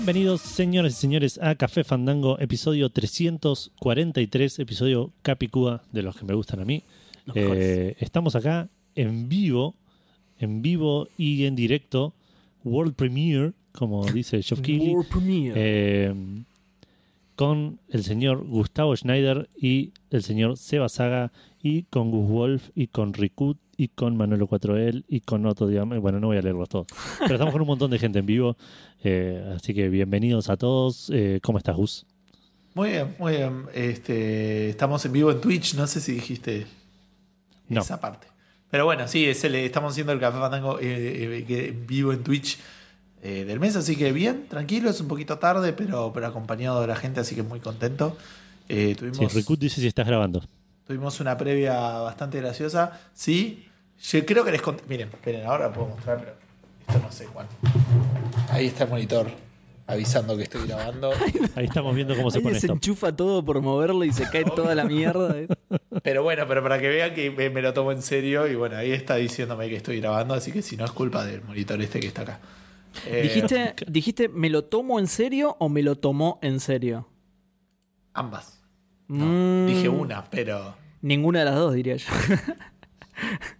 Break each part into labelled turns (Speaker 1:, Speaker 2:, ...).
Speaker 1: Bienvenidos, señores y señores, a Café Fandango, episodio 343, episodio Capicúa, de los que me gustan a mí. Eh, estamos acá en vivo, en vivo y en directo, World Premiere, como dice Geoff Keighley, eh, con el señor Gustavo Schneider y el señor Seba Saga, y con Gus Wolf, y con Rikut, y con Manuelo 4L, y con Otto Diame. Bueno, no voy a leerlos todos. Pero estamos con un montón de gente en vivo. eh, así que bienvenidos a todos. Eh, ¿Cómo estás, Gus?
Speaker 2: Muy bien, muy bien. Este, estamos en vivo en Twitch, no sé si dijiste
Speaker 1: No.
Speaker 2: esa parte. Pero bueno, sí, es el- estamos haciendo el Café Fandango eh, eh, vivo en Twitch eh, del mes, así que bien, tranquilo, es un poquito tarde, pero, pero acompañado de la gente, así que muy contento. Eh,
Speaker 1: Sí,
Speaker 2: tuvimos,
Speaker 1: Rikut dice si estás grabando.
Speaker 2: tuvimos una previa bastante graciosa. Sí, yo creo que les conté. Miren, esperen, ahora puedo mostrar, pero esto no sé cuándo. Ahí está el monitor avisando que estoy grabando.
Speaker 1: Ahí estamos viendo cómo se
Speaker 3: Ahí
Speaker 1: pone esto.
Speaker 3: desenchufa todo por moverlo y se cae toda la mierda. eh.
Speaker 2: Pero bueno, pero para que vean que me, me lo tomo en serio y bueno, ahí está diciéndome que estoy grabando, así que si no es culpa del monitor este que está acá. Eh,
Speaker 3: ¿Dijiste, dijiste, ¿me lo tomo en serio o me lo tomó en serio?
Speaker 2: Ambas. No,
Speaker 3: Mm,
Speaker 2: Dije una, pero...
Speaker 3: Ninguna de las dos, diría yo.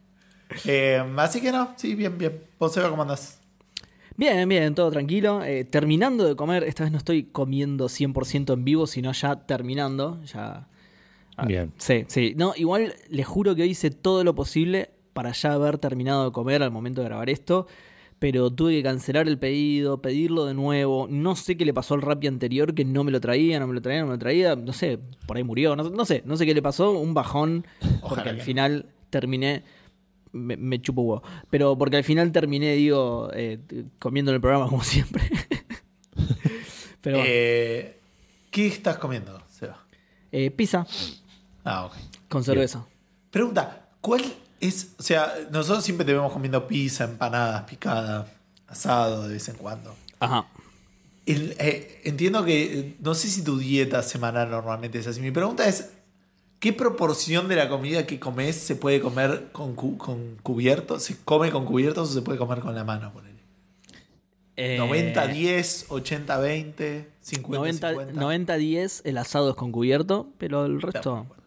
Speaker 2: eh, así que no, sí, bien, bien. ¿Vos, Seba, cómo andás?
Speaker 3: Bien, bien, todo tranquilo. Eh, terminando de comer, esta vez no estoy comiendo 100% en vivo, sino ya terminando. Ya. Ah,
Speaker 1: Bien.
Speaker 3: Sí, sí. No, igual les juro que hoy hice todo lo posible para ya haber terminado de comer al momento de grabar esto. Pero tuve que cancelar el pedido, pedirlo de nuevo. No sé qué le pasó al Rappi anterior, que no me lo traía, no me lo traía, no me lo traía. No sé, por ahí murió. No, no sé, no sé qué le pasó. Un bajón. Porque
Speaker 2: Ojalá
Speaker 3: al
Speaker 2: que-
Speaker 3: final terminé. Me, me chupo huevo. Pero porque al final terminé, digo, eh, comiendo en el programa como siempre. Pero bueno.
Speaker 2: Eh, ¿Qué estás comiendo, Seba?
Speaker 3: Eh, pizza
Speaker 2: Ah, ok.
Speaker 3: con cerveza.
Speaker 2: Pregunta, ¿cuál es...? O sea, nosotros siempre te vemos comiendo pizza, empanadas, picada, asado de vez en cuando.
Speaker 3: Ajá.
Speaker 2: El- eh, entiendo que no sé si tu dieta semanal normalmente es así. Mi pregunta es: ¿qué proporción de la comida que comes se puede comer con, cu- con cubiertos? ¿Se come con cubiertos o se puede comer con la mano? ponele?
Speaker 3: Eh,
Speaker 2: 90, 10, 80, 20, 50,
Speaker 3: 90,
Speaker 2: 50.
Speaker 3: 90 10 el asado es con cubierto, pero el resto.
Speaker 2: Claro, bueno.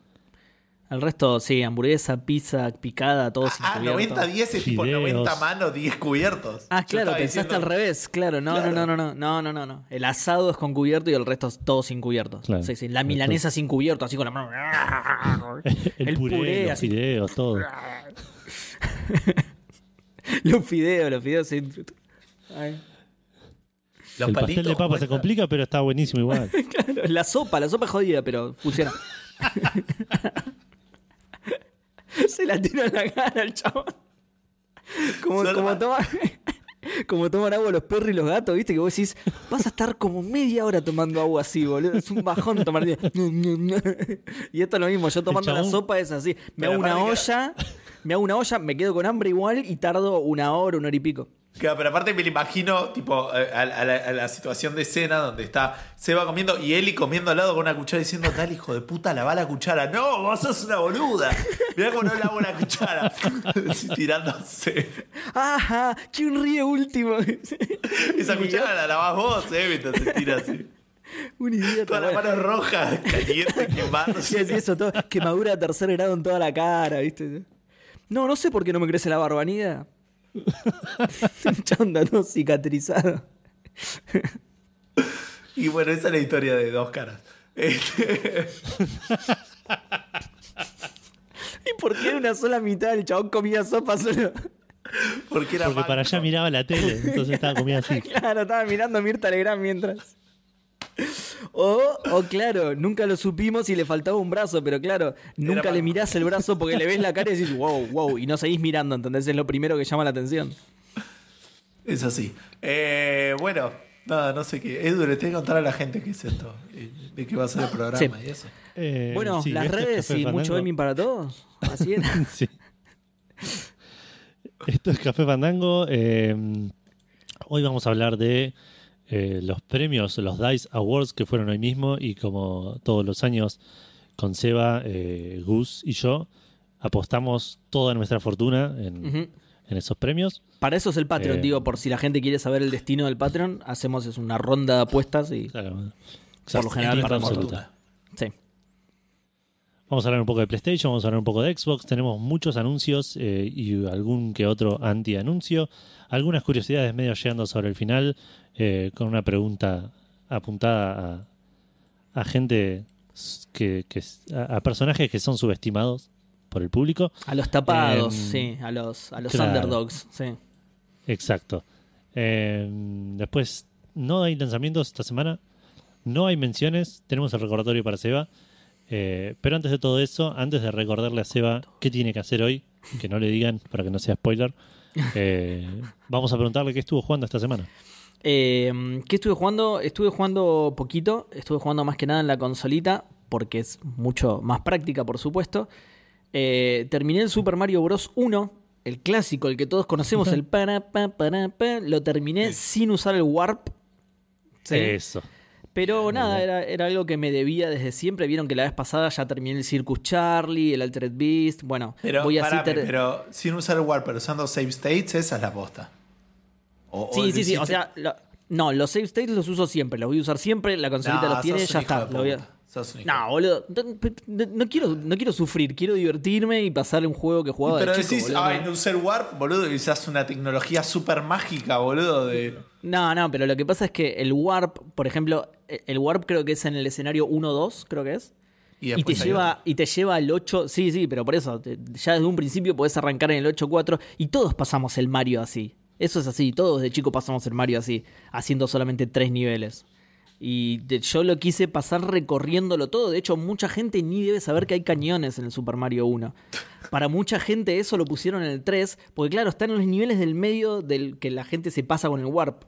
Speaker 3: El resto, sí, hamburguesa, pizza, picada, todo sin
Speaker 2: Ah,
Speaker 3: cubierto.
Speaker 2: 90, 10 es tipo
Speaker 1: Fideos.
Speaker 2: 90 manos, 10 cubiertos.
Speaker 3: Ah, claro, pensaste
Speaker 2: diciendo-
Speaker 3: al revés, claro, no,
Speaker 2: Claro.
Speaker 3: no, no, no, no, no, no, no. El asado es con cubierto y el resto es todo sin cubierto.
Speaker 1: Claro.
Speaker 3: Sí, sí, la milanesa sin cubierto, así con la mano.
Speaker 1: El,
Speaker 3: El
Speaker 1: puré,
Speaker 3: puré,
Speaker 1: los
Speaker 3: así.
Speaker 1: fideos, todo.
Speaker 3: Los fideos, los fideos sin. Ay.
Speaker 2: Los
Speaker 1: el pastel de papa se complica, pero está buenísimo igual.
Speaker 3: Claro, la sopa, la sopa es jodida, pero funciona. Se la tira en la cara al chabón. Como,
Speaker 2: Solo-
Speaker 3: como, toma- como toman agua los perros y los gatos, viste que vos decís, vas a estar como media hora tomando agua así, boludo. Es un bajón tomar. y esto es lo mismo, yo tomando la sopa es así. Me hago una olla, me hago una olla, me quedo con hambre igual y tardo una hora, una hora y pico.
Speaker 2: Claro, pero aparte me lo imagino, tipo, a, a la, a la situación de escena donde está Seba comiendo y Eli comiendo al lado con una cuchara diciendo, dale, hijo de puta, lava la cuchara. No, vos sos una boluda. Mirá cómo no lavo la cuchara. Tirándose.
Speaker 3: ¡Ajá! ¿Quién ríe último?
Speaker 2: Esa cuchara la lavás vos, eh, mientras se tira así.
Speaker 3: Un idiota.
Speaker 2: Toda la
Speaker 3: bueno.
Speaker 2: mano roja, caliente, quemándose.
Speaker 3: sí, eso, todo, quemadura de tercer grado en toda la cara, ¿viste? No, no sé por qué no me crece la barbanida. Chanda, no cicatrizado.
Speaker 2: Y bueno, esa es la historia de dos caras. Este,
Speaker 3: ¿Y por qué una sola mitad? El chabón comía sopa solo.
Speaker 2: porque era
Speaker 1: Porque para allá miraba la tele, entonces estaba comida así.
Speaker 3: Claro, estaba mirando a Mirta Legrand mientras. O, o claro, nunca lo supimos y le faltaba un brazo, pero claro, nunca le mirás el brazo porque le ves la cara y decís, wow, wow, y no seguís mirando, ¿entendés? Es lo primero que llama la atención.
Speaker 2: Es así. Eh, bueno, nada, no sé qué. Edu, le tengo que contar a la gente qué es esto. eh, De qué va a ser el programa
Speaker 3: Sí.
Speaker 2: y eso.
Speaker 1: Eh,
Speaker 3: Bueno,
Speaker 1: sí,
Speaker 3: las
Speaker 1: esto es
Speaker 3: redes y mucho gaming para todos. Así.
Speaker 1: Sí. Esto es Café Fandango. eh, hoy vamos a hablar de eh, los premios, los DICE Awards que fueron hoy mismo y como todos los años con Seba, eh, Gus y yo apostamos toda nuestra fortuna en, en esos premios.
Speaker 3: Para eso es el Patreon,
Speaker 1: Eh.
Speaker 3: digo, por si la gente quiere saber el destino del Patreon, hacemos es una ronda de apuestas y.
Speaker 1: Claro.
Speaker 3: Por lo general, para
Speaker 1: absoluta.
Speaker 3: Sí.
Speaker 1: Vamos a hablar un poco de PlayStation, vamos a hablar un poco de Xbox. Tenemos muchos anuncios eh, y algún que otro anti-anuncio. Algunas curiosidades medio llegando sobre el final, eh, con una pregunta apuntada a, a gente que, que- a, a personajes que son subestimados por el público.
Speaker 3: A los tapados,
Speaker 1: Em,
Speaker 3: sí, a los, a los
Speaker 1: claro.
Speaker 3: underdogs, sí.
Speaker 1: Exacto. Eh, después, no hay lanzamientos esta semana, no hay menciones, tenemos el recordatorio para Seba. Eh, pero antes de todo eso, antes de recordarle a Seba qué tiene que hacer hoy, que no le digan para que no sea spoiler, eh, vamos a preguntarle qué estuvo jugando esta semana.
Speaker 3: Eh, ¿Qué estuve jugando? Estuve jugando poquito, estuve jugando más que nada en la consolita, porque es mucho más práctica, por supuesto. Eh, terminé el Super Mario Bros. 1, el clásico, el que todos conocemos, el para, pa, para, pa. Lo terminé sin usar el Warp. Sí.
Speaker 1: Eso.
Speaker 3: Pero
Speaker 1: Muy
Speaker 3: nada, era, era algo que me debía desde siempre. Vieron que la vez pasada ya terminé el Circus Charlie, el Altered Beast. Bueno,
Speaker 2: Pero,
Speaker 3: voy así.
Speaker 2: parame, pero sin usar el Warp, pero usando save states, esa es la posta. O- o
Speaker 3: Sí,
Speaker 2: lo
Speaker 3: sí, sí.
Speaker 2: hiciste-
Speaker 3: O sea, lo- no, los save states los uso siempre. Los voy a usar siempre. La consolita
Speaker 2: No,
Speaker 3: los tiene,
Speaker 2: un
Speaker 3: ya está. lo voy a-
Speaker 2: un
Speaker 3: No, boludo. No, no- quiero, no quiero sufrir. Quiero divertirme y pasar un juego que jugaba
Speaker 2: Pero
Speaker 3: de chico,
Speaker 2: decís,
Speaker 3: boludo.
Speaker 2: ay, no usé el Warp, boludo, y usás una tecnología súper mágica, boludo, de...
Speaker 3: No, no, pero lo que pasa es que el Warp, por ejemplo, e- el Warp creo que es en el escenario 1-2, creo que es.
Speaker 2: Y,
Speaker 3: Y te, lleva, y te lleva al 8. Sí, sí, pero por eso. te- ya desde un principio podés arrancar en el 8-4. Y todos pasamos el Mario así. Eso es así. Todos de chico pasamos el Mario así. Haciendo solamente tres niveles. Y de- yo lo quise pasar recorriéndolo todo. De hecho, mucha gente ni debe saber que hay cañones en el Super Mario 1. Para mucha gente eso lo pusieron en el 3. Porque claro, están en los niveles del medio del que la gente se pasa con el Warp.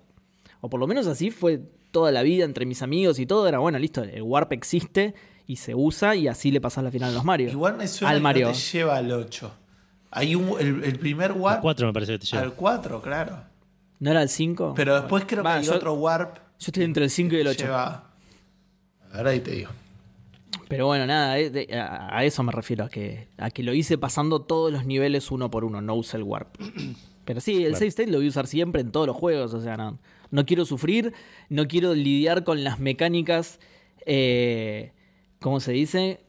Speaker 3: O por lo menos así fue toda la vida entre mis amigos y todo. Era bueno, listo, el Warp existe y se usa y así le pasas la final a los Mario.
Speaker 2: Igual me suena
Speaker 3: al
Speaker 2: que
Speaker 3: Mario.
Speaker 2: no te lleva al 8. Hay un, el, el primer Warp
Speaker 1: 4 me parece que te lleva.
Speaker 2: al 4, claro.
Speaker 3: ¿No era el 5?
Speaker 2: Pero después creo
Speaker 3: Va,
Speaker 2: que hay
Speaker 3: yo-
Speaker 2: otro Warp
Speaker 3: Yo estoy entre el 5 y el
Speaker 2: que
Speaker 3: 8.
Speaker 2: lleva... Ahora ahí te digo.
Speaker 3: Pero bueno, nada, eh, de- a, a eso me refiero, a que, a que lo hice pasando todos los niveles uno por uno, no usé el Warp. Pero sí, el
Speaker 1: Claro.
Speaker 3: save state lo voy a usar siempre en todos los juegos, o sea, no, no quiero sufrir, no quiero lidiar con las mecánicas, eh, ¿cómo se dice?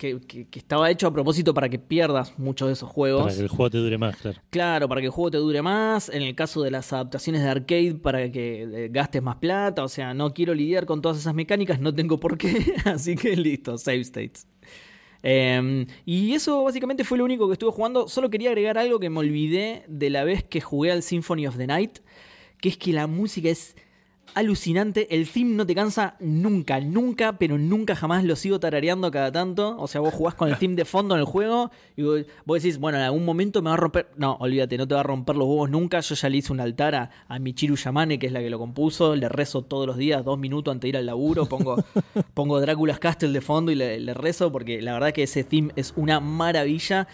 Speaker 3: Que, que- que estaba hecho a propósito para que pierdas muchos de esos juegos.
Speaker 1: Para que el juego te dure más, claro.
Speaker 3: Claro, para que el juego te dure más. En el caso de las adaptaciones de arcade, para que eh, gastes más plata. O sea, no quiero lidiar con todas esas mecánicas, no tengo por qué. Así que listo, save states. Eh, y eso básicamente fue lo único que estuve jugando. Solo quería agregar algo que me olvidé de la vez que jugué al Symphony of the Night. Que es que la música es alucinante. El theme no te cansa nunca, nunca, pero nunca jamás lo sigo tarareando cada tanto. O sea, vos jugás con el theme de fondo en el juego y vos, vos decís, bueno, en algún momento me va a romper. No, olvídate, no te va a romper los huevos nunca. Yo ya le hice un altar a, a Michiru Yamane, que es la que lo compuso. Le rezo todos los días, dos minutos antes de ir al laburo. Pongo, pongo Drácula's Castle de fondo y le, le rezo porque la verdad que ese theme es una maravilla.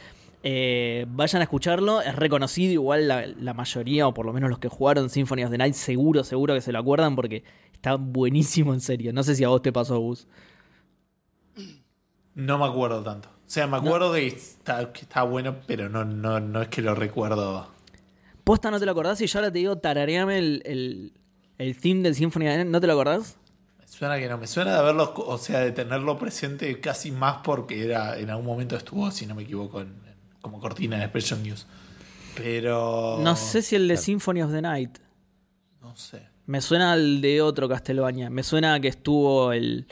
Speaker 3: Eh, vayan a escucharlo, es reconocido igual la, la mayoría, o por lo menos los que jugaron Symphony of the Night, seguro, seguro que se lo acuerdan porque está buenísimo en serio. No sé si a vos te pasó, Gus.
Speaker 2: No me acuerdo tanto. O sea, me acuerdo que, está, que está bueno, pero no, no, no es que lo recuerdo.
Speaker 3: Posta no te lo acordás y yo ahora te digo, tarareame el, el, el theme del Symphony of the Night, ¿no te lo acordás?
Speaker 2: Suena que no. Me suena de haberlo, o sea, de tenerlo presente casi más porque era en algún momento estuvo, si no me equivoco, en- como cortina en Expression News. Pero.
Speaker 3: No sé si el de Symphony of the Night.
Speaker 2: No sé.
Speaker 3: Me suena al de otro Castlevania. Me suena a que estuvo el.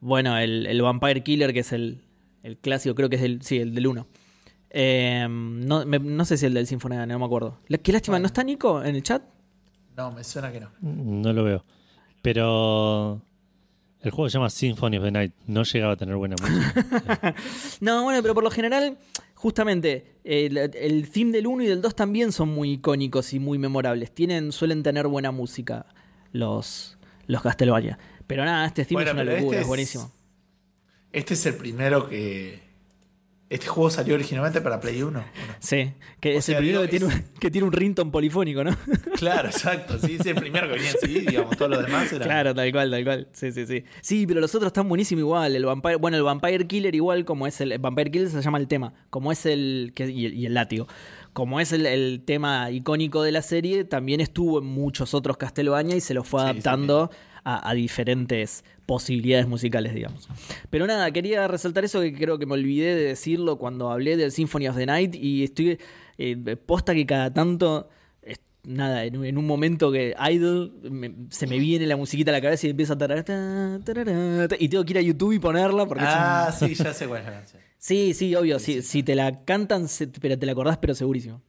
Speaker 3: Bueno, el, el Vampire Killer, que es el, el clásico, creo que es el. Sí, el del 1. no, me- no sé si el del Symphony of the Night, no me acuerdo. Qué lástima, ¿no está Nico en el chat?
Speaker 2: No, me suena que no.
Speaker 1: No lo veo. Pero el juego se llama Symphony of the Night. No llegaba a tener buena música.
Speaker 3: No, bueno, pero por lo general, justamente, el, el theme del 1 y del 2 también son muy icónicos y muy memorables. Tienen, suelen tener buena música los, los Castlevania. Pero nada, este theme
Speaker 2: Bueno,
Speaker 3: es una locura,
Speaker 2: este
Speaker 3: es
Speaker 2: es-
Speaker 3: buenísimo.
Speaker 2: Este es el primero que, Este juego salió originalmente para Play 1. Bueno.
Speaker 3: Sí, que
Speaker 2: O
Speaker 3: es
Speaker 2: sea,
Speaker 3: el primero
Speaker 2: digo,
Speaker 3: que, tiene,
Speaker 2: es-
Speaker 3: un- que tiene un ringtone polifónico, ¿no?
Speaker 2: Claro, exacto. Sí, es el primero que venía en CD, digamos. Todos los demás eran.
Speaker 3: Claro, tal cual, tal cual. Sí, sí, sí. Sí, pero los otros están buenísimos igual. El Vampire, bueno, el Vampire Killer igual como es el, el Vampire Killer se llama el tema, como es el que, y, el y el látigo. Como es el, el tema icónico de la serie, también estuvo en muchos otros Castlevania y se lo fue
Speaker 2: Sí, sí,
Speaker 3: adaptando a, a diferentes posibilidades musicales, digamos. Pero nada, quería resaltar eso que creo que me olvidé de decirlo cuando hablé del Symphony of the Night y estoy eh, posta que cada tanto nada, en, un- en un momento que Idol me- se me viene la musiquita a la cabeza y empieza a tarar, ta, tarara, ta, y tengo que ir a YouTube y ponerla porque un-
Speaker 2: Ah, sí, ya sé cuál es la canción.
Speaker 3: Sí, sí, obvio, si, si te la cantan, pero te la acordás, pero segurísimo.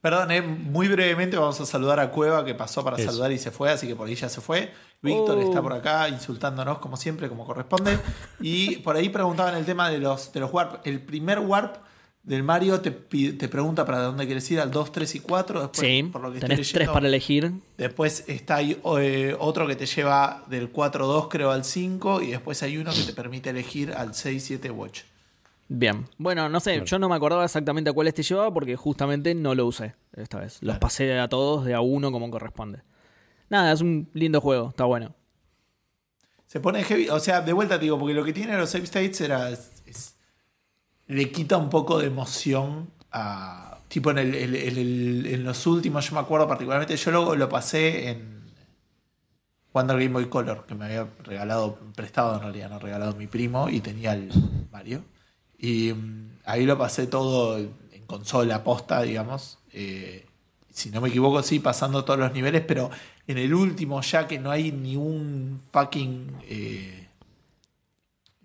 Speaker 2: Perdón, eh, muy brevemente vamos a saludar a Cueva que pasó para
Speaker 1: Eso.
Speaker 2: saludar y se fue, así que por ahí ya se fue. Víctor
Speaker 3: Oh.
Speaker 2: está por acá insultándonos como siempre, como corresponde. Y por ahí preguntaban el tema de los, de los warp. El primer warp del Mario te, te pregunta para dónde quieres ir, al 2, 3 y 4. Después,
Speaker 3: Sí,
Speaker 2: por lo que estoy
Speaker 3: tenés
Speaker 2: leyendo,
Speaker 3: tres para elegir.
Speaker 2: Después está ahí, eh, otro que te lleva del 4-2 creo al 5 y después hay uno que te permite elegir al 6-7 Watch.
Speaker 3: Bien. Bueno, no sé,
Speaker 1: Claro.
Speaker 3: yo no me acordaba exactamente a cuáles te llevaba porque justamente no lo usé esta vez. Los
Speaker 2: Claro.
Speaker 3: pasé a todos de a uno como corresponde. Nada, es un lindo juego, está bueno.
Speaker 2: Se pone heavy, o sea, de vuelta te digo, porque lo que tiene los save states era. es- es- le quita un poco de emoción a. Tipo en, el, el- el- el- en los últimos, yo me acuerdo particularmente, yo lo, lo pasé en. Jugando al Game Boy Color, que me había regalado, prestado en realidad, no regalado mi primo, y tenía el Mario. Y mm, ahí lo pasé todo en consola posta, digamos. Eh, si no me equivoco, sí, pasando todos los niveles, pero en el último, ya que no hay ni un fucking. eh,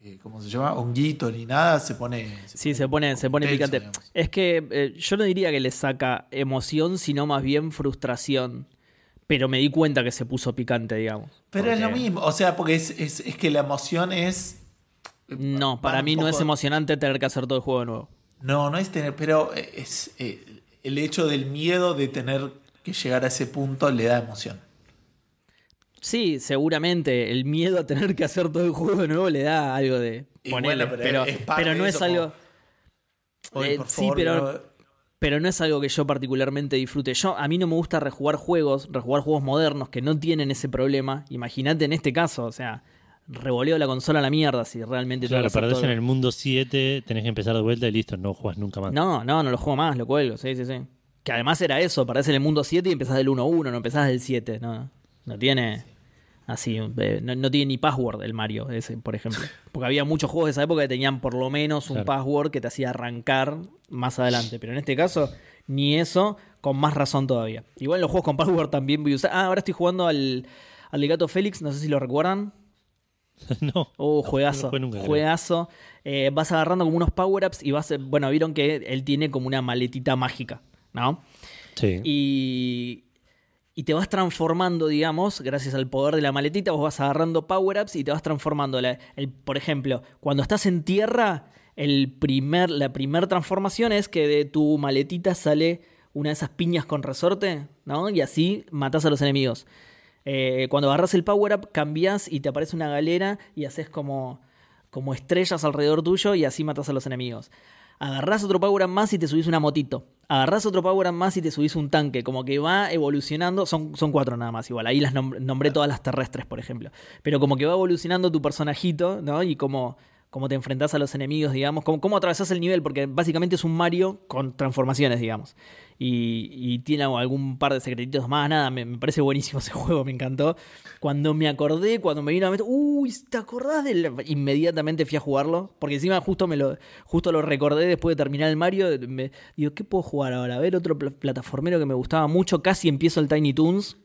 Speaker 2: eh, ¿Cómo se llama? Honguito ni nada, se pone.
Speaker 3: Sí, se pone, se pone picante.
Speaker 2: digamos.
Speaker 3: Es que eh, yo no diría que le saca emoción, sino más bien frustración. Pero me di cuenta que se puso picante, digamos.
Speaker 2: Pero es lo mismo, o sea, porque es, es- es que la emoción es.
Speaker 3: No, para mí no es emocionante tener que hacer todo el juego de nuevo.
Speaker 2: No, no es tener, pero es eh, el hecho del miedo de tener que llegar a ese punto le da emoción.
Speaker 3: Sí, seguramente el miedo a tener que hacer todo el juego de nuevo le da algo de ponerle,
Speaker 2: bueno,
Speaker 3: pero,
Speaker 2: pero es
Speaker 3: pero no es algo.
Speaker 2: Oye,
Speaker 3: Eh, sí,
Speaker 2: favor,
Speaker 3: pero-
Speaker 2: no-
Speaker 3: Pero no es algo que yo particularmente disfrute. Yo, a mí no me gusta rejugar juegos, rejugar juegos modernos que no tienen ese problema. Imagínate en este caso, o sea, revoleo la consola a la mierda si realmente
Speaker 1: Claro,
Speaker 3: hacer
Speaker 1: perdés en el mundo 7, tenés que empezar de vuelta y listo, no juegas nunca más.
Speaker 3: No, no, no lo juego más, lo cuelgo, sí, sí, sí. Que además era eso, perdés en el mundo 7 y empezás del 1-1, no empezás del 7. No, no tiene así, eh, no, no tiene ni password el Mario, ese, por ejemplo. Porque había muchos juegos de esa época que tenían por lo menos un
Speaker 1: Claro.
Speaker 3: password que te hacía arrancar más adelante. Pero en este caso, ni eso, con más razón todavía. Igual en los juegos con password también voy a usar. Ah, ahora estoy jugando al, al Legato Félix, no sé si lo recuerdan.
Speaker 1: no.
Speaker 3: Oh,
Speaker 1: no
Speaker 3: juegazo.
Speaker 1: nunca,
Speaker 3: juegazo. Eh, vas agarrando como unos power-ups y vas. Bueno, vieron que él tiene como una maletita mágica, ¿no?
Speaker 1: Sí.
Speaker 3: Y. Y te vas transformando, digamos, gracias al poder de la maletita, vos vas agarrando power-ups y te vas transformando. La- el, por ejemplo, cuando estás en tierra, el primer, la primera transformación es que de tu maletita sale una de esas piñas con resorte, ¿no? Y así matás a los enemigos. Eh, cuando agarras el power-up, cambias y te aparece una galera y haces como, como estrellas alrededor tuyo y así matas a los enemigos. Agarrás otro power-up más y te subís una motito. Agarrás otro power-up más y te subís un tanque. Como que va evolucionando. Son, son cuatro nada más igual. Ahí las nom- nombré todas las terrestres, por ejemplo. Pero como que va evolucionando tu personajito, ¿no? Y cómo, cómo te enfrentás a los enemigos, digamos. Cómo, cómo atravesás el nivel. Porque básicamente es un Mario con transformaciones, digamos. Y, y tiene algún par de secretitos más. Nada, me, parece buenísimo ese juego. Me encantó. Cuando me acordé, cuando me vino a meter, uy, ¿te acordás del...? Inmediatamente fui a jugarlo, porque encima justo me lo justo lo recordé después de terminar el Mario, me, digo, ¿qué puedo jugar ahora? A ver, otro pla- plataformero que me gustaba mucho, casi empiezo el Tiny Toons,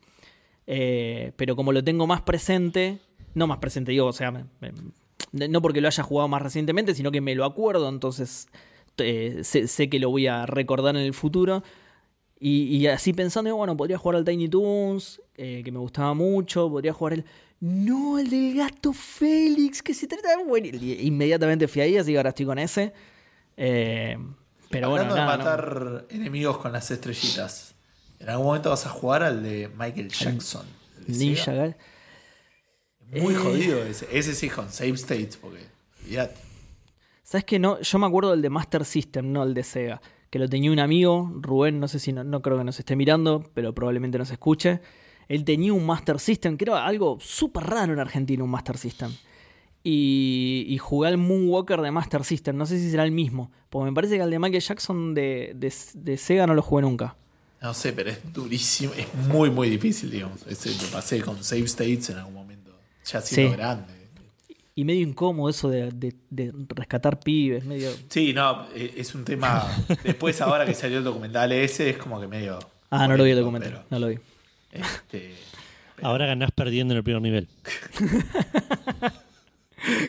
Speaker 3: eh, pero como lo tengo más presente, no más presente, digo, o sea, no porque lo haya jugado más recientemente, sino que me lo acuerdo, entonces eh, sé, sé que lo voy a recordar en el futuro. Y, y así pensando, bueno, podría jugar al Tiny Toons, eh, que me gustaba mucho, podría jugar el... No, el del gato Félix, que se trata de... Bueno, inmediatamente fui ahí, así que ahora estoy con ese. Eh, pero bueno,
Speaker 2: Hablando
Speaker 3: nada,
Speaker 2: de
Speaker 3: ¿no?
Speaker 2: matar enemigos con las estrellitas, en algún momento vas a jugar al de Michael Jackson. el
Speaker 3: Ninja. Gal-
Speaker 2: Muy
Speaker 3: Eh.
Speaker 2: jodido ese. Ese sí con save states, porque. olvidate.
Speaker 3: ¿Sabes qué? No, yo me acuerdo del de Master System, no el de Sega. Que lo tenía un amigo, Rubén, no sé si no, no creo que nos esté mirando, pero probablemente nos escuche. Él tenía un Master System, que era algo súper raro en Argentina, un Master System. Y, y jugué al Moonwalker de Master System. No sé si será el mismo. Porque me parece que el de Michael Jackson de, de- de Sega no lo jugué nunca.
Speaker 2: No sé, pero es durísimo. Es muy, muy difícil, digamos. Ese lo pasé con Save States en algún momento. Ya siendo
Speaker 3: Sí.
Speaker 2: grande.
Speaker 3: Y medio incómodo eso de, de- de rescatar pibes, medio...
Speaker 2: Sí, no, eh, es un tema. Después, ahora que salió el documental ese, es como que medio.
Speaker 3: Ah, no lo vi el documental,
Speaker 2: pero,
Speaker 3: no lo vi.
Speaker 2: este,
Speaker 1: Ahora ganás perdiendo en el primer nivel.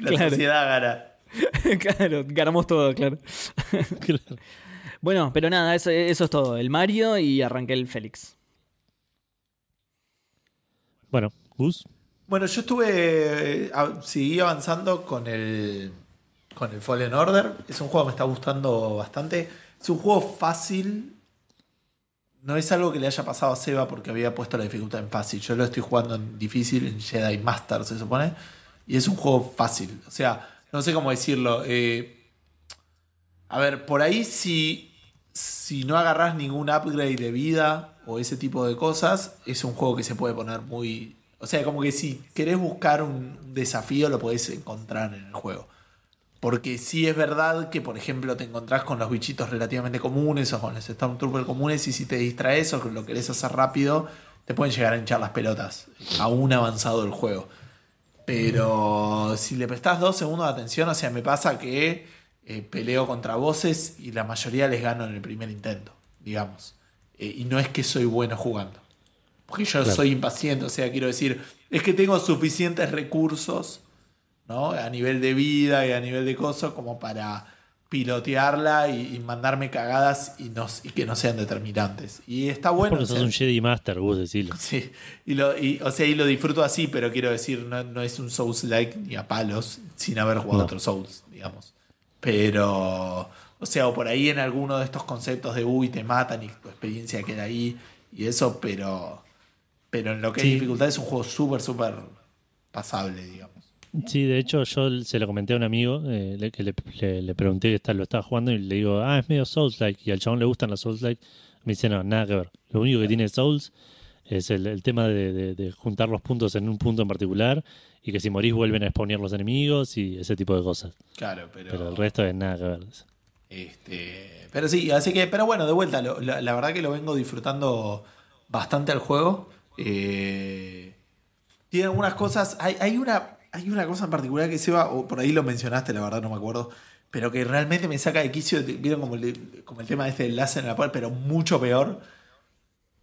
Speaker 2: la
Speaker 3: Claro.
Speaker 2: sociedad gana.
Speaker 3: claro, ganamos todo, claro.
Speaker 1: Claro.
Speaker 3: Bueno, pero nada, eso, eso es todo. El Mario y arranqué el Félix.
Speaker 1: Bueno, Gus.
Speaker 2: Bueno, yo estuve. eh, a- seguí avanzando con el. Con el Fallen Order. Es un juego que me está gustando bastante. Es un juego fácil. No es algo que le haya pasado a Seba porque había puesto la dificultad en fácil. Yo lo estoy jugando en difícil, en Jedi Master, se supone. Y es un juego fácil. O sea, no sé cómo decirlo. eh, a ver, por ahí si, si no agarrás ningún upgrade de vida o ese tipo de cosas, es un juego que se puede poner muy... O sea, como que si querés buscar un desafío lo podés encontrar en el juego. Porque sí es verdad que, por ejemplo, te encontrás con los bichitos relativamente comunes o con los Stormtroopers comunes y si te distraes o lo querés hacer rápido, te pueden llegar a hinchar las pelotas, aún avanzado el juego. Pero si le prestás dos segundos de atención, o sea, me pasa que eh, peleo contra voces y la mayoría les gano en el primer intento, digamos. Eh, y no es que soy bueno jugando. Porque yo
Speaker 1: Claro.
Speaker 2: soy impaciente, o sea, quiero decir, es que tengo suficientes recursos, ¿no? A nivel de vida y a nivel de cosas como para pilotearla y, y mandarme cagadas y, no, y que no sean determinantes. Y está bueno.
Speaker 1: Porque
Speaker 2: o
Speaker 1: sos
Speaker 2: sea,
Speaker 1: un Jedi Master, Gus, decilo.
Speaker 2: Sí, y lo, y, o sea, y lo disfruto así, pero quiero decir, no, no es un Souls-like ni a palos, sin haber jugado
Speaker 1: No.
Speaker 2: otros Souls, digamos. Pero, o sea, o por ahí en alguno de estos conceptos de uy, te matan y tu experiencia queda ahí y eso, pero, pero en lo que
Speaker 1: Sí.
Speaker 2: es dificultad es un juego súper, súper pasable, digamos.
Speaker 1: Sí, de hecho yo se lo comenté a un amigo eh, le- que le, le- le pregunté que está, lo estaba jugando y le digo, ah, es medio Souls-like. Y al chabón le gustan los Souls-like. Me dice, no, nada que ver. Lo único que tiene Souls es el, el tema de, de- de juntar los puntos en un punto en particular y que si morís vuelven a spawnear los enemigos y ese tipo de cosas.
Speaker 2: Claro, pero.
Speaker 1: Pero el resto es nada que ver.
Speaker 2: Este, pero sí, así que, pero bueno, de vuelta, lo- la, la verdad que lo vengo disfrutando bastante al juego. Eh, tiene algunas cosas, hay, hay una, hay una cosa en particular que Seba, o por ahí lo mencionaste, la verdad no me acuerdo, pero que realmente me saca de quicio, vieron como el, como el tema de este enlace en la cual, pero mucho peor,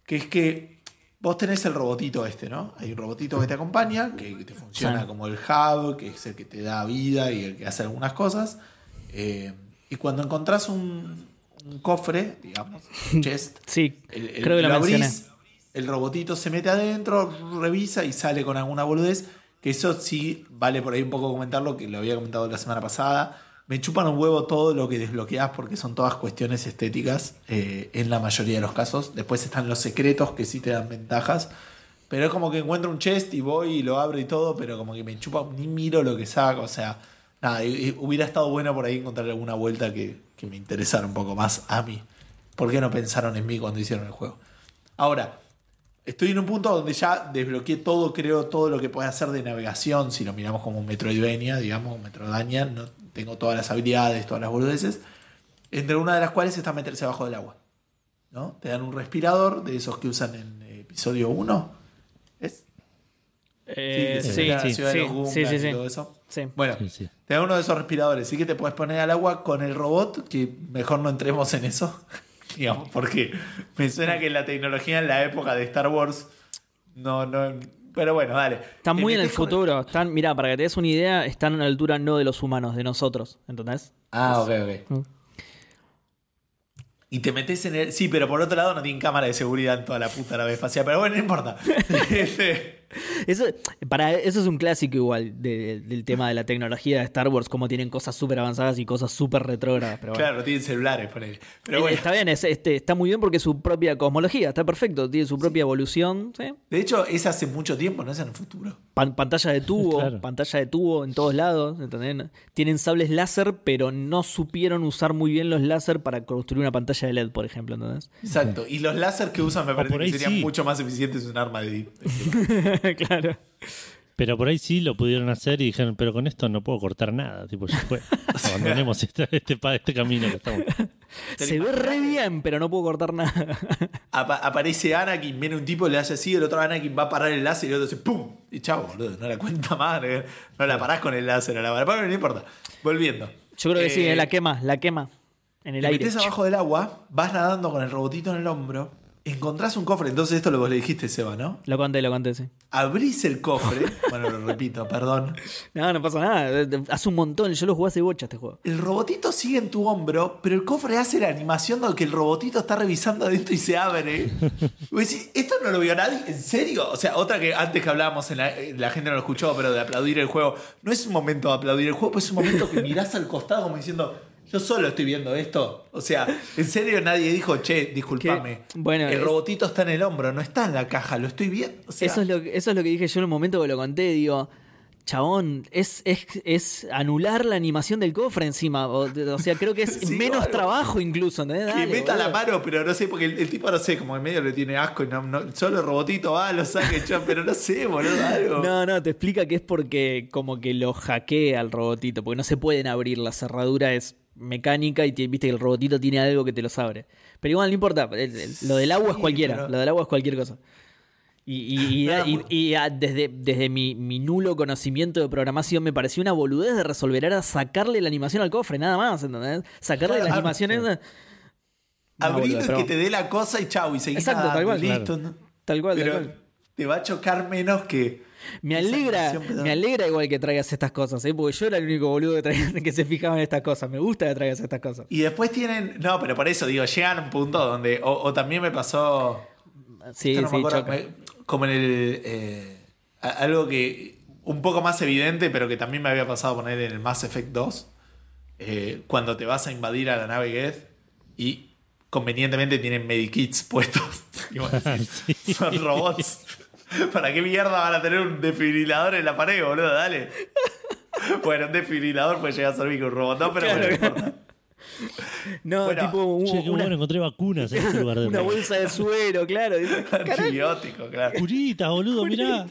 Speaker 2: que es que vos tenés el robotito este, ¿no? Hay un robotito que te acompaña, que te funciona
Speaker 3: Sí.
Speaker 2: como el hub, que es el que te da vida y el que hace algunas cosas. Eh, y cuando encontrás un, un cofre, digamos, un chest,
Speaker 3: Sí,
Speaker 2: el- el-
Speaker 3: creo que lo,
Speaker 2: abrís, el robotito se mete adentro, revisa y sale con alguna boludez. Que eso sí vale por ahí un poco comentarlo, que lo había comentado la semana pasada. Me chupan un huevo todo lo que desbloqueas porque son todas cuestiones estéticas eh, en la mayoría de los casos. Después están los secretos que sí te dan ventajas. Pero es como que encuentro un chest y voy y lo abro y todo, pero como que me chupa, ni miro lo que saco. O sea, nada, hubiera estado bueno por ahí encontrar alguna vuelta que, que me interesara un poco más a mí. ¿Por qué no pensaron en mí cuando hicieron el juego? Ahora, estoy en un punto donde ya desbloqueé todo, creo, todo lo que puede hacer de navegación, si lo miramos como un Metroidvania, digamos, un Metroidvania, no tengo todas las habilidades, todas las boludeces, entre una de las cuales está meterse abajo del agua. ¿no? Te dan un respirador de esos que usan en eh, episodio 1. ¿Es?
Speaker 3: Eh, sí, sí, sí, sí, sí, sí.
Speaker 2: todo eso.
Speaker 3: Sí.
Speaker 2: Bueno,
Speaker 1: Sí, sí.
Speaker 2: te da uno de esos respiradores, sí que te puedes poner al agua con el robot, que mejor no entremos en eso, digamos, porque me suena que la tecnología en la época de Star Wars no, no, pero bueno, dale.
Speaker 3: Están muy en el futuro. Están, mirá, para que te des una idea, están a la altura no de los humanos, de nosotros. ¿Entendés?
Speaker 2: Ah, ok, ok.
Speaker 3: Mm.
Speaker 2: Y te metes en el. Sí, pero por otro lado no tienen cámara de seguridad en toda la puta nave espacial. Pero bueno, no importa. Este,
Speaker 3: Eso, para, eso es un clásico igual de- del tema de la tecnología de Star Wars, como tienen cosas súper avanzadas y cosas súper retrógradas. Pero
Speaker 2: claro, tienen celulares, ponele. Pero
Speaker 3: Eh,
Speaker 2: bueno.
Speaker 3: Está bien, es- este, está muy bien porque es su propia cosmología, está perfecto, tiene su propia evolución. ¿sí?
Speaker 2: De hecho, es hace mucho tiempo, no es en el futuro.
Speaker 3: Pan- pantalla de tubo,
Speaker 1: Claro.
Speaker 3: pantalla de tubo en todos lados, ¿entendés? Tienen sables láser, pero no supieron usar muy bien los láser para construir una pantalla de LED, por ejemplo, ¿entendés?
Speaker 2: Exacto. Y los láser que usan me parece que serían
Speaker 1: sí.
Speaker 2: mucho más eficientes en un arma de.
Speaker 3: claro.
Speaker 1: Pero por ahí sí lo pudieron hacer y dijeron, pero con esto no puedo cortar nada. Tipo, ya fue. Abandonemos este, este, este camino que estamos.
Speaker 3: Se ve re bien, pero no puedo cortar nada.
Speaker 2: Apa- aparece Anakin, viene un tipo, le hace así, el otro Anakin va a parar el láser y el otro dice ¡pum! Y chao, boludo, no la cuenta más, no la parás con el láser, a la parás, no importa. Volviendo.
Speaker 3: Yo creo que sí,
Speaker 2: Eh,
Speaker 3: eh, la quema, la quema. En el
Speaker 2: Te
Speaker 3: aire.
Speaker 2: metes abajo del agua, vas nadando con el robotito en el hombro, encontrás un cofre, entonces esto lo vos le dijiste, Seba, ¿no?
Speaker 3: Lo conté, lo conté, sí.
Speaker 2: Abrís el cofre, bueno, lo repito, perdón.
Speaker 3: No, no pasa nada. Hace un montón. Yo lo jugué hace bocha este juego.
Speaker 2: El robotito sigue en tu hombro, pero el cofre hace la animación donde el robotito está revisando adentro y se abre. Decís, ¿esto no lo vio nadie? ¿En serio? O sea, otra que antes que hablábamos, en la, eh, la gente no lo escuchó, pero de aplaudir el juego. No es un momento de aplaudir el juego, pues es un momento que mirás al costado como diciendo, yo solo estoy viendo esto. O sea, ¿en serio nadie dijo, che, discúlpame?
Speaker 3: Bueno,
Speaker 2: el
Speaker 3: es-
Speaker 2: robotito está en el hombro, no está en la caja, lo estoy viendo. O sea,
Speaker 3: eso, es lo, que- eso es lo que dije yo en el momento que lo conté. Digo, chabón, es, es, es anular la animación del cofre encima. O, o sea, creo que es
Speaker 2: Sí,
Speaker 3: menos trabajo incluso. ¿entendés?
Speaker 2: Que meta la mano, pero no sé, porque el, el tipo, no sé, como en medio le tiene asco y no, no- solo el robotito va, lo saque, yo, pero no sé, boludo, algo.
Speaker 3: No, no, te explica que es porque como que lo hackea al robotito, porque no se pueden abrir, la cerradura es mecánica y te- viste que el robotito tiene algo que te los abre. Pero igual no importa, el- el- lo del agua es cualquiera,
Speaker 2: pero-
Speaker 3: lo del agua es cualquier cosa. Y, y- y-
Speaker 2: Ah,
Speaker 3: y- y, desde, desde mi, mi nulo conocimiento de programación me pareció una boludez de resolver era sacarle la animación al cofre, nada más, ¿entendés? Sacarle
Speaker 2: Claro,
Speaker 3: la animación es pero-
Speaker 2: que te dé la cosa y chau, y seguís
Speaker 3: Exacto, tal cual,
Speaker 2: listo.
Speaker 1: claro.
Speaker 2: ¿no?
Speaker 3: tal cual, tal
Speaker 2: Pero
Speaker 3: cual.
Speaker 2: te va a chocar menos que.
Speaker 3: Me alegra, me alegra igual que traigas estas cosas, ¿eh? porque yo era el único boludo que, traía- que se fijaba en estas cosas. Me gusta que traigas estas cosas.
Speaker 2: Y después tienen. No, pero por eso digo, llegan a un punto donde. O, o también me pasó.
Speaker 3: Sí,
Speaker 2: no
Speaker 3: sí,
Speaker 2: me- como en el. eh, algo que. Un poco más evidente, pero que también me había pasado poner en el Mass Effect 2. eh, cuando te vas a invadir a la nave Geth y convenientemente tienen medikits puestos.
Speaker 1: Sí.
Speaker 2: Son robots. ¿Para qué mierda van a tener un desfibrilador en la pared, boludo? Dale. Bueno, un desfibrilador puede llegar a servir con un robot, no, pero
Speaker 3: Claro.
Speaker 2: bueno, no importa.
Speaker 3: No,
Speaker 2: Bueno,
Speaker 3: tipo un-
Speaker 1: Che,
Speaker 3: una,
Speaker 1: bueno, encontré vacunas en ese lugar de
Speaker 3: una bolsa de suero, claro.
Speaker 2: Antibiótico, claro.
Speaker 1: Curitas, boludo, mirá.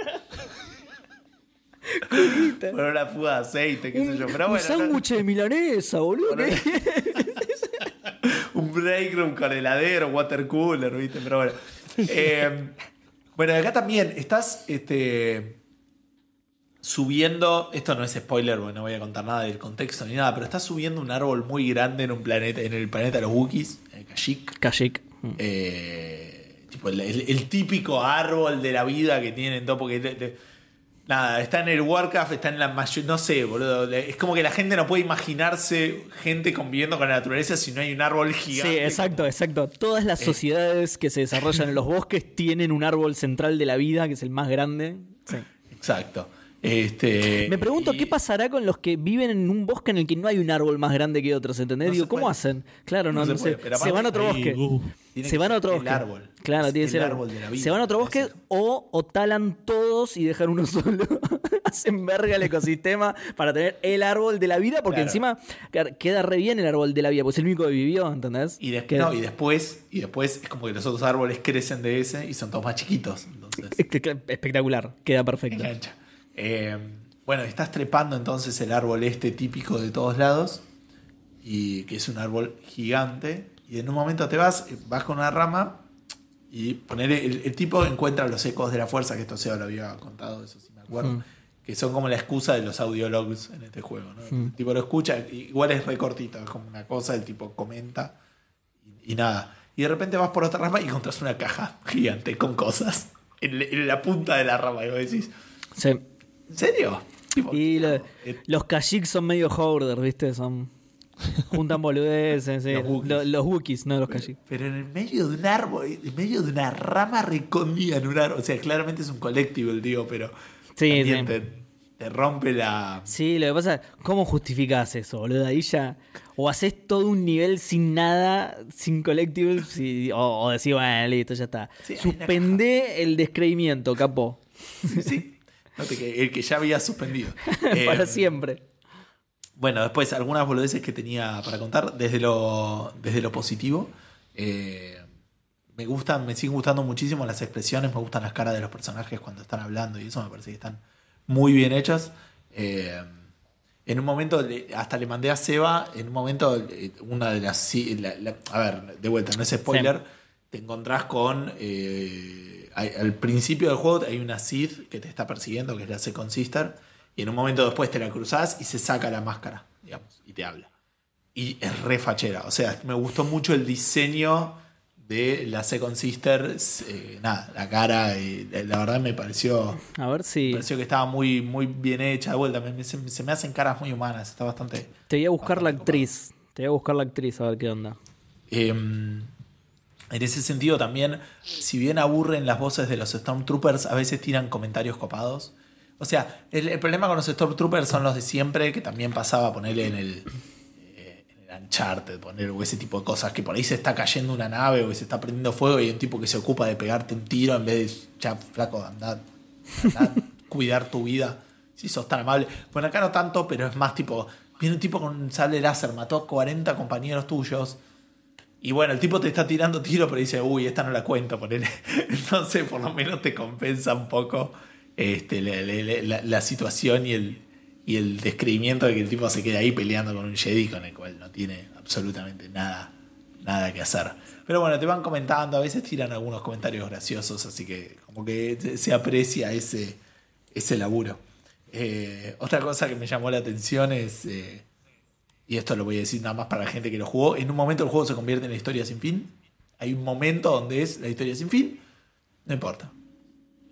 Speaker 2: Por una fuga de aceite, qué sé yo. Pero
Speaker 3: un
Speaker 2: bueno, no-
Speaker 3: sándwich de milanesa, boludo.
Speaker 2: Bueno, un break room con heladero, water cooler, ¿viste? Pero bueno. Eh, bueno, acá también estás este, subiendo. Esto no es spoiler, porque no voy a contar nada del contexto ni nada, pero estás subiendo un árbol muy grande en un planeta, en el planeta de los Wookiees, en Kashyyyk.
Speaker 3: Kashyyyk.
Speaker 2: Eh, tipo el, el- el típico árbol de la vida que tienen todo, porque te- te- nada, está en el Warcraft, está en la mayor, no sé, boludo. Es como que la gente no puede imaginarse gente conviviendo con la naturaleza si no hay un árbol gigante.
Speaker 3: Sí, exacto, exacto. Todas las sociedades que se desarrollan en los bosques tienen un árbol central de la vida, que es el más grande. Sí.
Speaker 2: Exacto. Este,
Speaker 3: Me pregunto
Speaker 2: y-
Speaker 3: qué pasará con los que viven en un bosque en el que no hay un árbol más grande que otros, ¿entendés?
Speaker 2: No
Speaker 3: Digo, ¿cómo
Speaker 2: puede.
Speaker 3: hacen? Claro, no,
Speaker 2: No se puede,
Speaker 3: van a otro bosque.
Speaker 1: uh,
Speaker 3: se van a otro
Speaker 2: el
Speaker 3: bosque.
Speaker 2: árbol.
Speaker 3: Claro, tiene que
Speaker 2: el
Speaker 3: ser
Speaker 2: árbol de la vida.
Speaker 3: Se van a otro bosque o, o talan todos y dejan uno solo. Hacen verga el ecosistema para tener el árbol de la vida, porque
Speaker 2: Claro.
Speaker 3: encima queda re bien el árbol de la vida, pues es el único que vivió, ¿entendés?
Speaker 2: Y, no, después, y después es como que los otros árboles crecen de ese y son todos más chiquitos. Entonces,
Speaker 3: Espectacular, queda perfecto.
Speaker 2: engancha. Eh, bueno, estás trepando entonces el árbol este típico de todos lados, y que es un árbol gigante, y en un momento te vas, eh, vas con una rama, y poner el, el tipo encuentra los ecos de la fuerza, que esto Seba lo había contado, eso sí me acuerdo,
Speaker 3: Mm.
Speaker 2: que son como la excusa de los audiologs en este juego. ¿no?
Speaker 3: Mm.
Speaker 2: El tipo lo escucha, igual es recortito, es como una cosa, el tipo comenta, y, y nada. Y de repente vas por otra rama y encontrás una caja gigante con cosas en, en la punta de la rama, y vos decís,
Speaker 3: Sí.
Speaker 2: ¿En serio?
Speaker 3: Y lo-
Speaker 2: eh,
Speaker 3: los Kashyyyk son medio hoarders, ¿viste? Son. Juntan boludeces, sí.
Speaker 2: Los Wookiees.
Speaker 3: Lo- los Wookiees, no los Kashyyyk.
Speaker 2: Pero en el medio de un árbol, en medio de una rama recondida en un árbol. O sea, claramente es un collectible, digo, pero
Speaker 3: Sí, sí.
Speaker 2: Te, te rompe la.
Speaker 3: Sí, lo que pasa, ¿cómo justificás eso, boludo? Ahí ya. O haces todo un nivel sin nada, sin collectibles, y- o, o decís, bueno, listo, ya está.
Speaker 2: Sí,
Speaker 3: Suspendé el descreimiento, capo.
Speaker 2: Sí, el que ya había suspendido.
Speaker 3: Para
Speaker 2: Eh,
Speaker 3: siempre.
Speaker 2: Bueno, después algunas boludeces que tenía para contar desde lo, desde lo positivo. Eh, me gustan, me siguen gustando muchísimo las expresiones, me gustan las caras de los personajes cuando están hablando y eso me parece que están muy bien hechas. Eh, en un momento, hasta le mandé a Seba, en un momento, una de las... sí, la- la- a ver, de vuelta, no es spoiler, te encontrás con... eh, hay- al principio del juego hay una Sith que te está persiguiendo, que es la Second Sister, y en un momento después te la cruzás y se saca la máscara, digamos, y te habla. Y es re fachera. O sea, me gustó mucho el diseño de la Second Sister. eh, nada, la cara, eh, la verdad me pareció,
Speaker 3: A ver
Speaker 2: me
Speaker 3: si.
Speaker 2: pareció que estaba muy, muy bien hecha. De vuelta, me- me- se, se me hacen caras muy humanas. Está bastante.
Speaker 3: Te voy a buscar la actriz. Te voy a buscar la actriz a ver qué onda.
Speaker 2: Eh, en ese sentido también, si bien aburren las voces de los Stormtroopers, a veces tiran comentarios copados. O sea, el, problema con los Stormtroopers son los de siempre, que también pasaba ponerle en el, eh, en el Uncharted, poner o ese tipo de cosas, que por ahí se está cayendo una nave o se está prendiendo fuego y hay un tipo que se ocupa de pegarte un tiro en vez de, ya, flaco, andad, andad, cuidar tu vida, si sos tan amable. Bueno, acá no tanto, pero es más tipo, viene un tipo con un sable láser, mató a 40 compañeros tuyos. Y bueno, el tipo te está tirando tiro, pero dice, uy, esta no la cuento, ponele. Entonces, por lo menos te compensa un poco este, la, situación y el, y el descreimiento de que el tipo se quede ahí peleando con un Jedi con el cual no tiene absolutamente nada, nada que hacer. Pero bueno, te van comentando, a veces tiran algunos comentarios graciosos, así que como que se aprecia ese, ese laburo. Eh, otra cosa que me llamó la atención es, eh, y esto lo voy a decir nada más para la gente que lo jugó, en un momento el juego se convierte en la historia sin fin. Hay un momento donde es la historia sin fin, no importa.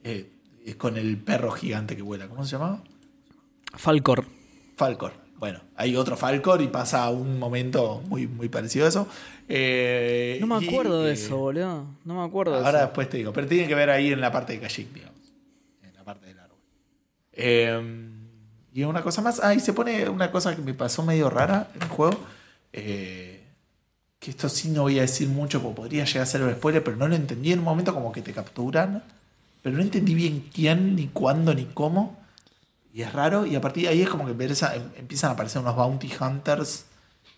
Speaker 2: Eh, es con el perro gigante que vuela, ¿cómo se llamaba?
Speaker 3: Falcor.
Speaker 2: Falcor. Bueno, hay otro Falcor y pasa un momento muy, muy parecido a eso. Eh,
Speaker 3: No me
Speaker 2: y,
Speaker 3: acuerdo de
Speaker 2: eh,
Speaker 3: eso, boludo. No me acuerdo de
Speaker 2: Ahora
Speaker 3: eso.
Speaker 2: después te digo, pero tiene que ver ahí en la parte de Kashyyyk, digamos. En la parte del árbol. Eh, y una cosa más. Ah, y se pone una cosa que me pasó medio rara en el juego. eh, que esto sí no voy a decir mucho porque podría llegar a ser un spoiler, pero no lo entendí en un momento como que te capturan. Pero no entendí bien quién, ni cuándo, ni cómo. Y es raro. Y a partir de ahí es como que empieza- empiezan a aparecer unos bounty hunters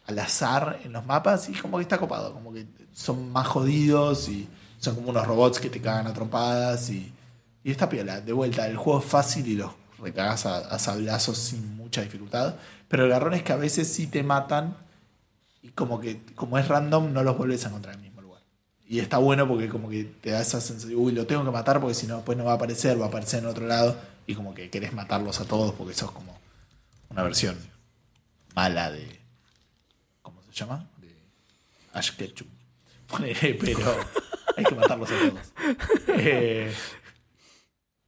Speaker 2: al azar en los mapas y como que está copado, como que son más jodidos y son como unos robots que te cagan a trompadas y, y está piola. De vuelta, el juego es fácil y los recagas a, a sablazos sin mucha dificultad, pero el garrón es que a veces sí te matan y como que como es random no los vuelves a encontrar en el mismo lugar. Y está bueno porque como que te da esa sensación, uy, lo tengo que matar porque si no después no va a aparecer, va a aparecer en otro lado y como que querés matarlos a todos porque sos como una versión mala de ¿cómo se llama? De Ash Ketchum. Pero hay que matarlos a todos. Eh,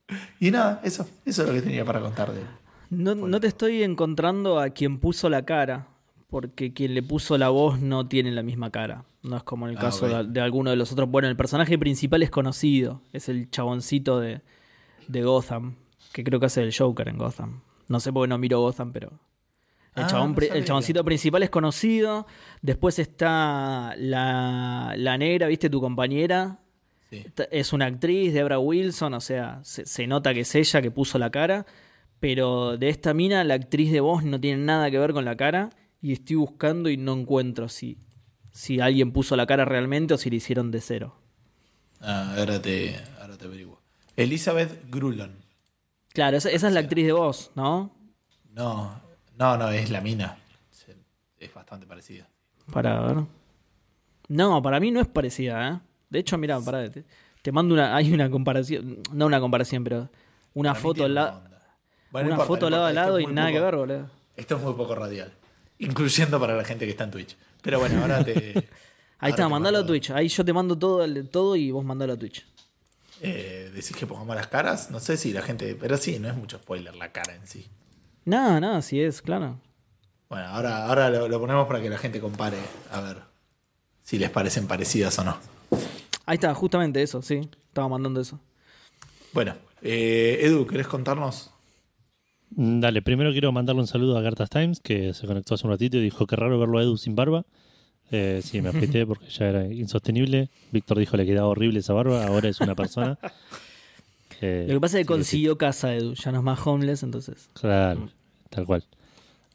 Speaker 2: y nada, eso, eso es lo que tenía para contar de él.
Speaker 3: No, no te estoy encontrando a quien puso la cara, porque quien le puso la voz no tiene la misma cara. No es como en el
Speaker 2: Ah,
Speaker 3: caso de, de alguno de los otros. Bueno, el personaje principal es conocido, es el chaboncito de, de Gotham, que creo que hace el Joker en Gotham. No sé por qué no miro Gotham, pero... El,
Speaker 2: Ah,
Speaker 3: chabón
Speaker 2: no
Speaker 3: el chaboncito principal es conocido. Después está la, la negra, ¿viste? Tu compañera.
Speaker 2: Sí.
Speaker 3: Es una actriz, Debra Wilson, o sea, se, se nota que es ella que puso la cara. Pero de esta mina, la actriz de voz no tiene nada que ver con la cara. Y estoy buscando y no encuentro si, si alguien puso la cara realmente o si le hicieron de cero.
Speaker 2: Ah, ahora te, ahora te averiguo. Elizabeth Grulon.
Speaker 3: Claro, esa, esa es la actriz de voz, ¿no?
Speaker 2: No, no, no, es la mina. Es bastante parecida.
Speaker 3: Para ver. No, para mí no es parecida, ¿eh? De hecho, mira, para, te, te mando una. Hay una comparación. No una comparación, pero una
Speaker 2: Para
Speaker 3: foto al lado.
Speaker 2: Bueno,
Speaker 3: Una
Speaker 2: importa,
Speaker 3: foto lado a lado y nada que ver, boludo.
Speaker 2: Esto es muy poco radial. Incluyendo para la gente que está en Twitch. Pero bueno, ahora te.
Speaker 3: Ahí
Speaker 2: ahora
Speaker 3: está,
Speaker 2: te
Speaker 3: mandalo a Twitch. Ahí yo te mando todo, el- todo y vos mandalo a Twitch.
Speaker 2: Eh, decís que pongamos las caras. No sé si la gente. Pero sí, no es mucho spoiler la cara en sí.
Speaker 3: Nada, nada, sí es, claro.
Speaker 2: Bueno, ahora, ahora lo, lo ponemos para que la gente compare. A ver si les parecen parecidas o no.
Speaker 3: Ahí está, justamente eso, sí. Estaba mandando eso.
Speaker 2: Bueno, eh, Edu, ¿querés contarnos?
Speaker 1: Mm, Dale, primero quiero mandarle un saludo a Cartas Times, que se conectó hace un ratito y dijo que raro verlo a Edu sin barba. Eh, sí, me afeité porque ya era insostenible. Víctor dijo le quedaba horrible esa barba, ahora es una persona. Eh,
Speaker 3: Lo que pasa es que
Speaker 1: sí, sí.
Speaker 3: consiguió casa, Edu. Ya no es más homeless, entonces.
Speaker 1: Claro, tal cual.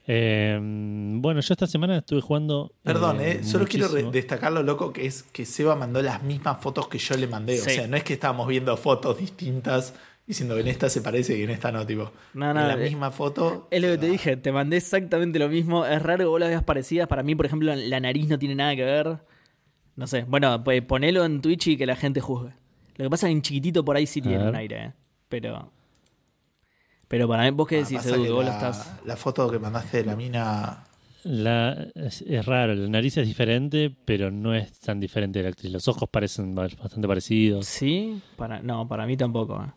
Speaker 1: Eh, bueno, yo esta semana estuve jugando.
Speaker 2: Perdón,
Speaker 1: eh,
Speaker 2: eh, solo quiero destacar lo loco que es que Seba mandó las mismas fotos que yo le mandé. O sea, no es que estábamos viendo fotos distintas diciendo que en esta se parece y en esta no, tipo.
Speaker 3: No, no,
Speaker 2: en la
Speaker 3: eh,
Speaker 2: misma foto.
Speaker 3: Es lo que te dije, te mandé exactamente lo mismo. Es raro que vos las veas parecidas. Para mí, por ejemplo, la nariz no tiene nada que ver. No sé. Bueno, pues ponelo en Twitch y que la gente juzgue. Lo que pasa es que en chiquitito por ahí sí tiene
Speaker 1: ver.
Speaker 3: un aire, ¿eh? Pero. Pero para mí, vos qué
Speaker 2: Ah,
Speaker 3: decís,
Speaker 2: pasa
Speaker 3: Edu, vos lo
Speaker 2: la,
Speaker 3: estás.
Speaker 2: la foto que mandaste de la mina.
Speaker 1: La, es, es raro, la nariz es diferente, pero no es tan diferente de la actriz. Los ojos parecen ba- bastante parecidos.
Speaker 3: ¿Sí? Para... No, para mí tampoco. ¿eh?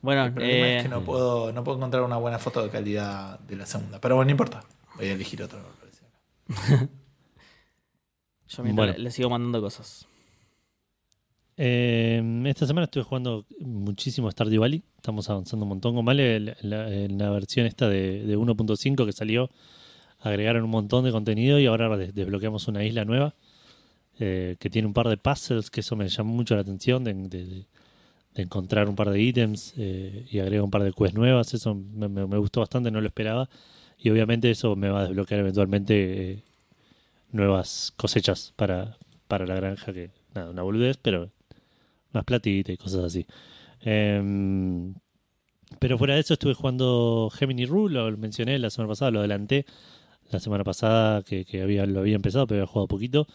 Speaker 3: Bueno,
Speaker 2: El problema
Speaker 3: eh,
Speaker 2: es que no puedo, no puedo encontrar una buena foto de calidad de la segunda. Pero bueno, no importa. Voy a elegir otra.
Speaker 3: yo mientras
Speaker 1: Bueno.
Speaker 3: le, le sigo mandando cosas.
Speaker 1: Eh, esta semana estuve jugando muchísimo Stardew Valley. Estamos avanzando un montón. Con en la, versión esta de, de 1.5 que salió, agregaron un montón de contenido y ahora des- desbloqueamos una isla nueva eh, que tiene un par de puzzles, que eso me llamó mucho la atención, de, encontrar un par de ítems eh, y agrega un par de quests nuevas. Eso me, me- me gustó bastante, no lo esperaba. Y obviamente eso me va a desbloquear eventualmente eh, nuevas cosechas para, para la granja, que nada, una boludez, pero más platita y cosas así. Em, pero fuera de eso estuve jugando Gemini Rule, lo mencioné la semana pasada, lo adelanté la semana pasada que, que había, lo había empezado, pero había jugado poquito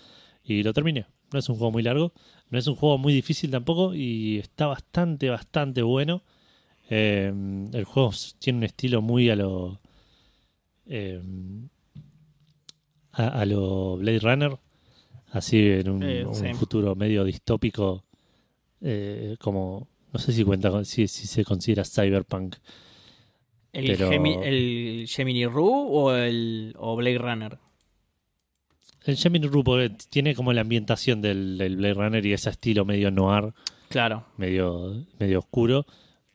Speaker 1: y lo terminé. No es un juego muy largo, no es un juego muy difícil tampoco y está bastante, bastante bueno. Em, el juego tiene un estilo muy a lo... em, a, a lo Blade Runner, así en un,
Speaker 3: Eh,
Speaker 1: un futuro medio distópico, eh, como no sé si cuenta con- si, si se considera cyberpunk.
Speaker 3: ¿El,
Speaker 1: pero-
Speaker 3: Gemi- el Gemini Rue o el o Blade Runner?
Speaker 1: El Gemini Rue tiene como la ambientación del, del Blade Runner y ese estilo medio noir,
Speaker 3: Claro.
Speaker 1: medio, medio oscuro,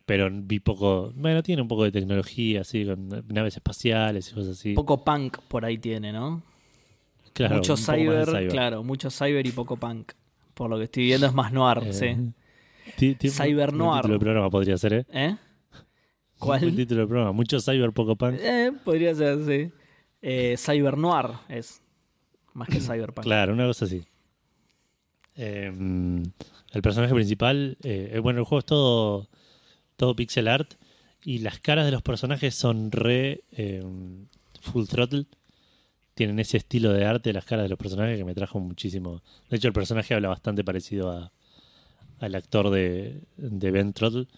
Speaker 1: pero vi poco, bueno, tiene un poco de tecnología, así, con naves espaciales y cosas así.
Speaker 3: Poco punk por ahí tiene, ¿no?
Speaker 1: Claro,
Speaker 3: mucho cyber. claro, mucho cyber y poco punk. Por lo que estoy viendo es más noir,
Speaker 1: Eh,
Speaker 3: sí. Cyber noir.
Speaker 1: título de programa podría ser, ¿eh?
Speaker 3: ¿Eh? ¿Cuál?
Speaker 1: buen título de programa. Mucho cyber, poco punk.
Speaker 3: Eh, podría ser, sí. Eh, cyber noir es más que cyberpunk.
Speaker 1: Claro, una cosa así. Eh, el personaje principal, eh, bueno, el juego es todo, todo pixel art y las caras de los personajes son re eh, full throttle. Tienen ese estilo de arte de las caras de los personajes que me trajo muchísimo. De hecho, el personaje habla bastante parecido a, al actor de, de Ben Throttle,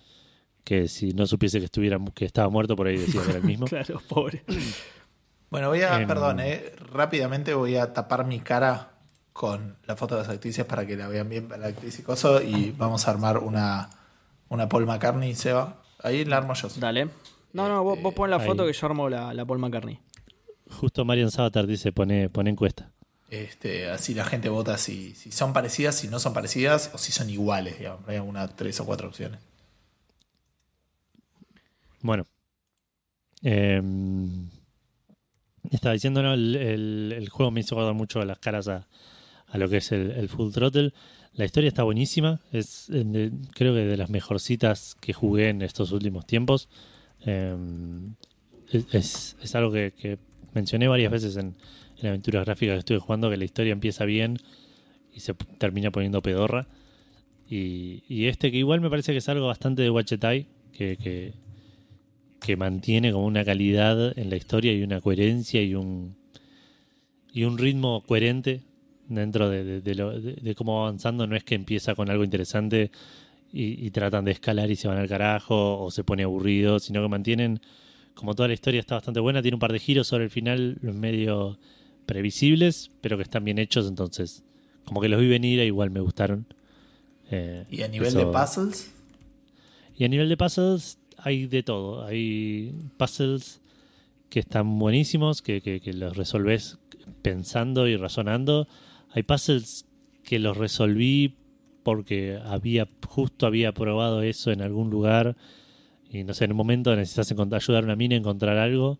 Speaker 1: que si no supiese que estuviera que estaba muerto por ahí decía que era el mismo.
Speaker 3: Claro, pobre.
Speaker 2: Bueno, voy a,
Speaker 1: Em.
Speaker 2: perdón, eh, rápidamente voy a tapar mi cara con la foto de las actrices para que la vean bien para la actriz y coso y vamos a armar una, una Paul McCartney, Seba. Ahí la armo yo.
Speaker 3: Dale. No, no, vos, vos pon la
Speaker 1: Ahí.
Speaker 3: foto que yo armo la, la Paul McCartney.
Speaker 1: Justo Marian Sabater dice, pone, pone encuesta.
Speaker 2: Este, así la gente vota si, si son parecidas, si no son parecidas o si son iguales, digamos. Hay una, tres o cuatro opciones.
Speaker 1: Bueno. Eh, estaba diciendo, ¿no? El, el- el juego me hizo acordar mucho las caras a, a lo que es el, el Full Throttle. La historia está buenísima. Es de- creo que de las mejorcitas que jugué en estos últimos tiempos. Eh, es- es, es algo que, que mencioné varias veces en, en aventuras gráficas que estuve jugando, que la historia empieza bien y se termina poniendo pedorra. Y, y este que igual me parece que es algo bastante de Wachetai, que, que, mantiene como una calidad en la historia y una coherencia y un y un ritmo coherente dentro de, lo- de cómo va avanzando. No es que empieza con algo interesante y, y tratan de escalar y se van al carajo o se pone aburrido, sino que mantienen, como toda la historia está bastante buena, tiene un par de giros sobre el final medio previsibles, pero que están bien hechos, entonces como que los vi venir e igual me gustaron. Eh,
Speaker 2: Y a nivel
Speaker 1: eso-
Speaker 2: de puzzles,
Speaker 1: y a nivel de puzzles hay de todo. Hay puzzles que están buenísimos, que, que, que los resolves pensando y razonando. Hay puzzles que los resolví porque había justo había probado eso en algún lugar y no sé, en un momento necesitas ayudar a una mina a encontrar algo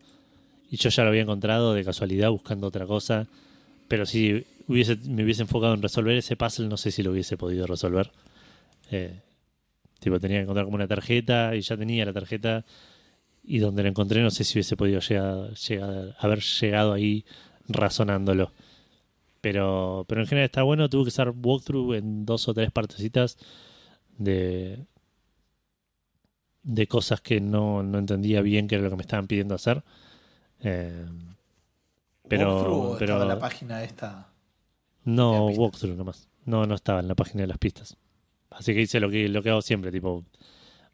Speaker 1: y yo ya lo había encontrado de casualidad buscando otra cosa. Pero si hubiese, me hubiese enfocado en resolver ese puzzle, no sé si lo hubiese podido resolver. Eh, Tipo, tenía que encontrar como una tarjeta y ya tenía la tarjeta. Y donde la encontré, no sé si hubiese podido llegar, haber llegado ahí razonándolo. Pero, pero en general está bueno. Tuve que hacer walkthrough en dos o tres partecitas de, de cosas que no, no entendía bien qué era lo que me estaban pidiendo hacer. Eh, pero, pero
Speaker 2: estaba en la página esta.
Speaker 1: no,
Speaker 2: de
Speaker 1: walkthrough nomás. No, no estaba en la página de las pistas. Así que hice lo que, lo que hago siempre, tipo,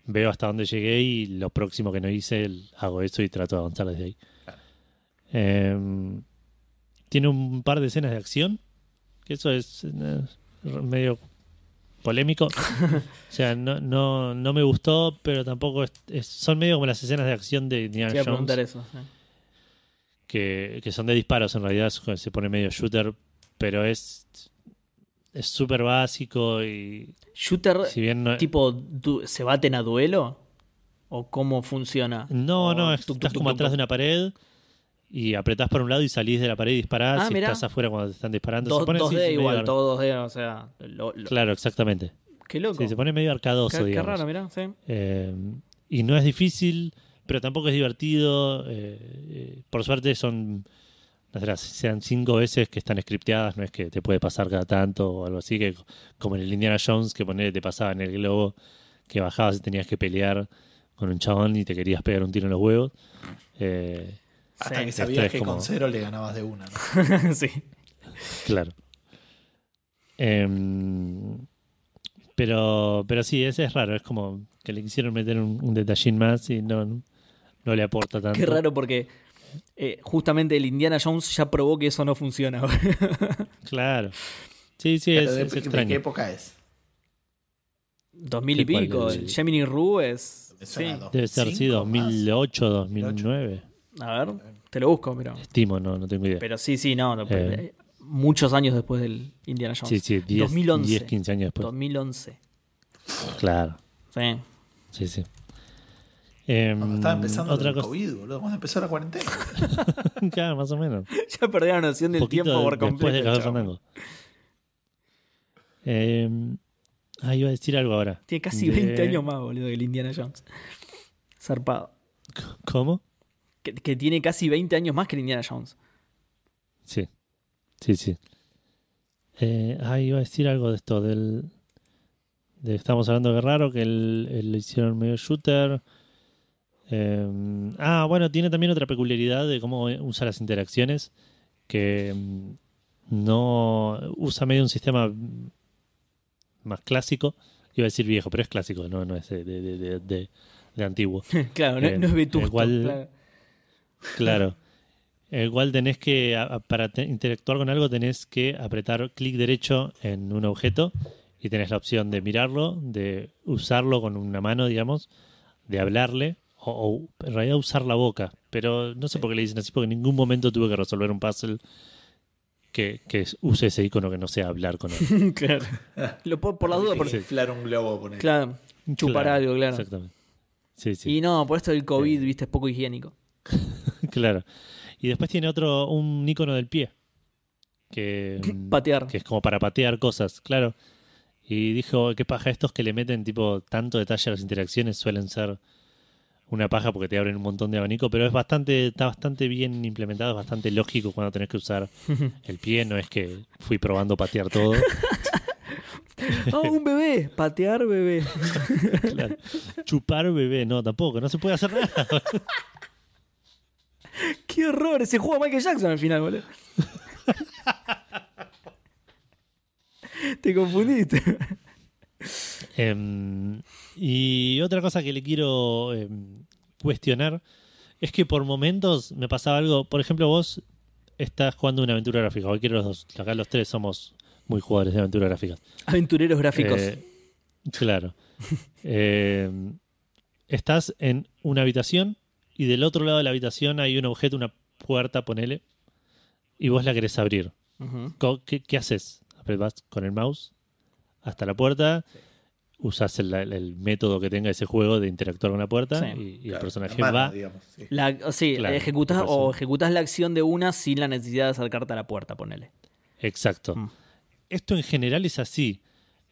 Speaker 1: veo hasta dónde llegué y lo próximo que no hice, hago eso y trato de avanzar desde ahí.
Speaker 2: Claro.
Speaker 1: Em, tiene un par de escenas de acción, que eso es eh, medio polémico. o sea, no, no, no me gustó, pero tampoco es- es- son medio como las escenas de acción de Indiana Jones
Speaker 3: preguntar eso.
Speaker 1: que, que son de disparos en realidad, es- se pone medio shooter, pero es es súper básico y
Speaker 3: ¿Shooter
Speaker 1: si bien no,
Speaker 3: tipo se baten a duelo? ¿O cómo funciona?
Speaker 1: no, no,
Speaker 3: tuc, tuc,
Speaker 1: estás
Speaker 3: tuc,
Speaker 1: como atrás de una pared y apretás por un lado y salís de la pared y disparás
Speaker 3: Ah, mirá.
Speaker 1: estás afuera cuando te están disparando.
Speaker 3: Dos-
Speaker 1: se pone
Speaker 3: 2D
Speaker 1: así, medio
Speaker 3: igual, todo 2D, o sea. lo- lo-
Speaker 1: Claro, exactamente.
Speaker 3: Qué loco.
Speaker 1: Sí, se pone medio arcadoso,
Speaker 3: qué, raro, mirá, sí.
Speaker 1: Eh, y no es difícil, pero tampoco es divertido. eh, eh, por suerte son, no sé, sean cinco veces que están scripteadas, no es que te puede pasar cada tanto o algo así, que como en el Indiana Jones, que ponele, te pasaba en el globo, que bajabas y tenías que pelear con un chabón y te querías pegar un tiro en los huevos. Eh,
Speaker 2: Hasta
Speaker 3: Sí.
Speaker 2: que sabías
Speaker 1: es
Speaker 2: que
Speaker 1: como-
Speaker 2: con cero le ganabas de una. ¿no?
Speaker 3: sí.
Speaker 1: Claro. Em, pero, pero sí, ese es raro. Es como que le quisieron meter un, un detallín más y no, no le aporta tanto.
Speaker 3: Qué raro porque eh, justamente el Indiana Jones ya probó que eso no funciona.
Speaker 1: Claro. Sí, sí,
Speaker 2: Pero
Speaker 1: es,
Speaker 2: de,
Speaker 1: es
Speaker 2: de
Speaker 1: extraño.
Speaker 2: qué época es?
Speaker 3: 2000 y pico.
Speaker 1: El-
Speaker 3: Gemini Rue es. Sí.
Speaker 1: Debe ser, sí,
Speaker 2: 2005 más.
Speaker 1: 2008, 2009.
Speaker 3: A ver, te lo busco, pero.
Speaker 1: Estimo, no, no tengo idea.
Speaker 3: Pero sí, sí, no. no,
Speaker 1: Eh.
Speaker 3: eh, Muchos años después del Indiana Jones.
Speaker 1: sí, sí, 10,
Speaker 3: 2011.
Speaker 1: 10, 15 años después.
Speaker 3: 2011.
Speaker 1: Claro,
Speaker 3: Sí.
Speaker 1: sí, sí. Em,
Speaker 2: Cuando estaba empezando
Speaker 1: otra
Speaker 2: el
Speaker 1: cosa.
Speaker 2: COVID, boludo. Cuando empezó la cuarentena.
Speaker 1: claro, más o menos.
Speaker 3: Ya perdí la noción del
Speaker 1: poquito
Speaker 3: tiempo por
Speaker 1: después
Speaker 3: completo.
Speaker 1: de Café
Speaker 3: chavo.
Speaker 1: Fandango. Em, ah, iba a decir algo ahora.
Speaker 3: Tiene casi
Speaker 1: De-
Speaker 3: 20 años más, boludo, que el Indiana Jones. Zarpado.
Speaker 1: ¿Cómo?
Speaker 3: Que, que tiene casi 20 años más que Indiana Jones.
Speaker 1: Sí, sí, sí. Eh, ah, iba a decir algo de esto, del... De, estamos hablando de raro, que lo hicieron medio shooter. Eh, ah, bueno, tiene también otra peculiaridad de cómo usa las interacciones, que mm, no usa medio un sistema más clásico. Iba a decir viejo, pero es clásico, no, no es de, de- de- de- de- de antiguo.
Speaker 3: claro, no,
Speaker 1: Eh,
Speaker 3: no es vetusto.
Speaker 1: igual-
Speaker 3: claro.
Speaker 1: Claro. Igual tenés que, para te- interactuar con algo, tenés que apretar clic derecho en un objeto y tenés la opción de mirarlo, de usarlo con una mano, digamos, de hablarle o, o en realidad usar la boca. Pero no sé por qué le dicen así, porque en ningún momento tuve que resolver un puzzle que, que use ese icono que no sea hablar con él.
Speaker 3: claro. Lo puedo- por la duda, por,
Speaker 2: inflar un globo, poner.
Speaker 3: claro, chupar
Speaker 1: Claro,
Speaker 3: algo, claro.
Speaker 1: Exactamente. Sí, sí.
Speaker 3: Y no, por esto del COVID,
Speaker 1: Eh.
Speaker 3: viste, es poco higiénico.
Speaker 1: Claro. Y después tiene otro, un icono del pie. Que,
Speaker 3: Patear.
Speaker 1: que es como para patear cosas, claro. Y dijo, qué paja estos que le meten tipo tanto detalle a las interacciones suelen ser una paja porque te abren un montón de abanico, pero es bastante, está bastante bien implementado, es bastante lógico cuando tenés que usar el pie, no es que fui probando patear todo.
Speaker 3: ¡Oh, un bebé! Patear bebé.
Speaker 1: Claro. Chupar bebé, no, tampoco, no se puede hacer nada.
Speaker 3: ¡Qué horror! Se juega Michael Jackson al final, boludo. Te confundiste.
Speaker 1: Em, y otra cosa que le quiero em, cuestionar es que por momentos me pasaba algo. Por ejemplo, vos estás jugando una aventura gráfica. Cualquiera de los dos. Acá los tres somos muy jugadores de aventuras gráficas.
Speaker 3: Aventureros gráficos.
Speaker 1: Eh, claro. Em, estás en una habitación y del otro lado de la habitación hay un objeto, una puerta, ponele, y vos la querés abrir. ¿Qué, qué haces? Vas con el mouse hasta la puerta, usas el, el método que tenga ese juego de interactuar con la puerta
Speaker 3: Sí.
Speaker 1: y, y el personaje
Speaker 2: la mano,
Speaker 1: va.
Speaker 2: digamos, sí.
Speaker 3: La- o sí,
Speaker 1: Claro,
Speaker 3: ejecutás la acción de una sin la necesidad de acercarte a la puerta, ponele.
Speaker 1: Exacto.
Speaker 3: Mm.
Speaker 1: Esto en general es así,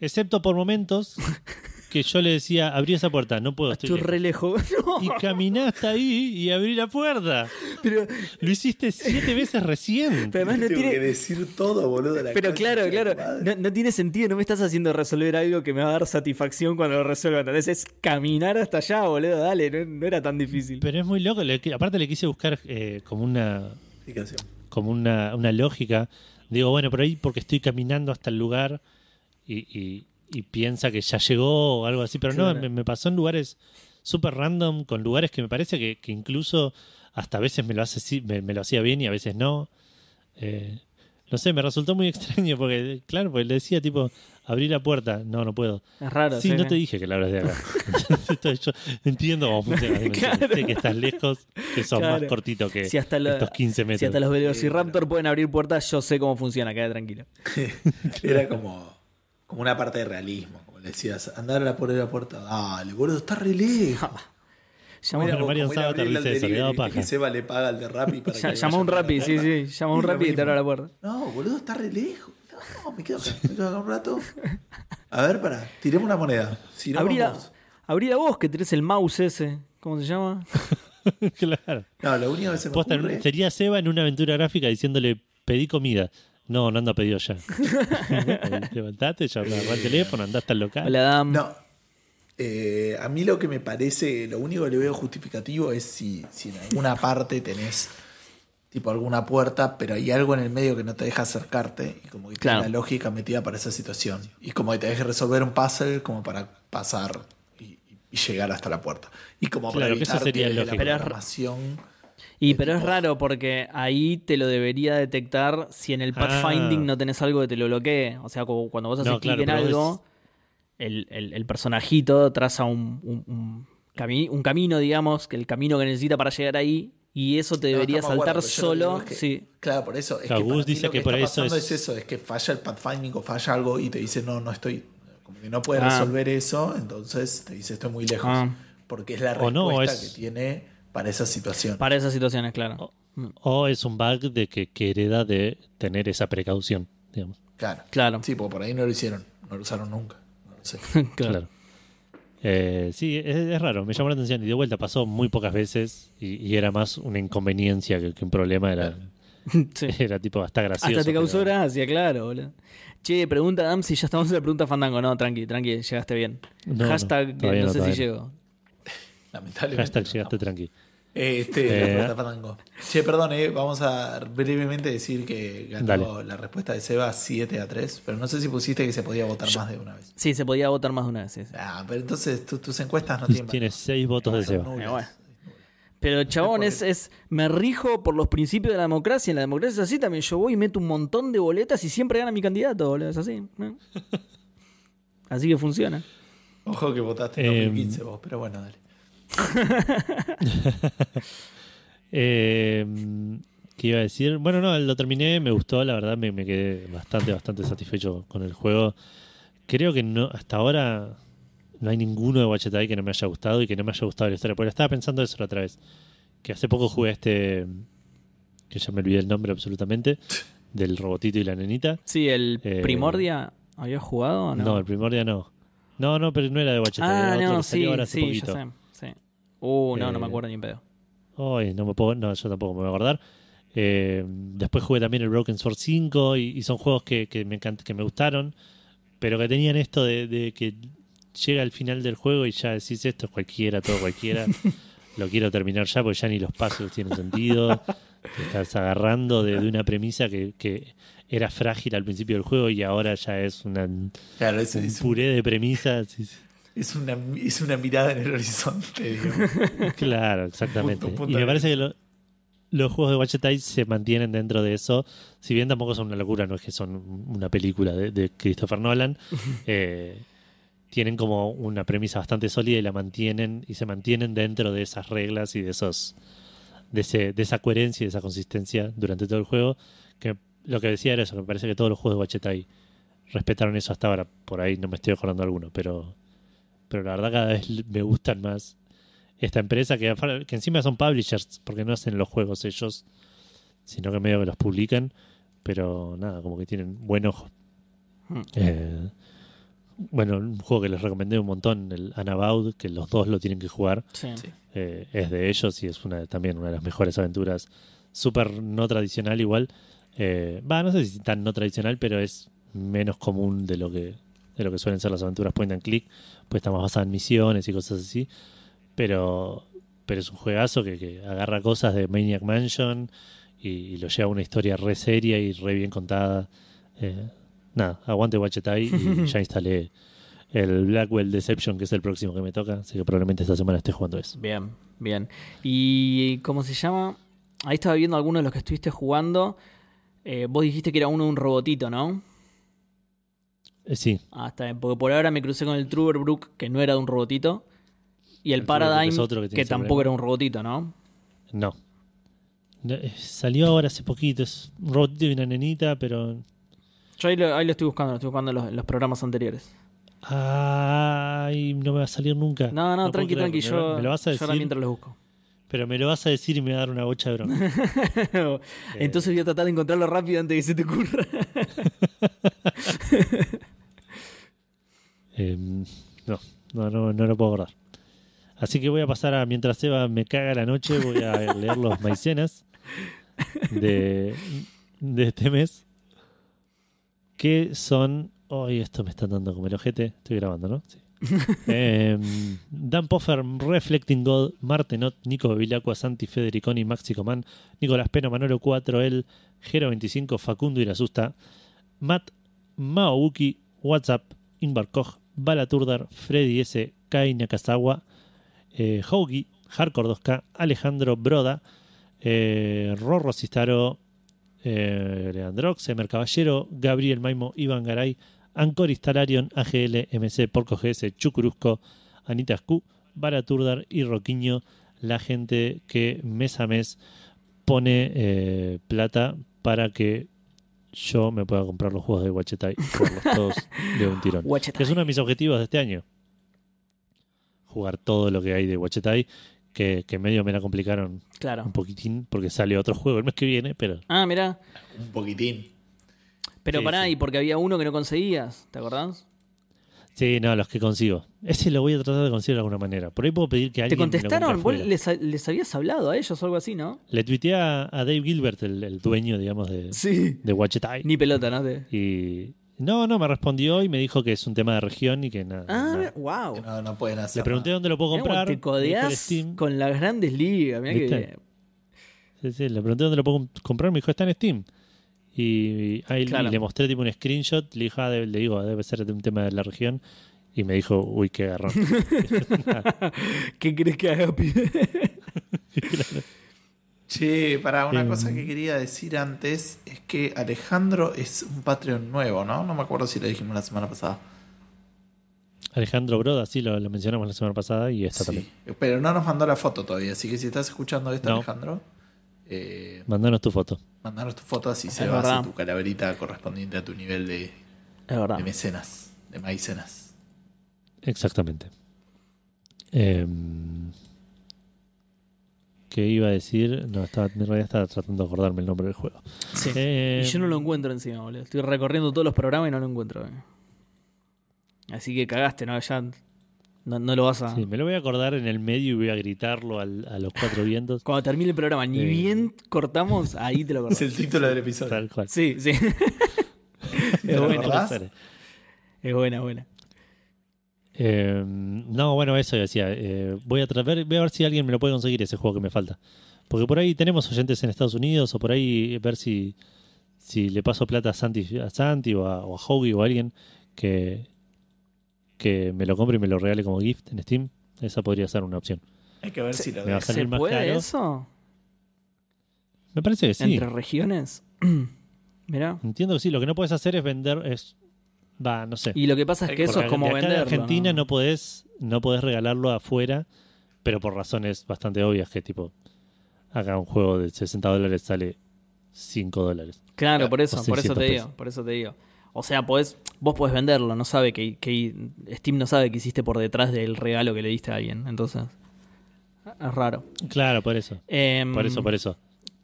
Speaker 1: excepto por momentos que yo le decía, abrí esa puerta, no puedo, estoy
Speaker 3: re lejos. No,
Speaker 1: Y caminaste ahí y abrí la puerta.
Speaker 3: pero,
Speaker 1: Lo hiciste siete veces recién.
Speaker 3: pero además no
Speaker 2: Tengo que
Speaker 3: tiene.
Speaker 2: decir todo, boludo. la
Speaker 3: Pero claro, claro, no, no tiene sentido, no me estás haciendo resolver algo que me va a dar satisfacción cuando lo resuelva. Entonces es caminar hasta allá, boludo, dale, no, no era tan difícil.
Speaker 1: Pero es muy loco. le- aparte le quise buscar eh, como una
Speaker 2: Explicación.
Speaker 1: como una, una lógica. Digo, bueno, por ahí porque estoy caminando hasta el lugar y, y- y piensa que ya llegó o algo así. Pero
Speaker 3: Claro.
Speaker 1: no, me, me pasó en lugares súper random, con lugares que me parece que, que incluso hasta a veces me lo, hace, sí- me, me lo hacía bien y a veces no. Eh, no sé, me resultó muy extraño porque, claro, porque le decía tipo, abrí la puerta. No, no puedo.
Speaker 3: Es raro.
Speaker 1: Sí, no
Speaker 3: sí.
Speaker 1: te dije que la abras de acá. Entonces, yo entiendo cómo funciona.
Speaker 3: Claro.
Speaker 1: Sé que estás lejos, que sos
Speaker 3: Claro.
Speaker 1: más cortito que
Speaker 3: Si hasta, la-
Speaker 1: estos 15 metros.
Speaker 3: si hasta los Velociraptor pueden abrir puertas, yo sé cómo funciona, queda tranquilo.
Speaker 2: Era como, como una parte de realismo. Como le decías, andar a la puerta de la puerta. Dale, boludo, está re lejos. Ir a
Speaker 1: paja.
Speaker 2: Que Seba le paga al de Rappi para
Speaker 3: ll-
Speaker 2: que
Speaker 3: llama
Speaker 2: vaya
Speaker 3: un Rappi, sí, sí. Llama un Rappi y te abre la puerta.
Speaker 2: No, boludo, está re lejos. No, me quedo acá, me quedo acá un rato. A ver, pará, tiremos una moneda. Si no,
Speaker 3: abrí, la,
Speaker 2: vamos-
Speaker 3: abrí la voz que tenés el mouse ese. ¿Cómo se llama?
Speaker 1: claro.
Speaker 2: No, lo único que se me ocurre...
Speaker 1: sería Seba en una aventura gráfica diciéndole, pedí comida. No, no anda pedido ya. Levantate, ya agarrá el teléfono, andá hasta el local.
Speaker 3: Hola, Dam.
Speaker 2: No. Eh, a mí lo que me parece, lo único que le veo justificativo es si, si en alguna parte tenés tipo alguna puerta, pero hay algo en el medio que no te deja acercarte y como que
Speaker 3: Claro.
Speaker 2: tiene la lógica metida para esa situación. Y como que te deje resolver un puzzle como para pasar y, y llegar hasta la puerta. Y como para
Speaker 1: Claro, que eso
Speaker 2: evitar que
Speaker 1: lógico.
Speaker 2: la programación...
Speaker 3: Y pero es raro porque ahí te lo debería detectar si en el pathfinding
Speaker 1: Ah.
Speaker 3: no tenés algo que te lo bloquee. O sea, como cuando vos haces
Speaker 1: No,
Speaker 3: clic
Speaker 1: claro,
Speaker 3: en algo, el, el- el personajito traza un, un- un cami- un camino, digamos, que el camino que necesita para llegar ahí, y eso te debería saltar solo.
Speaker 2: es que-
Speaker 3: sí.
Speaker 2: Claro, por eso. Es que para
Speaker 1: dice
Speaker 2: lo
Speaker 1: que
Speaker 2: que,
Speaker 1: por
Speaker 2: está
Speaker 1: eso
Speaker 2: pasando
Speaker 1: es-
Speaker 2: es... eso, es que falla el pathfinding o falla algo y te dice, no, no estoy, como que no puede
Speaker 3: Ah.
Speaker 2: resolver eso, entonces te dice, estoy muy lejos.
Speaker 3: Ah.
Speaker 2: Porque es la respuesta
Speaker 1: no, es-
Speaker 2: que tiene para esa situación.
Speaker 3: Para esas situaciones, claro.
Speaker 1: O, o es un bug de que, que hereda de tener esa precaución, digamos.
Speaker 2: Claro.
Speaker 3: Claro.
Speaker 2: Sí, porque por ahí no lo hicieron, no lo usaron nunca. No lo sé.
Speaker 3: Claro.
Speaker 1: Claro. Eh, sí, es, es raro, me llamó la atención y de vuelta pasó muy pocas veces y, y era más una inconveniencia que, que un problema, era,
Speaker 3: Sí.
Speaker 1: era tipo hasta gracioso.
Speaker 3: Hasta te causó
Speaker 1: pero-
Speaker 3: gracia, claro, boludo. Che, pregunta Dam si ya estamos en la pregunta Fandango. No, tranqui, tranqui, llegaste bien.
Speaker 1: No,
Speaker 3: Hashtag,
Speaker 1: no,
Speaker 3: sé si
Speaker 1: no.
Speaker 2: Lamentablemente.
Speaker 1: Hashtag
Speaker 2: no
Speaker 1: llegaste tranqui.
Speaker 2: Este,
Speaker 1: Eh,
Speaker 2: la pregunta Fandango. Che, perdón, eh, vamos a brevemente decir que ganó
Speaker 1: Dale.
Speaker 2: la respuesta de Seba 7 a 3, pero no sé si pusiste que se podía votar más de una vez.
Speaker 3: Sí, se podía votar más de una vez. sí, sí.
Speaker 2: Ah, pero entonces tu- tus encuestas no tienen
Speaker 1: Tienes seis votos de Seba.
Speaker 2: nulas.
Speaker 3: Eh, bueno. Pero chabón, es, es, me rijo por los principios de la democracia. En la democracia es así también. Yo voy y meto un montón de boletas y siempre gana mi candidato, boludo. Es así. ¿no? Así que funciona.
Speaker 2: Ojo que votaste en
Speaker 1: Em,
Speaker 2: 2015 vos, pero bueno, dale.
Speaker 1: Eh, ¿Qué iba a decir? Bueno, no, lo terminé, me gustó, la verdad me, me quedé bastante, bastante satisfecho con el juego. Creo que no hasta ahora no hay ninguno de Watchet Eye que no me haya gustado y que no me haya gustado la historia. Porque estaba pensando eso la otra vez. Que hace poco jugué este, que ya me olvidé el nombre absolutamente, del robotito y la nenita.
Speaker 3: Sí, el
Speaker 1: Eh,
Speaker 3: Primordia, ¿había jugado o no?
Speaker 1: No, el Primordia no. No, no, pero no era de Watchet Eye,
Speaker 3: ah,
Speaker 1: era otro
Speaker 3: no,
Speaker 1: que salió
Speaker 3: sí,
Speaker 1: ahora hace
Speaker 3: sí,
Speaker 1: poquito.
Speaker 3: ya sé. Uh, no, no me
Speaker 1: Eh,
Speaker 3: acuerdo ni en pedo.
Speaker 1: Ay, no me puedo, no, yo tampoco me voy a acordar. Eh, después jugué también el Broken Sword 5 y, y son juegos que, que me encant- que me gustaron, pero que tenían esto de, de que llega al final del juego y ya decís esto es cualquiera, todo cualquiera. Lo quiero terminar ya porque ya ni los puzzles tienen sentido. Te estás agarrando de, de una premisa que, que era frágil al principio del juego y ahora ya es una, un
Speaker 2: Claro, es, es, un-
Speaker 1: puré de premisas.
Speaker 2: Es una, es una mirada en el horizonte, digamos.
Speaker 1: Claro, exactamente.
Speaker 2: Punto- punto
Speaker 1: y me parece que lo- los juegos de Watchet se mantienen dentro de eso. Si bien tampoco son una locura, no es que son una película de, de Christopher Nolan. eh, tienen como una premisa bastante sólida y la mantienen y se mantienen dentro de esas reglas y de esos de, ese, de esa coherencia y de esa consistencia durante todo el juego. Que lo que decía era eso, que me parece que todos los juegos de Watchet Eye respetaron eso hasta ahora. Por ahí no me estoy acordando alguno, pero, pero la verdad cada vez me gustan más esta empresa que, que encima son publishers porque no hacen los juegos ellos, sino que medio que los publican. Pero nada, como que tienen buenos
Speaker 3: Hmm.
Speaker 1: eh, bueno, un juego que les recomendé un montón, el Anabaud, que los dos lo tienen que jugar.
Speaker 3: Sí.
Speaker 2: Sí.
Speaker 1: eh, es de ellos y es una también una de las mejores aventuras. Súper no tradicional igual. Eh, Va, no sé si tan no tradicional, pero es menos común de lo que de lo que suelen ser las aventuras point and click, pues está más basada en misiones y cosas así. Pero, pero es un juegazo que, que agarra cosas de Maniac Mansion y, y lo lleva a una historia re seria y re bien contada. Eh, nada, aguante Wachetai y ya instalé el Blackwell Deception, que es el próximo que me toca, así que probablemente esta semana esté jugando eso.
Speaker 3: Bien, bien. ¿Y cómo se llama? Ahí estaba viendo algunos de los que estuviste jugando. Eh, vos dijiste que era uno de un robotito, ¿no?
Speaker 1: Eh, sí,
Speaker 3: Ah, está bien. Porque por ahora me crucé con el Truberbrook, que no era de un robotito. Y el,
Speaker 1: El
Speaker 3: Paradigm,
Speaker 1: que
Speaker 3: tampoco
Speaker 1: problema.
Speaker 3: era un robotito, ¿no?
Speaker 1: no. Eh, Salió ahora hace poquito, es un robotito y una nenita, pero...
Speaker 3: Yo ahí lo, ahí lo estoy buscando, lo estoy buscando en los, en los programas anteriores.
Speaker 1: Ay, no me va a salir nunca.
Speaker 3: No, no, tranqui, tranqui.
Speaker 1: Me
Speaker 3: Yo,
Speaker 1: me lo vas a
Speaker 3: yo ahora
Speaker 1: decir,
Speaker 3: mientras lo busco.
Speaker 1: pero me lo vas a decir y me va a dar una bocha de broma.
Speaker 3: Entonces voy a tratar de encontrarlo rápido antes de que se te ocurra.
Speaker 1: Eh, no, no, no, no lo puedo acordar. Así que voy a pasar a, mientras Seba me caga la noche, voy a leer los maicenas de, de este mes. Que son. Hoy esto me están dando como el ojete. Estoy grabando, ¿no? Sí. Eh, Dan Poffer, Reflecting God, Martenot, Nico Vilacqua, Santi Federiconi, Maxi Coman, Nicolás Pena, Manolo 4, El, Gero 25, Facundo Irasusta, Matt Maobuki, WhatsApp, Ingvar Koch, Balaturdar, Freddy S, Kai Nakazawa, eh, Hoagie, Hardcore 2K, Alejandro Broda, eh, Rorro Cistaro, eh, Leandrox, Emer Caballero, Gabriel Maimo, Iván Garay, Ancoris Talarion, AGL, MC, Porco GS, Chucurusco, Anita Scu, Balaturdar y Roquiño, la gente que mes a mes pone eh, plata para que yo me pueda comprar los juegos de Wachetai y jugarlos todos de un tirón. Que es uno de mis objetivos de este año. Jugar todo lo que hay de Wachetai, que, que medio me la complicaron un
Speaker 3: Claro.
Speaker 1: poquitín porque sale otro juego el mes que viene, pero
Speaker 3: Ah, mirá.
Speaker 2: Un poquitín.
Speaker 3: Pero
Speaker 1: Sí,
Speaker 3: pará,
Speaker 1: sí.
Speaker 3: y porque había uno que no conseguías, ¿te acordás?
Speaker 1: Sí, no, los que consigo. Ese lo voy a tratar de conseguir de alguna manera. Por ahí puedo pedir que
Speaker 3: ¿Te
Speaker 1: alguien me lo compre
Speaker 3: contestaron? ¿Vos les, les habías hablado a ellos o algo así, no?
Speaker 1: Le tuiteé a, a Dave Gilbert, el, el dueño, digamos, de,
Speaker 3: Sí.
Speaker 1: de.
Speaker 3: Ni pelota, ¿no? Te-
Speaker 1: Y no, no, me respondió y me dijo que es un tema de región y que nada.
Speaker 3: Ah,
Speaker 1: nada.
Speaker 3: wow.
Speaker 2: Que no, no pueden hacer.
Speaker 1: Le pregunté
Speaker 2: nada.
Speaker 1: dónde lo puedo comprar.
Speaker 3: Te
Speaker 1: Steam.
Speaker 3: con las grandes ligas. Mirá que
Speaker 1: ¿Viste?
Speaker 3: bien.
Speaker 1: Sí, sí, le pregunté dónde lo puedo comprar, me dijo, está en Steam. Y, ahí
Speaker 3: Claro.
Speaker 1: y le mostré tipo un screenshot, le, dije, ah, le digo, debe ser de un tema de la región. Y me dijo, uy, qué agarrón.
Speaker 3: ¿Qué crees que haga, pibe?
Speaker 2: Che, para una
Speaker 1: Em.
Speaker 2: cosa que quería decir antes es que Alejandro es un Patreon nuevo, ¿no? No me acuerdo si lo dijimos la semana pasada.
Speaker 1: Alejandro Broda, sí, lo, lo mencionamos la semana pasada y esta también.
Speaker 2: Sí, pero no nos mandó la foto todavía, así que si estás escuchando esto,
Speaker 1: No.
Speaker 2: Alejandro, eh,
Speaker 1: Mandanos tu foto.
Speaker 2: mandanos tu foto así se
Speaker 3: Es
Speaker 2: va a
Speaker 3: verdad.
Speaker 2: hacer tu calaverita correspondiente a tu nivel de,
Speaker 3: verdad.
Speaker 2: mecenas, de maicenas.
Speaker 1: Exactamente. Em, ¿Qué iba a decir? No, estaba, en realidad estaba tratando de acordarme el nombre del juego.
Speaker 3: Sí.
Speaker 1: Em,
Speaker 3: Y yo no lo encuentro encima, boludo. Estoy recorriendo todos los programas y no lo encuentro. eh. Así que cagaste, ¿no? Ya no, no lo vas a...
Speaker 1: Sí, me lo voy a acordar en el medio y voy a gritarlo al- a los cuatro vientos.
Speaker 3: Cuando termine el programa, ni
Speaker 1: Eh.
Speaker 3: bien cortamos, ahí te lo
Speaker 2: Es
Speaker 3: acordás.
Speaker 2: el título del episodio.
Speaker 1: Tal cual.
Speaker 3: Sí, sí.
Speaker 2: ¿Te
Speaker 3: es
Speaker 2: lo
Speaker 3: buena, es buena, buena.
Speaker 1: Eh, no, bueno, eso decía. eh, voy, a ver, voy a ver si alguien me lo puede conseguir ese juego que me falta. Porque por ahí tenemos oyentes en Estados Unidos o por ahí ver si, si le paso plata a Santi, a Santi o a, o a o a alguien que, que me lo compre y me lo regale como gift en Steam. Esa podría ser una opción.
Speaker 2: Hay que ver si lo
Speaker 1: me va a salir
Speaker 3: ¿Se
Speaker 1: más
Speaker 3: puede
Speaker 1: caro.
Speaker 3: eso?
Speaker 1: Me parece que sí.
Speaker 3: ¿Entre regiones? Mirá.
Speaker 1: Entiendo que sí. Lo que no puedes hacer es vender. Es, va, no sé.
Speaker 3: Y lo que pasa es que eso es como
Speaker 1: acá de
Speaker 3: venderlo.
Speaker 1: Argentina
Speaker 3: ¿no?
Speaker 1: no podés, no podés regalarlo afuera, pero por razones bastante obvias que tipo, acá un juego de 60 dólares sale 5 dólares.
Speaker 3: Claro, por eso, por eso te
Speaker 1: 600
Speaker 3: digo, por eso te digo. O sea, podés, vos podés venderlo, no sabe que, que Steam no sabe que hiciste por detrás del regalo que le diste a alguien, entonces es raro.
Speaker 1: Claro, por eso.
Speaker 3: Em,
Speaker 1: Por eso, por eso.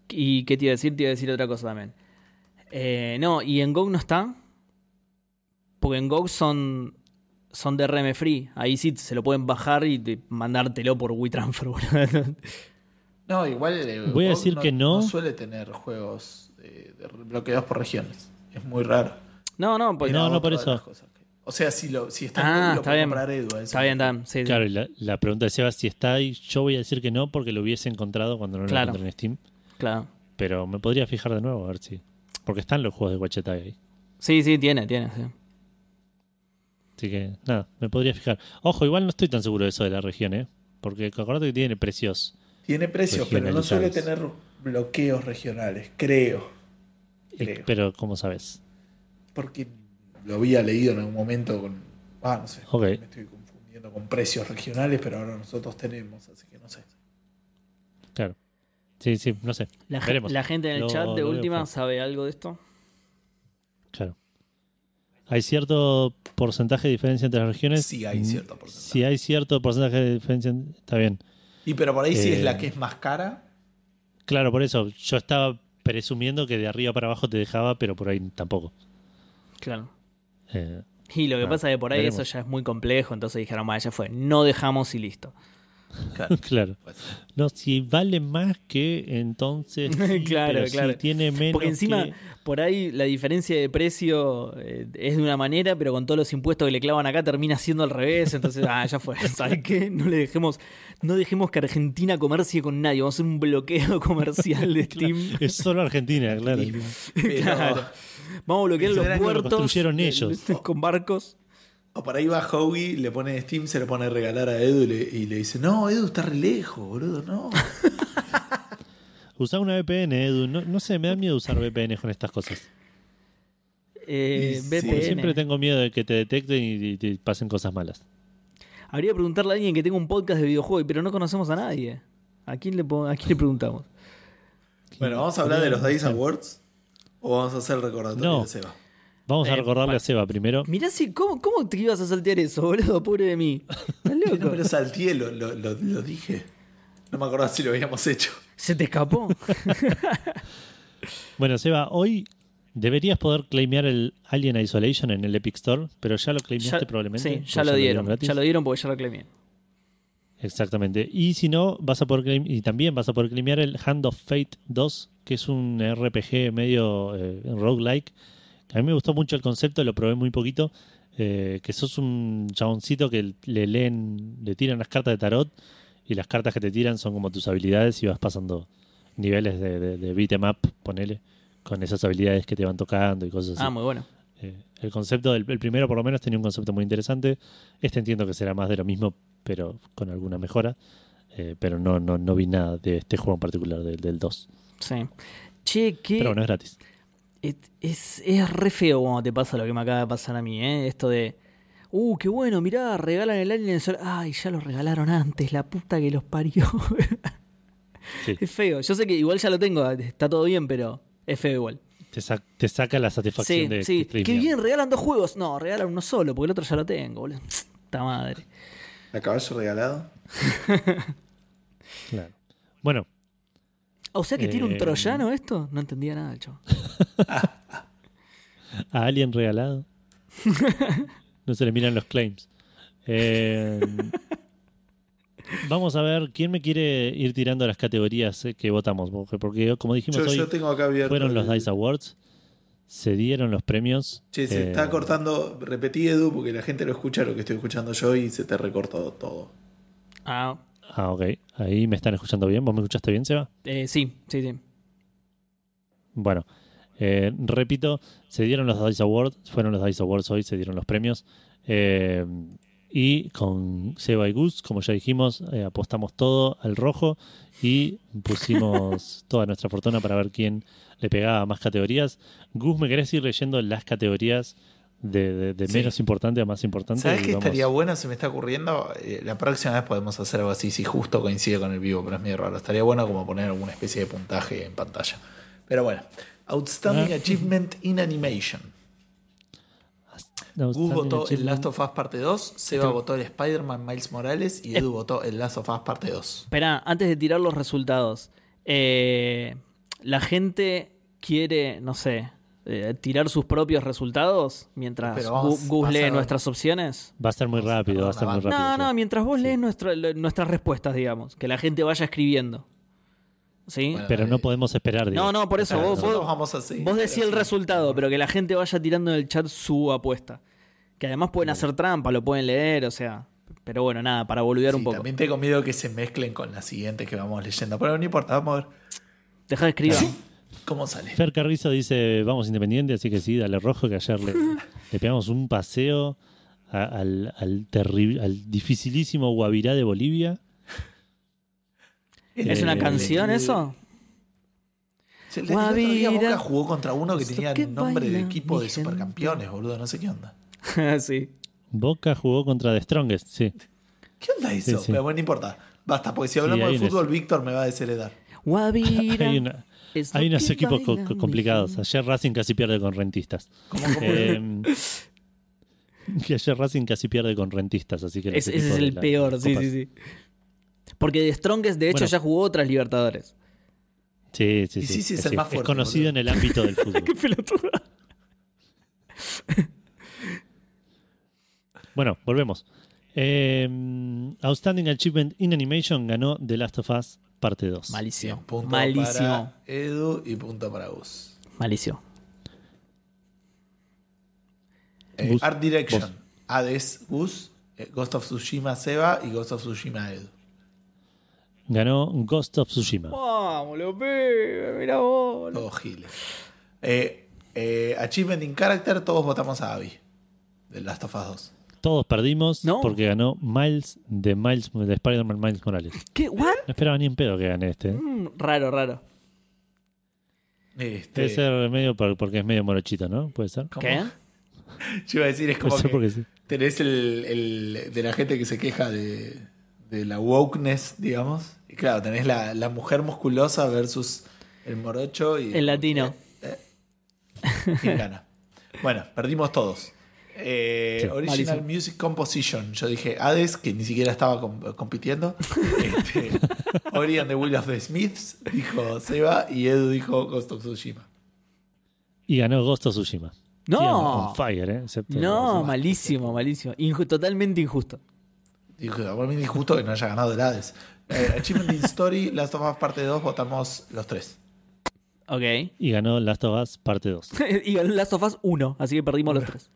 Speaker 3: ¿Y qué te iba a decir? Te iba a decir otra cosa también. Eh, no, y en GOG no está. Porque en GOG son son de RM Free. Ahí sí se lo pueden bajar y mandártelo por WeTransfer.
Speaker 2: No, igual. eh,
Speaker 1: Voy a decir que no.
Speaker 2: suele tener juegos eh, bloqueados por regiones. Es muy raro.
Speaker 3: No, no, pues.
Speaker 1: No, no, por eso.
Speaker 2: las cosas que- O sea, si, lo, si está en
Speaker 3: Ah,
Speaker 2: lo
Speaker 3: está
Speaker 2: puede
Speaker 3: bien.
Speaker 2: comprar Edu.
Speaker 3: Está bien, está bien. sí, sí.
Speaker 1: Claro, y la, la pregunta de Seba si está ahí, yo voy a decir que no porque lo hubiese encontrado cuando no lo
Speaker 3: Claro.
Speaker 1: encontré en Steam.
Speaker 3: Claro.
Speaker 1: Pero me podría fijar de nuevo a ver si. Porque están los juegos de Wachetai ahí.
Speaker 3: Sí, sí, tiene, tiene. sí.
Speaker 1: Así que, nada, me podría fijar. Ojo, igual no estoy tan seguro de eso de la región, ¿eh? Porque acordate que tiene precios.
Speaker 2: Tiene precios, pero no suele tener bloqueos regionales, creo. Creo.
Speaker 1: Pero, ¿cómo sabes?
Speaker 2: Porque lo había leído en algún momento con. Ah, no sé. Me estoy confundiendo con precios regionales, pero ahora nosotros tenemos, así que no sé.
Speaker 1: Claro. Sí, sí, no sé.
Speaker 3: La,
Speaker 1: Veremos.
Speaker 3: la gente en el
Speaker 1: Lo-
Speaker 3: chat de
Speaker 1: veo
Speaker 3: última sabe algo de esto.
Speaker 1: Claro. ¿Hay cierto porcentaje de diferencia entre las regiones?
Speaker 2: Sí, hay
Speaker 1: Mm,
Speaker 2: cierto porcentaje.
Speaker 1: Si hay cierto porcentaje de diferencia, está bien.
Speaker 2: Y pero por ahí sí es
Speaker 1: Eh,
Speaker 2: la que es más cara.
Speaker 1: Claro, por eso. Yo estaba presumiendo que de arriba para abajo te dejaba, pero por ahí tampoco.
Speaker 3: Claro.
Speaker 1: Eh,
Speaker 3: Y lo que pasa es que por ahí
Speaker 1: veremos.
Speaker 3: eso ya es muy complejo, entonces dijeron, vaya, ya fue, no dejamos y listo.
Speaker 2: Claro.
Speaker 1: claro.
Speaker 2: Pues,
Speaker 1: No, si vale más que entonces. sí,
Speaker 3: Claro,
Speaker 1: pero
Speaker 3: claro.
Speaker 1: Si tiene menos.
Speaker 3: Porque encima,
Speaker 1: que-
Speaker 3: por ahí la diferencia de precio eh, es de una manera, pero con todos los impuestos que le clavan acá termina siendo al revés. Entonces, ah, ya fue. ¿Sabes qué? No le dejemos, no dejemos que Argentina comercie con nadie. Vamos a hacer un bloqueo comercial de Steam.
Speaker 1: Es solo Argentina, claro.
Speaker 2: pero-
Speaker 3: Claro. Vamos a bloquear los
Speaker 2: lo
Speaker 3: puertos.
Speaker 1: construyeron
Speaker 3: de-
Speaker 1: ellos.
Speaker 3: Con barcos.
Speaker 2: O por ahí va Howie, le pone Steam, se lo pone a regalar a Edu y le, y le dice: No, Edu está re lejos, boludo, no.
Speaker 1: Usar una VPN, Edu. No, no sé, me da miedo usar VPN con estas cosas.
Speaker 3: Eh,
Speaker 2: sí,
Speaker 3: VPN.
Speaker 1: siempre tengo miedo de que te detecten y, te pasen cosas malas.
Speaker 3: Habría que preguntarle a alguien que tenga un podcast de videojuegos, pero no conocemos a nadie. ¿A quién le, a quién le preguntamos?
Speaker 2: Bueno, ¿vamos a hablar de los Dice Awards? ¿O vamos a hacer el recordatorio
Speaker 1: No.
Speaker 2: de Seba?
Speaker 1: Vamos a
Speaker 3: Eh,
Speaker 1: recordarle a Seba primero.
Speaker 3: Mirá si, ¿cómo, ¿cómo te ibas a saltear eso, boludo? Pobre de mí. ¿Estás loco?
Speaker 2: No, pero salteé, lo, lo, lo, lo dije. No me acordaba si lo habíamos hecho.
Speaker 3: ¿Se te escapó?
Speaker 1: Bueno, Seba, hoy deberías poder claimear el Alien Isolation en el Epic Store, pero ya lo claimeaste
Speaker 3: Ya-
Speaker 1: probablemente.
Speaker 3: Sí, ya lo dieron. Ya lo dieron porque ya lo claimé.
Speaker 1: Exactamente. Y si no, vas a poder claim- y también vas a poder claimear el Hand of Fate 2, que es un RPG medio eh, roguelike. A mí me gustó mucho el concepto, lo probé muy poquito. eh, que sos un chaboncito que le leen, le tiran las cartas de tarot y las cartas que te tiran son como tus habilidades y vas pasando niveles de, de, de beat 'em up, ponele, con esas habilidades que te van tocando y cosas así.
Speaker 3: Ah, muy bueno.
Speaker 1: Eh, el concepto del el primero por lo menos tenía un concepto muy interesante. Este entiendo que será más de lo mismo, pero con alguna mejora. Eh, pero no, no, no vi nada de este juego en particular, del, del 2.
Speaker 3: Sí. Che, que
Speaker 1: Pero bueno, es gratis.
Speaker 3: es, es, es re feo cuando te pasa lo que me acaba de pasar a mí, ¿eh? Esto de. Uh, qué bueno, mirá, regalan el Alien Sol. Ay, ya lo regalaron antes, la puta que los parió.
Speaker 1: Sí.
Speaker 3: es feo. Yo sé que igual ya lo tengo, está todo bien, pero es feo igual.
Speaker 1: Te, sa- te saca la satisfacción
Speaker 3: Sí,
Speaker 1: de
Speaker 3: sí.
Speaker 1: de
Speaker 3: Qué bien, regalan dos juegos. No, regalan uno solo, porque el otro ya lo tengo, boludo. Esta madre.
Speaker 2: ¿A caballo regalado?
Speaker 1: Claro. Bueno,
Speaker 3: O sea que tiene un
Speaker 1: Eh,
Speaker 3: troyano esto. No entendía nada, chavo.
Speaker 1: a Alien regalado. no se le miran los claims. Eh, vamos a ver quién me quiere ir tirando las categorías eh, que votamos. Porque, porque, como dijimos
Speaker 2: Yo,
Speaker 1: hoy,
Speaker 2: yo tengo acá abierto.
Speaker 1: fueron los
Speaker 2: el-
Speaker 1: Dice Awards. Se dieron los premios.
Speaker 2: Che, se
Speaker 1: Eh,
Speaker 2: está cortando. Repetí, Edu, porque la gente lo escucha lo que estoy escuchando yo y se te recortó todo.
Speaker 3: Ah,
Speaker 1: Ah, ok. Ahí me están escuchando bien. ¿Vos me escuchaste bien, Seba?
Speaker 3: eh, sí, sí, sí.
Speaker 1: Bueno, eh, repito, se dieron los Dice Awards, fueron los Dice Awards hoy, se dieron los premios. Eh, y con Seba y Gus, como ya dijimos, eh, apostamos todo al rojo y pusimos toda nuestra fortuna para ver quién le pegaba más categorías. Gus, ¿me querés ir leyendo las categorías de, de- de
Speaker 2: Sí.
Speaker 1: menos importante a más importante?
Speaker 2: ¿Sabes qué estaría bueno? Se me está ocurriendo. Eh, la próxima vez podemos hacer algo así, si justo coincide con el vivo, pero es medio raro. Estaría bueno como poner alguna especie de puntaje en pantalla. Pero bueno. Outstanding
Speaker 1: Ah.
Speaker 2: Achievement in Animation. Gus votó el. Last of Us parte 2, Seba
Speaker 3: Este-
Speaker 2: votó el Spider-Man Miles Morales y Edu votó el Last of Us parte 2.
Speaker 3: Esperá, antes de tirar los resultados. eh, la gente quiere, no sé, eh, tirar sus propios resultados mientras
Speaker 2: vas
Speaker 3: lee nuestras opciones?
Speaker 1: Va a ser muy rápido, va a ser muy rápido.
Speaker 3: No, no, mientras vos
Speaker 1: Sí.
Speaker 3: lees nuestras respuestas, digamos. Que la gente vaya escribiendo. ¿Sí?
Speaker 2: Bueno,
Speaker 1: Pero no podemos esperar.
Speaker 3: no, no, por eso.
Speaker 2: Claro,
Speaker 3: vos,
Speaker 2: vamos así.
Speaker 3: vos decís el
Speaker 2: sí.
Speaker 3: resultado, pero que la gente vaya tirando en el chat su apuesta. Que además pueden hacer trampa, lo pueden leer, o sea. Pero bueno, nada, para boludear
Speaker 2: Sí,
Speaker 3: un poco.
Speaker 2: También tengo miedo que se mezclen con las siguientes que vamos leyendo. Pero no importa, vamos a ver
Speaker 3: Deja de escribir.
Speaker 2: Cómo sale.
Speaker 1: Fer Carrizo dice, vamos independiente, así que sí, dale rojo, que ayer le, le pegamos un paseo a- al, al, terrible, al dificilísimo Guavirá de Bolivia.
Speaker 3: ¿Es una
Speaker 1: Eh,
Speaker 3: canción eso?
Speaker 2: El, el
Speaker 3: Guavira.
Speaker 2: Boca jugó contra uno que tenía
Speaker 3: que
Speaker 2: nombre de equipo de supercampeones, boludo. No sé qué onda.
Speaker 3: sí.
Speaker 1: Boca jugó contra The Strongest, sí.
Speaker 2: ¿Qué onda eso?
Speaker 1: Sí, sí.
Speaker 2: Pero bueno, no importa. Basta, porque si hablamos de fútbol, Víctor me va a desheredar.
Speaker 3: Guavira.
Speaker 1: Hay,
Speaker 3: es
Speaker 1: unos equipos co- complicados. Ayer Racing casi pierde con rentistas.
Speaker 2: ¿Cómo, cómo?
Speaker 1: Eh, ayer Racing casi pierde con rentistas, así que
Speaker 3: Es- ese es el peor, sí, sí, sí. Porque de Strongest, de hecho,
Speaker 1: Bueno.
Speaker 3: ya jugó otras Libertadores.
Speaker 1: Sí, sí, sí.
Speaker 2: sí, sí, es el
Speaker 1: sí,
Speaker 2: más fuerte,
Speaker 1: conocido
Speaker 2: boludo.
Speaker 1: en el ámbito del fútbol.
Speaker 3: Qué pelotuda.
Speaker 1: Bueno, volvemos. Eh, Outstanding Achievement in Animation ganó The Last of Us parte 2.
Speaker 3: Malísimo.
Speaker 2: Bien, punto
Speaker 3: Malísimo.
Speaker 2: para Edu y punto para Gus.
Speaker 3: Malísimo.
Speaker 2: Eh,
Speaker 1: Gus,
Speaker 2: Art Direction.
Speaker 1: vos.
Speaker 2: Hades, Gus. eh, Ghost of Tsushima, Seba. Y Ghost of Tsushima, Edu.
Speaker 1: Ganó Ghost of Tsushima.
Speaker 3: Vamos, lo pibe, mira vos.
Speaker 2: Todos giles. Eh, eh, Achievement in Character, todos votamos a Abby. De Last of Us 2.
Speaker 1: Todos perdimos
Speaker 3: No.
Speaker 1: porque ganó Miles de Miles de Spider-Man Miles Morales.
Speaker 3: ¿Qué? ¿What?
Speaker 1: No esperaba ni en pedo que gane este. ¿eh?
Speaker 3: Mm, raro, raro.
Speaker 2: Este,
Speaker 1: Debe ser medio por- porque es medio morochito, ¿no? Puede ser.
Speaker 2: ¿cómo?
Speaker 3: ¿Qué?
Speaker 2: Yo iba a decir, es como que
Speaker 1: porque sí.
Speaker 2: tenés el, el- de la gente que se queja de, de la wokeness, digamos. Y claro, tenés la, la mujer musculosa versus el morocho y...
Speaker 3: El latino.
Speaker 2: ¿Quién gana? Bueno, perdimos todos. Eh,
Speaker 1: Sí,
Speaker 2: original
Speaker 3: malísimo.
Speaker 2: Music Composition. Yo dije Hades, que ni siquiera estaba com- compitiendo. Este, Ori and the Will of the Smiths, dijo Seba, y Edu dijo Ghost of Tsushima.
Speaker 1: Y ganó Ghost of Tsushima.
Speaker 3: No.
Speaker 1: Sí, on fire, ¿eh? Excepto-
Speaker 3: No, malísimo, malísimo. Inju- totalmente injusto.
Speaker 2: Dijo, por mí es injusto que no haya ganado el Hades. Eh, Achievement in Story, Last of Us parte 2, votamos los tres.
Speaker 3: Ok.
Speaker 1: Y ganó Last of Us parte 2.
Speaker 3: y ganó Last of Us 1, así que perdimos los tres.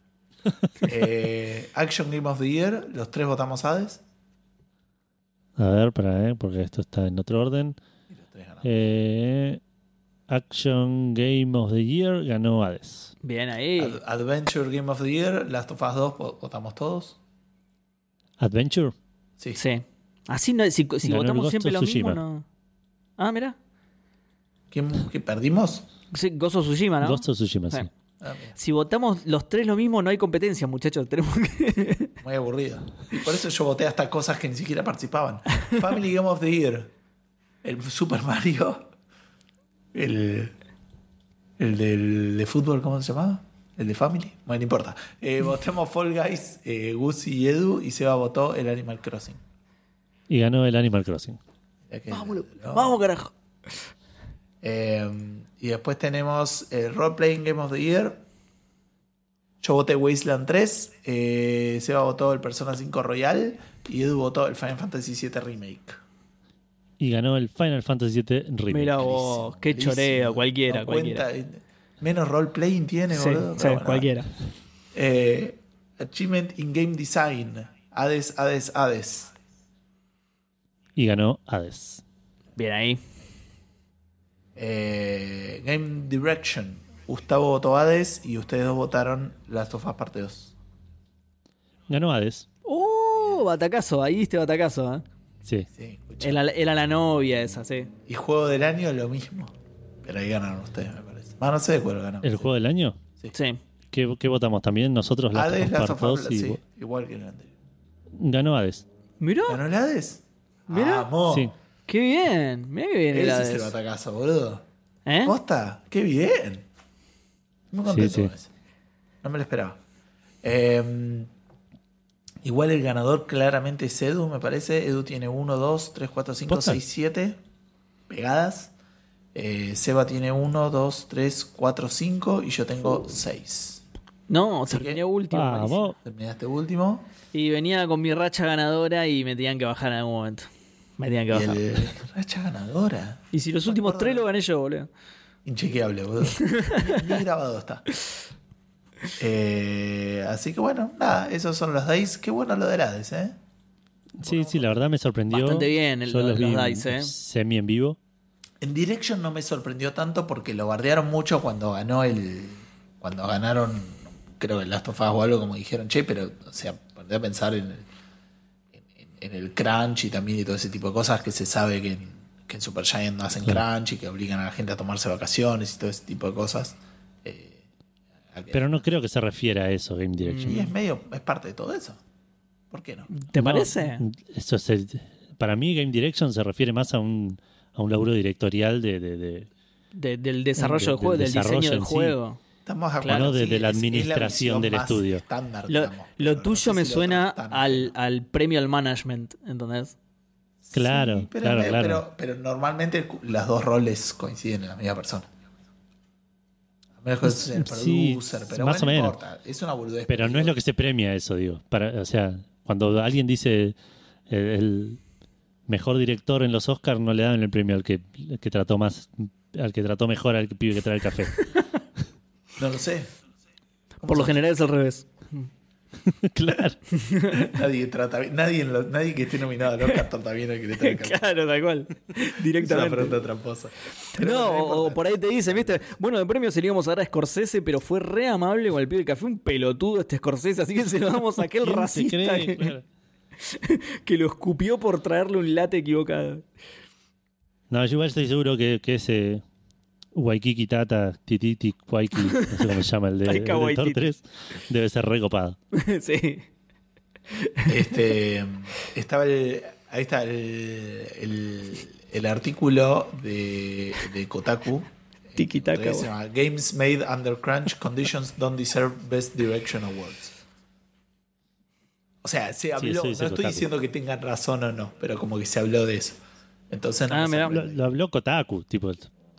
Speaker 2: Eh, Action Game of the Year, los tres votamos Hades.
Speaker 1: A ver, para, ¿eh? porque esto está en otro orden.
Speaker 2: Y los tres ganamos.
Speaker 1: Eh, Action Game of the Year ganó Hades.
Speaker 3: Bien ahí.
Speaker 2: Ad- Adventure Game of the Year, Last of Us 2, vo- votamos todos.
Speaker 1: Adventure.
Speaker 2: Sí.
Speaker 3: Sí. Así no, si, si votamos siempre lo mismo,
Speaker 1: Tsushima.
Speaker 3: no. Ah, mira.
Speaker 2: ¿Quién, qué perdimos?
Speaker 3: Sí, Ghost of Tsushima, ¿no?
Speaker 1: Of Tsushima, sí.
Speaker 3: Sí.
Speaker 2: Ah,
Speaker 3: Si votamos los tres lo mismo, no hay competencia, muchachos. Tenemos que.
Speaker 2: muy aburrido. Y por eso yo voté hasta cosas que ni siquiera participaban. Family Game of the Year. El Super Mario. El. El del de fútbol, ¿cómo se llamaba? El de Family. Bueno, no importa. Eh, votamos Fall Guys, eh, Gus y Edu, y Seba votó el Animal Crossing.
Speaker 1: Y ganó el Animal Crossing.
Speaker 2: No.
Speaker 3: vamos, carajo.
Speaker 2: Eh, y después tenemos el Role Playing Game of the Year. Yo voté Wasteland 3. Eh, Seba votó el Persona 5 Royal. Y Edu votó el Final Fantasy 7 Remake.
Speaker 1: Y ganó el Final Fantasy VII Remake.
Speaker 3: Mira vos, qué choreo, cualquiera,
Speaker 2: No
Speaker 3: cualquiera.
Speaker 2: cuenta, eh, menos role playing tiene,
Speaker 3: Sí,
Speaker 2: boludo.
Speaker 3: sí,
Speaker 2: bueno,
Speaker 3: cualquiera.
Speaker 2: eh, achievement in Game Design. Hades, Hades, Hades.
Speaker 1: Y ganó Hades.
Speaker 3: Bien ahí.
Speaker 2: Eh, Game Direction. Gustavo votó Hades y ustedes dos votaron Last of Us Parte 2.
Speaker 1: Ganó Hades.
Speaker 3: ¡Uh! Batacazo, ahí este batacazo, ¿eh?
Speaker 1: Sí.
Speaker 2: Sí.
Speaker 3: Era, era la novia esa, sí.
Speaker 2: Y juego del año lo mismo. Pero ahí ganaron ustedes, me parece. Más no sé de cuál ganaron.
Speaker 1: ¿El juego del año?
Speaker 3: Sí.
Speaker 1: ¿Qué, qué votamos también? Nosotros Last
Speaker 2: Hades,
Speaker 1: of Us
Speaker 2: Last
Speaker 1: Part
Speaker 2: of Us,
Speaker 1: 2 y
Speaker 2: sí, igual que el anterior.
Speaker 1: ganó Hades.
Speaker 3: Mirá,
Speaker 2: ¿Ganó el Hades?
Speaker 3: Mirá.
Speaker 2: Vamos.
Speaker 1: Sí.
Speaker 3: Qué bien. Mirá qué bien
Speaker 2: Ese es el batacazo, boludo.
Speaker 3: ¿Eh?
Speaker 2: ¿Posta? ¡Qué bien! Muy contento
Speaker 1: Sí, sí.
Speaker 2: con eso. No me lo esperaba. Eh, igual el ganador claramente es Edu, me parece. Edu tiene 1, 2, 3, 4, 5,
Speaker 1: ¿Posta?
Speaker 2: 6, 7 pegadas. Eh, Seba tiene 1, 2, 3, 4, 5 y yo tengo 6.
Speaker 3: No,
Speaker 2: Así
Speaker 3: terminé
Speaker 2: que-
Speaker 3: último.
Speaker 1: Vamos.
Speaker 2: Terminaste último.
Speaker 3: Y venía con mi racha ganadora y me tenían que bajar en algún momento. Me tenían que
Speaker 2: Y
Speaker 3: bajar.
Speaker 2: el racha ganadora.
Speaker 3: Y si los últimos tres lo gané yo, boludo.
Speaker 2: Inchequeable, boludo. Ni, ni grabado está. Eh, así que bueno, nada, esos son los dice. Qué bueno lo del Hades, ¿eh?
Speaker 1: Sí, sí, la verdad me sorprendió.
Speaker 3: Bastante bien el-
Speaker 1: Yo
Speaker 3: los
Speaker 1: los
Speaker 3: dice, ¿eh?
Speaker 1: semi en vivo.
Speaker 2: En Direction no me sorprendió tanto porque lo bardearon mucho cuando ganó el. Cuando ganaron, creo que el Last of Us o algo, como dijeron, che, pero, o sea, a pensar en el, en, el crunch y también y todo ese tipo de cosas que se sabe que en, que en Supergiant no hacen crunch y que obligan a la gente a tomarse vacaciones y todo ese tipo de cosas. Eh,
Speaker 1: Pero no creo que se refiera a eso, Game Direction.
Speaker 2: y es medio, es parte de todo eso. ¿Por qué no?
Speaker 3: ¿Te
Speaker 1: No,
Speaker 3: parece?
Speaker 1: Eso es el- para mí, Game Direction se refiere más a un, a un laburo directorial de, de- de-
Speaker 3: De- del desarrollo
Speaker 1: del-
Speaker 3: del juego,
Speaker 1: del
Speaker 3: del diseño del
Speaker 1: sí.
Speaker 2: Estamos de
Speaker 1: Claro,
Speaker 2: acuerdo.
Speaker 1: de-
Speaker 2: sí,
Speaker 1: de la
Speaker 2: es- es
Speaker 1: administración del
Speaker 2: más
Speaker 1: estudio.
Speaker 2: estándar,
Speaker 3: Lo,
Speaker 2: digamos,
Speaker 3: lo
Speaker 2: pero no
Speaker 3: tuyo
Speaker 2: sé
Speaker 3: me
Speaker 2: si
Speaker 3: suena
Speaker 2: es
Speaker 3: al, al premio al management, ¿entendés?
Speaker 1: Claro,
Speaker 2: pero,
Speaker 1: claro, claro.
Speaker 2: Pero, pero normalmente los dos roles coinciden en la misma persona. A menos que sea el
Speaker 1: Sí,
Speaker 2: producer, pero
Speaker 1: más
Speaker 2: bueno,
Speaker 1: o
Speaker 2: no
Speaker 1: menos.
Speaker 2: importa. Es una boludez.
Speaker 1: Pero no es lo que se premia eso, digo. Para, o sea, cuando alguien dice el, el mejor director en los Oscars, no le dan el premio al que, al que trató más, al que trató mejor al que pibe que trae el café.
Speaker 2: No lo sé.
Speaker 3: Por lo general es al revés.
Speaker 1: claro.
Speaker 2: Nadie, trata, bien- nadie, en lo- nadie que esté nominado al Oscar trata bien al que le trae el café.
Speaker 3: Claro, tal cual.
Speaker 2: Es una
Speaker 3: Directamente.
Speaker 2: pregunta tramposa. Pero
Speaker 3: No, o, por ahí te dicen, ¿viste? Bueno, de premio se lo íbamos a dar a Scorsese, pero fue re amable con el pibe del café, un pelotudo este Scorsese, así que se lo damos a aquel
Speaker 1: ¿Quién se
Speaker 3: racista
Speaker 1: cree?
Speaker 3: que,
Speaker 1: Claro.
Speaker 3: que lo escupió por traerle un late equivocado.
Speaker 1: No, yo igual estoy seguro que, que ese Waikiki Tata, Tititi Waiki, no sé cómo se llama el de
Speaker 3: Waititi.
Speaker 1: 3, debe ser recopado.
Speaker 3: sí.
Speaker 2: Este, estaba el, ahí está el, el, el artículo de, de Kotaku.
Speaker 3: Tiki taka,
Speaker 2: que se llama Games made under crunch conditions don't deserve Best Direction Awards. O sea, se habló, no estoy
Speaker 1: Kotaku.
Speaker 2: diciendo que tengan razón o no, pero como que se habló de eso. Entonces no
Speaker 3: Ah,
Speaker 2: me
Speaker 1: lo habló Kotaku, tipo,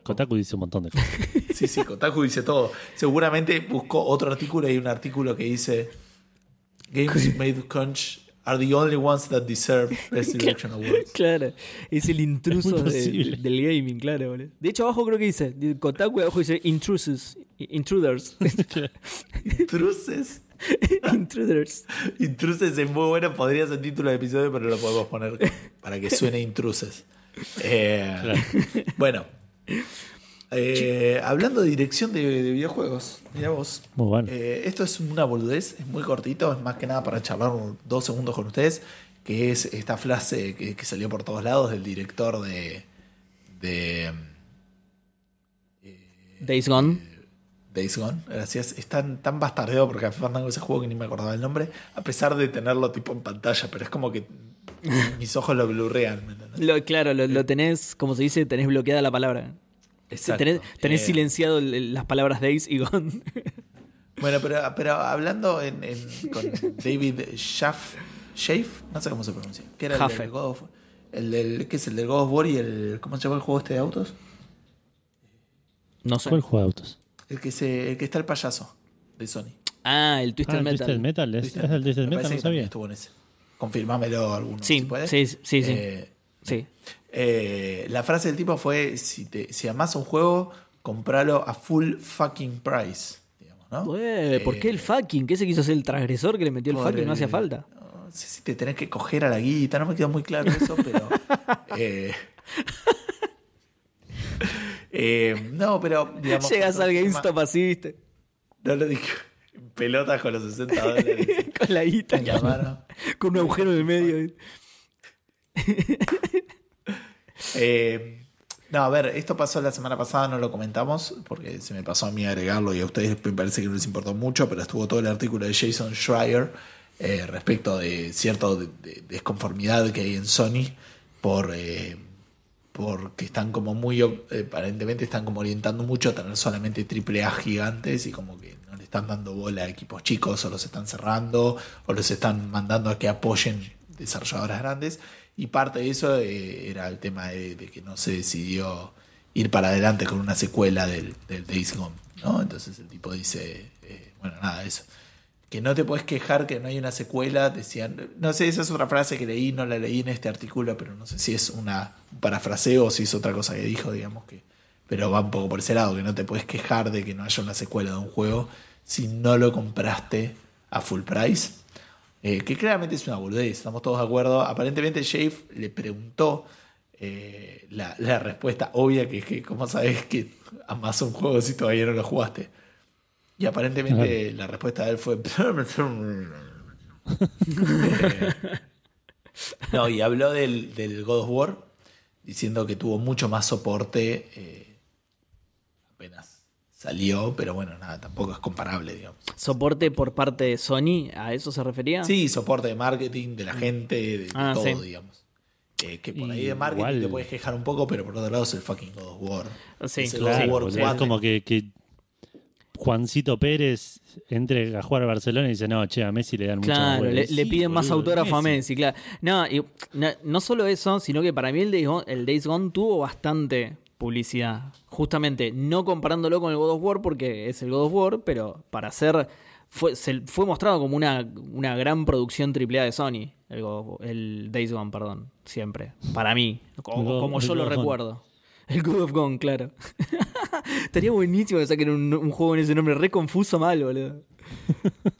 Speaker 1: Kotaku dice un montón de cosas.
Speaker 2: Sí, sí, Kotaku dice todo. Seguramente buscó otro artículo y hay un artículo que dice Games made crunch are the only ones that deserve Best Direction Awards.
Speaker 3: Claro, es el intruso
Speaker 1: Es
Speaker 3: de- del gaming, claro, boludo. De hecho, abajo creo que dice, de Kotaku abajo dice intrusos, intruders,
Speaker 2: Intruses.
Speaker 3: intruders.
Speaker 2: Intruses es muy bueno, podría ser título del episodio, pero lo podemos poner para que suene intruses. Eh,
Speaker 1: Claro.
Speaker 2: Bueno, eh, hablando de dirección de, de videojuegos, mira vos.
Speaker 1: Muy bueno.
Speaker 2: Eh, esto es una boludez, es muy cortito, es más que nada para charlar dos segundos con ustedes, que es esta frase que, que salió por todos lados del director de, de
Speaker 3: Days Gone.
Speaker 2: Days Gone, gracias. Es tan, tan bastardeado porque a Fandango ese juego que ni me acordaba el nombre, a pesar de tenerlo tipo en pantalla, pero es como que mis ojos lo blurrean. ¿me?
Speaker 3: Lo- claro, lo, lo tenés, como se dice, tenés bloqueada la palabra.
Speaker 2: Exacto.
Speaker 3: Tenés, tenés
Speaker 2: Eh,
Speaker 3: silenciado el- el- las palabras Days y Gone.
Speaker 2: Bueno, pero, pero hablando en, en- con David Schaff, Schaff, no sé cómo se pronuncia, que era el del God of, el del, ¿qué es el del God of War y el, ¿cómo se llama el juego este de autos?
Speaker 3: No sé.
Speaker 1: ¿Cuál juega de autos?
Speaker 2: El que se, el que está el payaso de Sony.
Speaker 3: Ah, el Twisted
Speaker 1: Ah, ¿el
Speaker 3: Metal.
Speaker 1: Twisted Metal? ¿Es, es el Twisted
Speaker 2: Me
Speaker 1: Metal? No sabía.
Speaker 2: estuvo en ese. Confirmámelo alguno.
Speaker 3: Sí,
Speaker 2: si
Speaker 3: sí, sí, sí.
Speaker 2: Eh,
Speaker 3: Sí.
Speaker 2: Eh, la frase del tipo fue: si, te, si amás un juego, compralo a full fucking price. Digamos, ¿no?
Speaker 3: Ué, ¿Por qué el fucking? ¿Qué se quiso hacer el transgresor que le metió el
Speaker 2: Eh,
Speaker 3: fucking? No hacía
Speaker 2: el-
Speaker 3: falta.
Speaker 2: No sé si te tenés que coger a la guita, no me quedó muy claro eso, pero. eh, eh, no, pero. Digamos,
Speaker 3: Llegas al GameStop así, viste.
Speaker 2: No lo dije. Pelotas con los 60 dólares
Speaker 3: Con la guita.
Speaker 2: en la mano.
Speaker 3: Con un agujero en el medio.
Speaker 2: Eh, no, a ver, esto pasó la semana pasada, no lo comentamos, porque se me pasó a mí agregarlo y a ustedes me parece que no les importó mucho, pero estuvo todo el artículo de Jason Schreier eh, respecto de cierta de- de- desconformidad que hay en Sony por eh, porque están como muy eh, aparentemente están como orientando mucho a tener solamente triple gigantes y como que no le están dando bola a equipos chicos o los están cerrando o los están mandando a que apoyen desarrolladoras grandes y parte de eso eh, era el tema de, que no se decidió ir para adelante con una secuela del, Days Gone, ¿no? Entonces el tipo dice, eh, bueno, nada, eso. Que no te puedes quejar que no hay una secuela, decían, no sé, esa es otra frase que leí, no la leí en este artículo, pero no sé si es una, un parafraseo o si es otra cosa que dijo, digamos que, pero va un poco por ese lado, que no te puedes quejar de que no haya una secuela de un juego si no lo compraste a full price. Eh, que claramente es una boludez, estamos todos de acuerdo. Aparentemente Shave le preguntó eh, la, la respuesta obvia que es que, ¿cómo sabes que amas un juego si todavía no lo jugaste? Y aparentemente la respuesta de él fue... Eh, no, y habló del, del God of War, diciendo que tuvo mucho más soporte apenas salió, pero bueno, nada, tampoco es comparable, digamos.
Speaker 3: ¿Soporte por parte de Sony? ¿A eso se refería?
Speaker 2: Sí, soporte de marketing, de la gente, de, de
Speaker 3: Ah,
Speaker 2: todo,
Speaker 3: sí.
Speaker 2: digamos. Eh, que por ahí de marketing
Speaker 1: igual-
Speaker 2: te puedes quejar un poco, pero por otro lado es el fucking God of War.
Speaker 3: Sí,
Speaker 2: Es
Speaker 3: claro,
Speaker 2: God of War
Speaker 1: es
Speaker 2: 4.
Speaker 1: como que, que Juancito Pérez entre a jugar a Barcelona y dice, no, che, a Messi le dan mucho
Speaker 3: Claro,
Speaker 1: bola".
Speaker 3: le, le piden más
Speaker 1: boludo,
Speaker 3: autógrafo a
Speaker 1: Messi.
Speaker 3: Messi, claro. No, y no, no solo eso, sino que para mí el Days, Gone, el Days Gone tuvo bastante publicidad. Justamente, no comparándolo con el God of War, porque es el God of War, pero para hacer. Fue, se- fue mostrado como una, una gran producción AAA de Sony, el, God of- el Days Gone, perdón, siempre. Para mí, como,
Speaker 1: God-
Speaker 3: yo lo
Speaker 1: God
Speaker 3: recuerdo. El God of Gone, claro. Estaría buenísimo que saquen un, un juego en ese nombre, re confuso mal, boludo.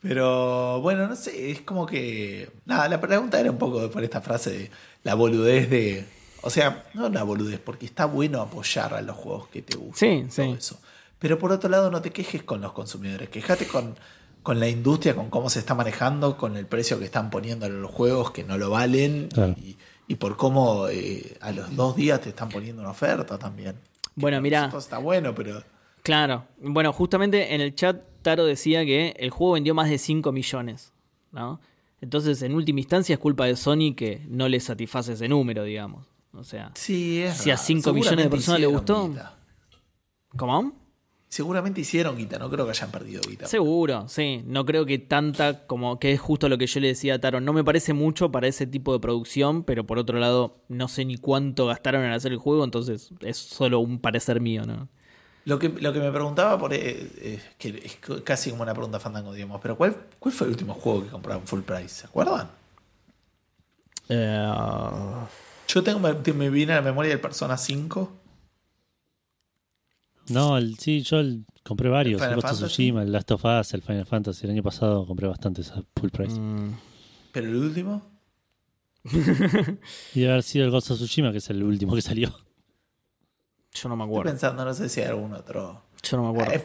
Speaker 2: Pero bueno, no sé, es como que. Nada, la pregunta era un poco por esta frase de la boludez de. O sea, no la boludez, porque está bueno apoyar a los juegos que te gustan.
Speaker 3: Sí,
Speaker 2: todo
Speaker 3: sí.
Speaker 2: eso. Pero por otro lado, no te quejes con los consumidores, quejate con, con la industria, con cómo se está manejando, con el precio que están poniendo en los juegos que no lo valen
Speaker 1: Claro.
Speaker 2: y, y por cómo eh, a los dos días te están poniendo una oferta también.
Speaker 3: Bueno, mira.
Speaker 2: Eso está bueno, pero.
Speaker 3: Claro. Bueno, justamente en el chat Taro decía que el juego vendió más de 5 millones, ¿no? Entonces, en última instancia es culpa de Sony que no le satisface ese número, digamos. O sea,
Speaker 2: Sí, es
Speaker 3: Si a
Speaker 2: raro.
Speaker 3: 5 millones de personas le gustó.
Speaker 2: guita.
Speaker 3: ¿cómo?
Speaker 2: Seguramente hicieron guita, no creo que hayan perdido guita.
Speaker 3: Seguro, sí. No creo que tanta como que es justo lo que yo le decía a Taro. No me parece mucho para ese tipo de producción, pero por otro lado, no sé ni cuánto gastaron en hacer el juego, entonces es solo un parecer mío, ¿no?
Speaker 2: Lo que, lo que me preguntaba, por, eh, eh, que es casi como una pregunta fandango, digamos, pero ¿cuál, ¿cuál fue el último juego que compraron full price? ¿Se acuerdan?
Speaker 3: Eh,
Speaker 2: Yo tengo, me, me viene a la memoria el Persona 5.
Speaker 1: No, el- sí, yo el- compré varios.
Speaker 2: ¿El
Speaker 1: El
Speaker 2: Final
Speaker 1: Ghost of
Speaker 2: Fantasy?
Speaker 1: Tsushima, el Last of Us, el Final Fantasy. El año pasado compré bastantes a full price.
Speaker 3: mm,
Speaker 2: Pero el último.
Speaker 1: Y debe haber sido el Ghost of Tsushima, que es el último que salió.
Speaker 3: yo no me
Speaker 2: Estoy
Speaker 3: acuerdo.
Speaker 2: pensando, no sé si hay algún otro.
Speaker 3: Yo no me acuerdo.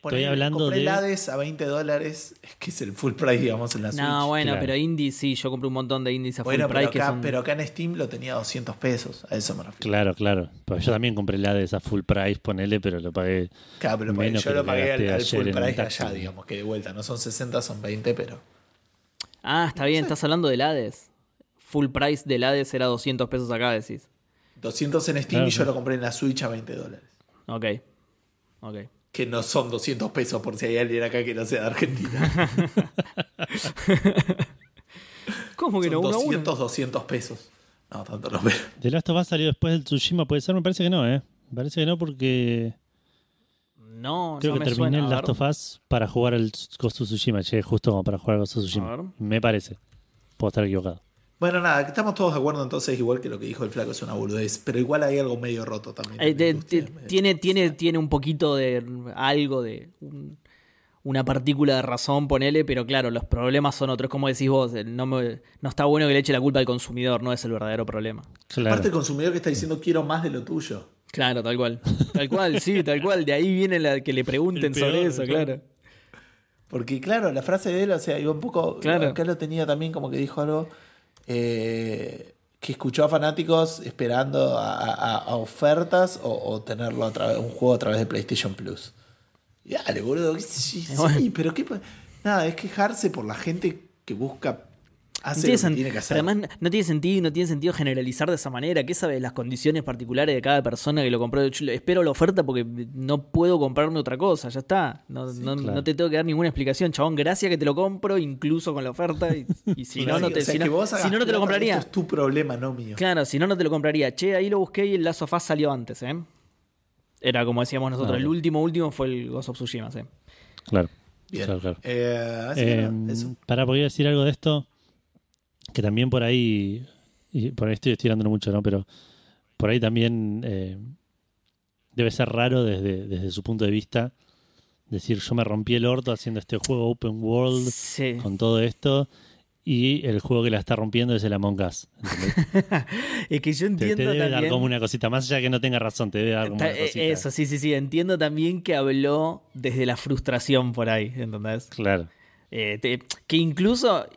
Speaker 2: Ponele,
Speaker 1: hablando
Speaker 2: compré
Speaker 1: de-
Speaker 2: el Hades a 20 dólares, es que es el full price, digamos, en la Switch.
Speaker 3: No, bueno,
Speaker 1: claro.
Speaker 3: pero indies sí, yo compré un montón de indies a full price
Speaker 2: pero
Speaker 3: que
Speaker 2: acá,
Speaker 3: son...
Speaker 2: pero acá en Steam lo tenía a 200 pesos, a eso me refiero.
Speaker 1: Claro, claro. Pues yo también compré el Hades a full price, ponele, pero lo pagué.
Speaker 2: Claro, pero
Speaker 1: menos
Speaker 2: yo
Speaker 1: que
Speaker 2: lo pagué al, full price allá, digamos, que de vuelta, no son 60, son 20, pero...
Speaker 3: Ah, está bien, estás hablando del Hades. Full price del Hades era 200 pesos acá, decís.
Speaker 2: 200 en Steam
Speaker 1: Claro,
Speaker 2: y yo lo compré en la Switch a 20 dólares.
Speaker 3: Ok. Ok.
Speaker 2: Que no son 200 pesos por si hay alguien acá que no sea de Argentina.
Speaker 3: ¿Cómo que
Speaker 2: son
Speaker 3: no? Uno a uno.
Speaker 2: 200, 200 pesos. No, tanto no, pero...
Speaker 1: ¿The Last of Us salió después del Tsushima? ¿Puede ser? Me parece que no, ¿eh? Me parece que no porque
Speaker 3: No,
Speaker 1: creo
Speaker 3: no
Speaker 1: que
Speaker 3: me
Speaker 1: terminé
Speaker 3: suena.
Speaker 1: el Last of Us para jugar el Ghost of Tsushima. Llegué justo como para jugar al Ghost of Tsushima. Me parece. Puedo estar equivocado.
Speaker 2: Bueno, nada, estamos todos de acuerdo entonces, igual que lo que dijo el flaco es una boludez, pero igual hay algo medio roto también.
Speaker 3: Eh, de- de- tiene, tiene, tiene un poquito de algo de un- una partícula de razón, ponele, pero claro, los problemas son otros. Como decís vos, no, me- no está bueno que le eche la culpa al consumidor, no es el verdadero problema.
Speaker 1: Claro.
Speaker 2: Aparte el consumidor que está diciendo quiero más de lo tuyo.
Speaker 3: Claro, tal cual. Tal cual, sí, tal cual. De ahí viene la que le pregunten
Speaker 1: peor,
Speaker 3: sobre eso,
Speaker 1: claro.
Speaker 3: claro.
Speaker 2: Porque claro, la frase de él, o sea, iba un poco...
Speaker 3: Claro.
Speaker 2: Acá lo tenía también como que dijo algo... eh, que escuchó a fanáticos esperando a, a- a ofertas o, o tenerlo a través, un juego a través de PlayStation Plus. Dale, boludo. Sí,
Speaker 3: Bueno.
Speaker 2: pero qué... Nada, es quejarse por la gente que busca Hace
Speaker 3: no tiene,
Speaker 2: lo que
Speaker 3: sen-
Speaker 2: tiene que hacer.
Speaker 3: además no tiene sentido, no tiene sentido generalizar de esa manera. ¿Qué sabe de las condiciones particulares de cada persona que lo compró? Yo espero la oferta porque no puedo comprarme otra cosa, ya está. No, no,
Speaker 1: claro.
Speaker 3: no te tengo que dar ninguna explicación, chabón. Gracias que te lo compro, incluso con la oferta. Y, y si no, no te,
Speaker 2: o sea,
Speaker 3: si no- si no, no te lo compraría.
Speaker 2: Esto es tu problema, no mío.
Speaker 3: Claro, si no, no te lo compraría. Che, ahí lo busqué y el Last of Us salió antes, ¿eh? Era como decíamos nosotros, el último último fue el Ghost of Tsushima, ¿sí?
Speaker 1: Claro.
Speaker 2: Bien.
Speaker 1: Claro, claro.
Speaker 2: Eh, así que
Speaker 1: Eh, para poder decir algo de esto, que también por ahí, y por ahí estoy estirando mucho, ¿no? Pero por ahí también eh, debe ser raro desde, desde su punto de vista decir yo me rompí el orto haciendo este juego open world
Speaker 3: Sí.
Speaker 1: con todo esto y el juego que la está rompiendo es el Among Us.
Speaker 3: Es que yo
Speaker 1: Te, te
Speaker 3: entiendo
Speaker 1: debe dar
Speaker 3: también.
Speaker 1: como una cosita, más allá de que no tenga razón, te debe dar como
Speaker 3: Ta-
Speaker 1: una
Speaker 3: eh,
Speaker 1: cosita.
Speaker 3: Eso, sí, sí, sí. Entiendo también que habló desde la frustración por ahí, ¿entendés?
Speaker 1: Claro.
Speaker 3: Eh, te- que incluso,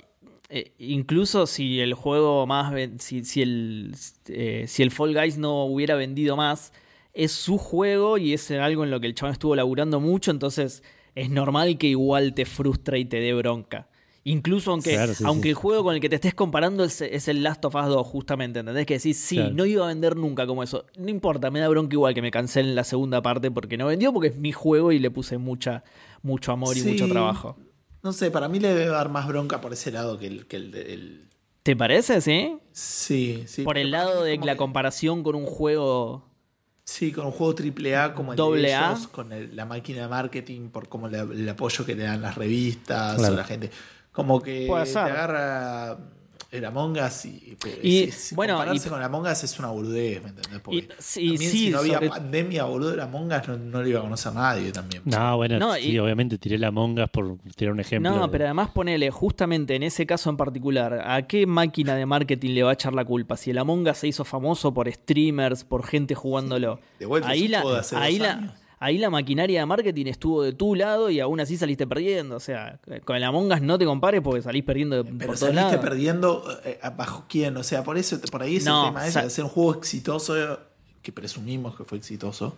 Speaker 3: eh, incluso si el juego más, si, si el, eh, si el Fall Guys no hubiera vendido más, es su juego y es algo en lo que el chabón estuvo laburando mucho, entonces es normal que igual te frustre y te dé bronca. Incluso aunque,
Speaker 1: Claro, sí,
Speaker 3: aunque
Speaker 1: sí.
Speaker 3: el juego con el que te estés comparando es, es el Last of Us 2, justamente, ¿entendés? Que decís, sí,
Speaker 1: Claro.
Speaker 3: no iba a vender nunca como eso. No importa, me da bronca igual que me cancelen la segunda parte porque no vendió, porque es mi juego y le puse mucha, mucho amor y mucho trabajo.
Speaker 2: No sé, para mí le debe dar más bronca por ese lado que el. Que el, de- el-
Speaker 3: ¿Te parece, sí?
Speaker 2: Sí, sí.
Speaker 3: Por el lado de la
Speaker 2: que-
Speaker 3: comparación con un juego.
Speaker 2: Sí, con un juego triple A como el
Speaker 3: Doble
Speaker 2: de
Speaker 3: A.
Speaker 2: ellos, con el- la máquina de marketing, por como la- el apoyo que le dan las revistas
Speaker 1: Claro.
Speaker 2: o la gente. Como que
Speaker 3: Puede
Speaker 2: te agarra el Among Us y,
Speaker 3: Y,
Speaker 2: si- si
Speaker 3: bueno,
Speaker 2: compararse
Speaker 3: y-
Speaker 2: con el Among Us es una boludez, ¿me entendés? Porque
Speaker 3: Y- sí,
Speaker 2: también
Speaker 3: sí,
Speaker 2: si no había
Speaker 3: sobre-
Speaker 2: pandemia, boludo, el Among Us no, no lo iba a conocer nadie también.
Speaker 1: No, bueno,
Speaker 3: No,
Speaker 1: sí,
Speaker 3: y-
Speaker 1: obviamente tiré la mongas por tirar un ejemplo.
Speaker 3: No,
Speaker 1: de-
Speaker 3: pero además ponele, justamente en ese caso en particular, ¿a qué máquina de marketing le va a echar la culpa? Si el Among Us se hizo famoso por streamers, por gente jugándolo.
Speaker 2: De vuelta,
Speaker 3: ahí la, ahí,
Speaker 2: dos
Speaker 3: la,
Speaker 2: años.
Speaker 3: Ahí la maquinaria de marketing estuvo de tu lado y aún así saliste perdiendo. O sea, con el Among Us no te compares porque salís perdiendo de-
Speaker 2: Pero
Speaker 3: por todos
Speaker 2: saliste
Speaker 3: lados.
Speaker 2: perdiendo eh, bajo quién, o sea, por eso, por ahí es
Speaker 3: No,
Speaker 2: el tema ese, de hacer un juego exitoso, que presumimos que fue exitoso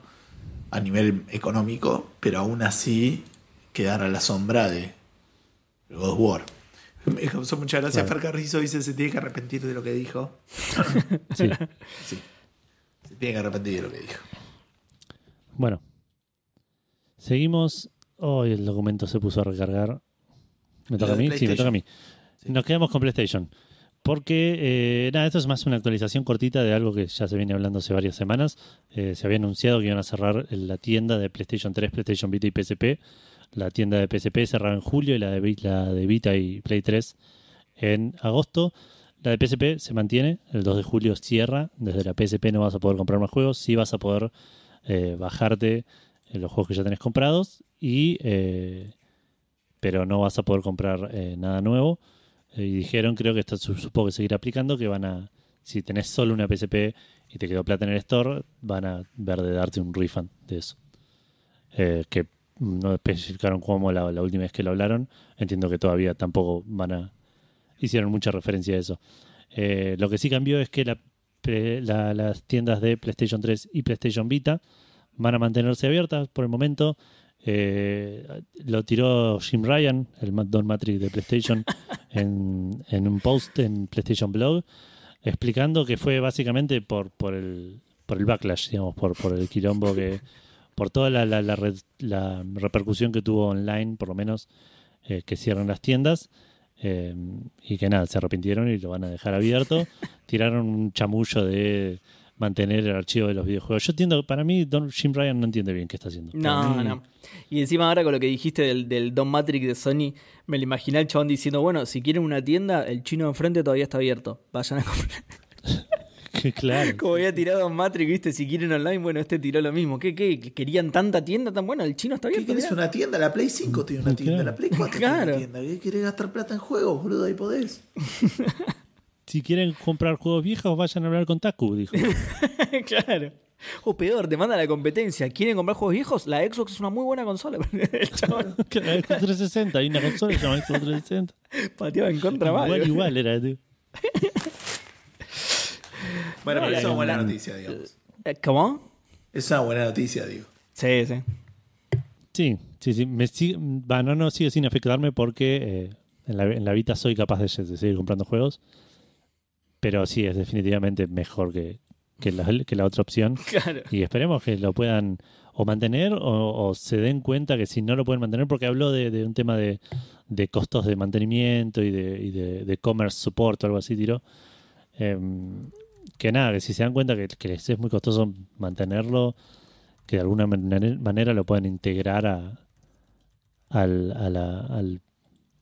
Speaker 2: a nivel económico, pero aún así quedar a la sombra de God of War. Me causó mucha gracia.
Speaker 1: Claro.
Speaker 2: Fer Carrizo dice se tiene que arrepentir de lo que dijo.
Speaker 1: Sí.
Speaker 2: Sí. Se tiene que arrepentir de lo que dijo.
Speaker 1: Bueno. Seguimos. Hoy el documento se puso a recargar. ¿Me toca a mí? Sí, me toca a mí.
Speaker 2: Sí.
Speaker 1: Nos quedamos con PlayStation. Porque, eh, nada, esto es más una actualización cortita de algo que ya se viene hablando hace varias semanas. Eh, se había anunciado que iban a cerrar la tienda de PlayStation 3, PlayStation Vita y PSP. La tienda de PSP cerraba en julio y la de, la de Vita y Play 3 en agosto. La de PSP se mantiene, el 2 de julio cierra. Desde la PSP no vas a poder comprar más juegos, sí vas a poder eh, bajarte los juegos que ya tenés comprados, y, eh, pero no vas a poder comprar eh, nada nuevo. Eh, y dijeron, creo que esto su- supongo que seguirá aplicando, que van a, si tenés solo una PSP y te quedó plata en el store, van a ver de darte un refund de eso. Eh, que no especificaron cómo la, última vez que lo hablaron. Entiendo que todavía tampoco van a... Hicieron mucha referencia a eso. Lo que sí cambió es que la, la- las tiendas de PlayStation 3 y PlayStation Vita van a mantenerse abiertas por el momento. Eh, lo tiró Jim Ryan, el Don Matrix de PlayStation, en, en un post en PlayStation Blog, explicando que fue básicamente por, por, el, por el backlash, digamos, por, por el quilombo que. por toda la, la- la red- la repercusión que tuvo online, por lo menos, eh, que cierran las tiendas. eh, y que nada, se arrepintieron y lo van a dejar abierto. Tiraron un chamullo de mantener el archivo de los videojuegos. Yo entiendo, para mí, Don, Jim Ryan no entiende bien qué está haciendo.
Speaker 3: No, no. Y encima ahora con lo que dijiste del, del Don Matrix de Sony, me lo imaginé al chabón diciendo, bueno, si quieren una tienda, el chino enfrente todavía está abierto. Vayan a comprar.
Speaker 1: claro.
Speaker 3: Como había tirado Don Matrix, viste, si quieren online, bueno, este tiró lo mismo. ¿Qué, qué? ¿Querían tanta tienda tan buena? El chino está
Speaker 2: ¿Qué
Speaker 3: abierto.
Speaker 2: querés? Una tienda, la Play 5 tiene una tienda, la Play 4
Speaker 3: Claro.
Speaker 2: tiene una tienda. ¿Qué querés gastar plata en juegos, boludo? Ahí podés.
Speaker 1: Si quieren comprar juegos viejos, vayan a hablar con Taku, dijo.
Speaker 3: claro. O peor, te manda la competencia. ¿Quieren comprar juegos viejos? La Xbox es una muy buena consola. El chabón
Speaker 1: la Xbox 360, hay una consola que se llama Xbox 360.
Speaker 3: pateaba en contra mal.
Speaker 1: Igual, igual era, tío.
Speaker 2: Bueno, pero
Speaker 3: No,
Speaker 2: es una buena noticia, digamos.
Speaker 3: Eh, ¿Cómo?
Speaker 2: Es una buena noticia, digo.
Speaker 3: Sí, sí.
Speaker 1: Sí, sí, sí. Me sigue, va, no, no sigue sin afectarme porque eh, en la, en la Vita soy capaz de, de seguir comprando juegos. Pero sí, es definitivamente mejor que, que, la, que la otra opción.
Speaker 3: Claro.
Speaker 1: Y esperemos que lo puedan o mantener o, o se den cuenta que si no lo pueden mantener, porque habló de, de un tema de, de costos de mantenimiento y de, y de, de commerce support o algo así, tiró. Em, que nada, que si se dan cuenta que, que les es muy costoso mantenerlo, que de alguna manera, manera lo puedan integrar a, al, a la- al,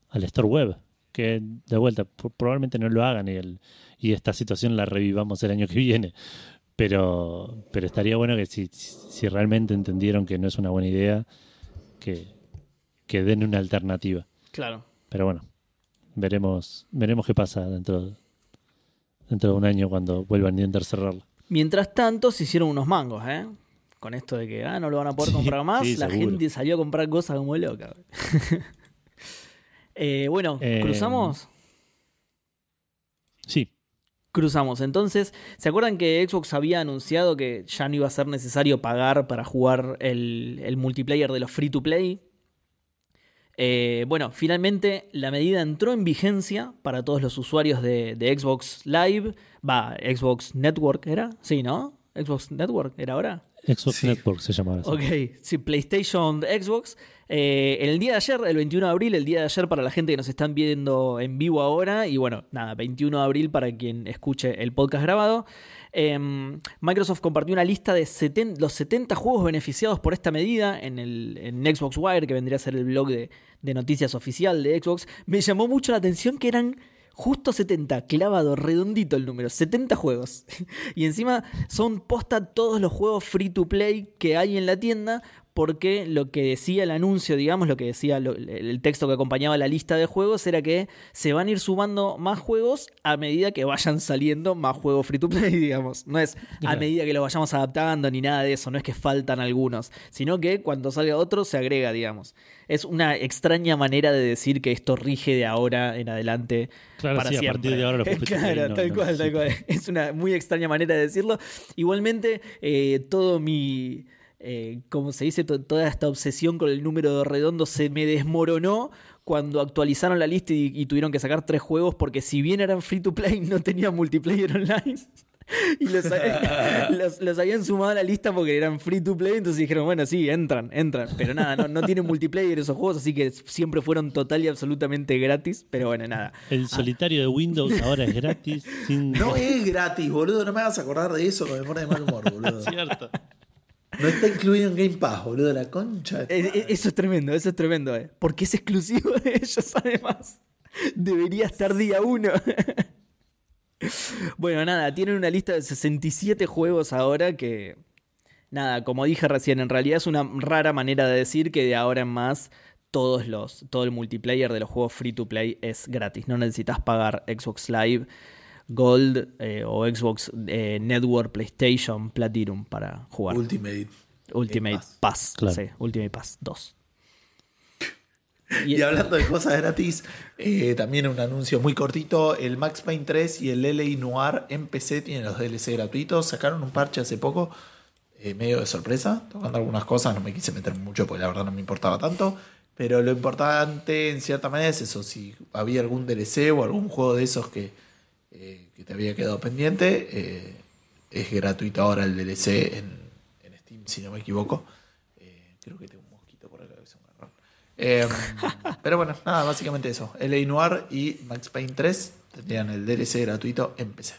Speaker 1: al store web. Que de vuelta, pro- probablemente no lo hagan y, el, y esta situación la revivamos el año que viene. Pero, pero estaría bueno que si, si realmente entendieron que no es una buena idea, que, que den una alternativa.
Speaker 3: Claro.
Speaker 1: Pero bueno, veremos, veremos qué pasa dentro, dentro de un año cuando vuelvan a intentar cerrarlo.
Speaker 3: Mientras tanto, se hicieron unos mangos, ¿eh? Con esto de que ah, no lo van a poder
Speaker 1: Sí,
Speaker 3: comprar más,
Speaker 1: sí,
Speaker 3: la
Speaker 1: seguro.
Speaker 3: gente salió a comprar cosas como loca. Eh, bueno,
Speaker 1: Eh,
Speaker 3: cruzamos.
Speaker 1: Sí,
Speaker 3: Cruzamos. Entonces, ¿se acuerdan que Xbox había anunciado que ya no iba a ser necesario pagar para jugar el, el multiplayer de los free to play? Eh, bueno, finalmente la medida entró en vigencia para todos los usuarios de, de Xbox Live. Va, Xbox Network era, sí, ¿no? Xbox Network era ahora.
Speaker 1: Xbox
Speaker 2: Sí.
Speaker 1: Network se llama ahora. sí.
Speaker 3: Ok, sí, PlayStation, Xbox. Eh, el día de ayer, el 21 de abril, el día de ayer para la gente que nos están viendo en vivo ahora, y bueno, nada, 21 de abril para quien escuche el podcast grabado. em, Microsoft compartió una lista de 70 los 70 juegos beneficiados por esta medida en, el, en Xbox Wire, que vendría a ser el blog de, de noticias oficial de Xbox. Me llamó mucho la atención que eran justo 70, clavado, redondito el número, 70 juegos. Y encima son posta todos los juegos free to play que hay en la tienda, porque lo que decía el anuncio, digamos, lo que decía lo- el texto que acompañaba la lista de juegos era que se van a ir sumando más juegos a medida que vayan saliendo más juegos free to play, digamos. No es a medida que los vayamos adaptando ni nada de eso, no es que faltan algunos, sino que cuando salga otro se agrega, digamos. Es una extraña manera de decir que esto rige de ahora en adelante
Speaker 1: Claro,
Speaker 3: para
Speaker 1: sí, a
Speaker 3: siempre.
Speaker 1: partir de ahora los
Speaker 3: Claro,
Speaker 1: no-
Speaker 3: tal
Speaker 1: no
Speaker 3: cual, tal cual. Es una muy extraña manera de decirlo. Igualmente, eh, todo mi. Eh, como se dice, To- toda esta obsesión con el número de redondo se me desmoronó cuando actualizaron la lista y, y tuvieron que sacar tres juegos porque si bien eran free to play no tenían multiplayer online. Y los, los- los habían sumado a la lista porque eran free to play, entonces dijeron, bueno, sí, entran, entran. Pero nada, no, no tienen multiplayer esos juegos, así que siempre fueron total y absolutamente gratis. Pero bueno, nada.
Speaker 1: El solitario de Windows ahora es gratis. Sin...
Speaker 2: No es gratis, boludo. No me hagas acordar de eso me pone de mal humor, boludo.
Speaker 1: cierto.
Speaker 2: No está incluido en Game Pass, boludo. La concha.
Speaker 3: Eh, eh. Eso es tremendo, eso es tremendo, eh. Porque es exclusivo de ellos, además. Debería estar día uno. bueno, nada, tienen una lista de 67 juegos ahora que. Nada, como dije recién, en realidad es una rara manera de decir que de ahora en más todos los, todo el multiplayer de los juegos free to play es gratis. No necesitas pagar Xbox Live, Gold eh, o Xbox eh, Network, PlayStation, Platinum para jugar.
Speaker 2: Ultimate.
Speaker 3: Ultimate Pass.
Speaker 1: Claro.
Speaker 3: Sí, Ultimate Pass 2.
Speaker 2: Y hablando de cosas gratis, eh, también un anuncio muy cortito: el Max Payne 3 y el LA Noir en PC tienen los DLC gratuitos. Sacaron un parche hace poco, eh, medio de sorpresa, tocando algunas cosas. No me quise meter mucho porque la verdad no me importaba tanto. Pero lo importante en cierta manera es eso: si había algún DLC o algún juego de esos que, eh, que te había quedado pendiente, eh, es gratuito ahora el DLC en, en Steam, si no me equivoco. Eh, creo que tengo un mosquito por acá que me agarró. Eh, pero bueno, nada, básicamente eso. LA Noir y Max Payne 3 tendrían el DLC gratuito en PC.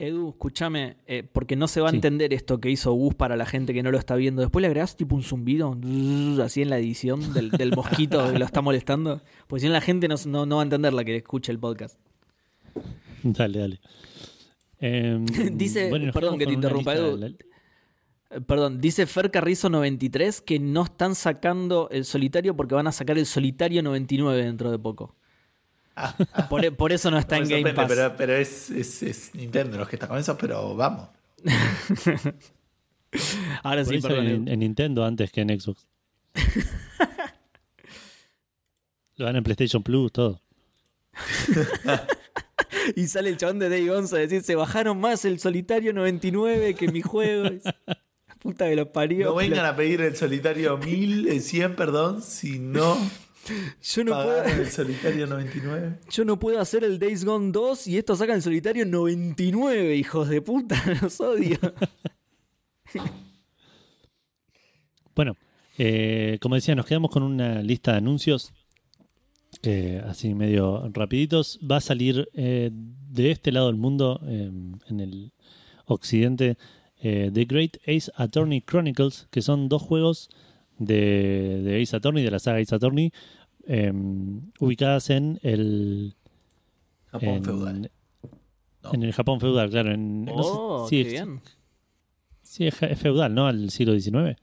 Speaker 3: Edu, escúchame, eh, porque no se va a
Speaker 1: Sí.
Speaker 3: entender esto que hizo Gus para la gente que no lo está viendo. Después le agregás tipo un zumbido, así en la edición del, del mosquito que lo está molestando. Porque si no la gente no, no, no va a entender la que escuche el podcast.
Speaker 1: Dale, dale. Em,
Speaker 3: Dice-
Speaker 1: bueno,
Speaker 3: perdón que te interrumpa, Edu. Eh, Perdón, dice Fer Carrizo 93 que no están sacando el solitario porque van a sacar el solitario 99 dentro de poco. Por, e- por eso no está
Speaker 2: No
Speaker 3: en
Speaker 2: me
Speaker 3: Game Pass.
Speaker 2: Pero, pero es, es- es Nintendo los que están con eso, pero vamos.
Speaker 3: Ahora
Speaker 1: Por
Speaker 3: sí, perdón.
Speaker 1: en, en Nintendo antes que en Xbox. Lo dan en PlayStation Plus, todo.
Speaker 3: Y sale el chabón de Day 11 a decir, se bajaron más el solitario 99 que mi juego. Puta que lo parió.
Speaker 2: No vengan a pedir el solitario 1000, eh, 100, perdón, si no
Speaker 3: Yo no, puedo,
Speaker 2: el solitario 99.
Speaker 3: yo no puedo hacer el Days Gone 2 y estos sacan el solitario 99, hijos de puta. Los odio.
Speaker 1: Bueno, eh, como decía, nos quedamos con una lista de anuncios que así medio rapiditos. Va a salir eh, de este lado del mundo, eh, en el occidente, eh, The Great Ace Attorney Chronicles, que son dos juegos de, de Ace Attorney, de la saga Ace Attorney, eh, ubicadas en el...
Speaker 2: Japón
Speaker 1: en,
Speaker 2: feudal. No.
Speaker 1: En el Japón feudal, claro. En, no sé-
Speaker 3: Oh,
Speaker 1: sí,
Speaker 3: qué
Speaker 1: es-
Speaker 3: bien.
Speaker 1: sí, es, es feudal, ¿no? Al siglo XIX.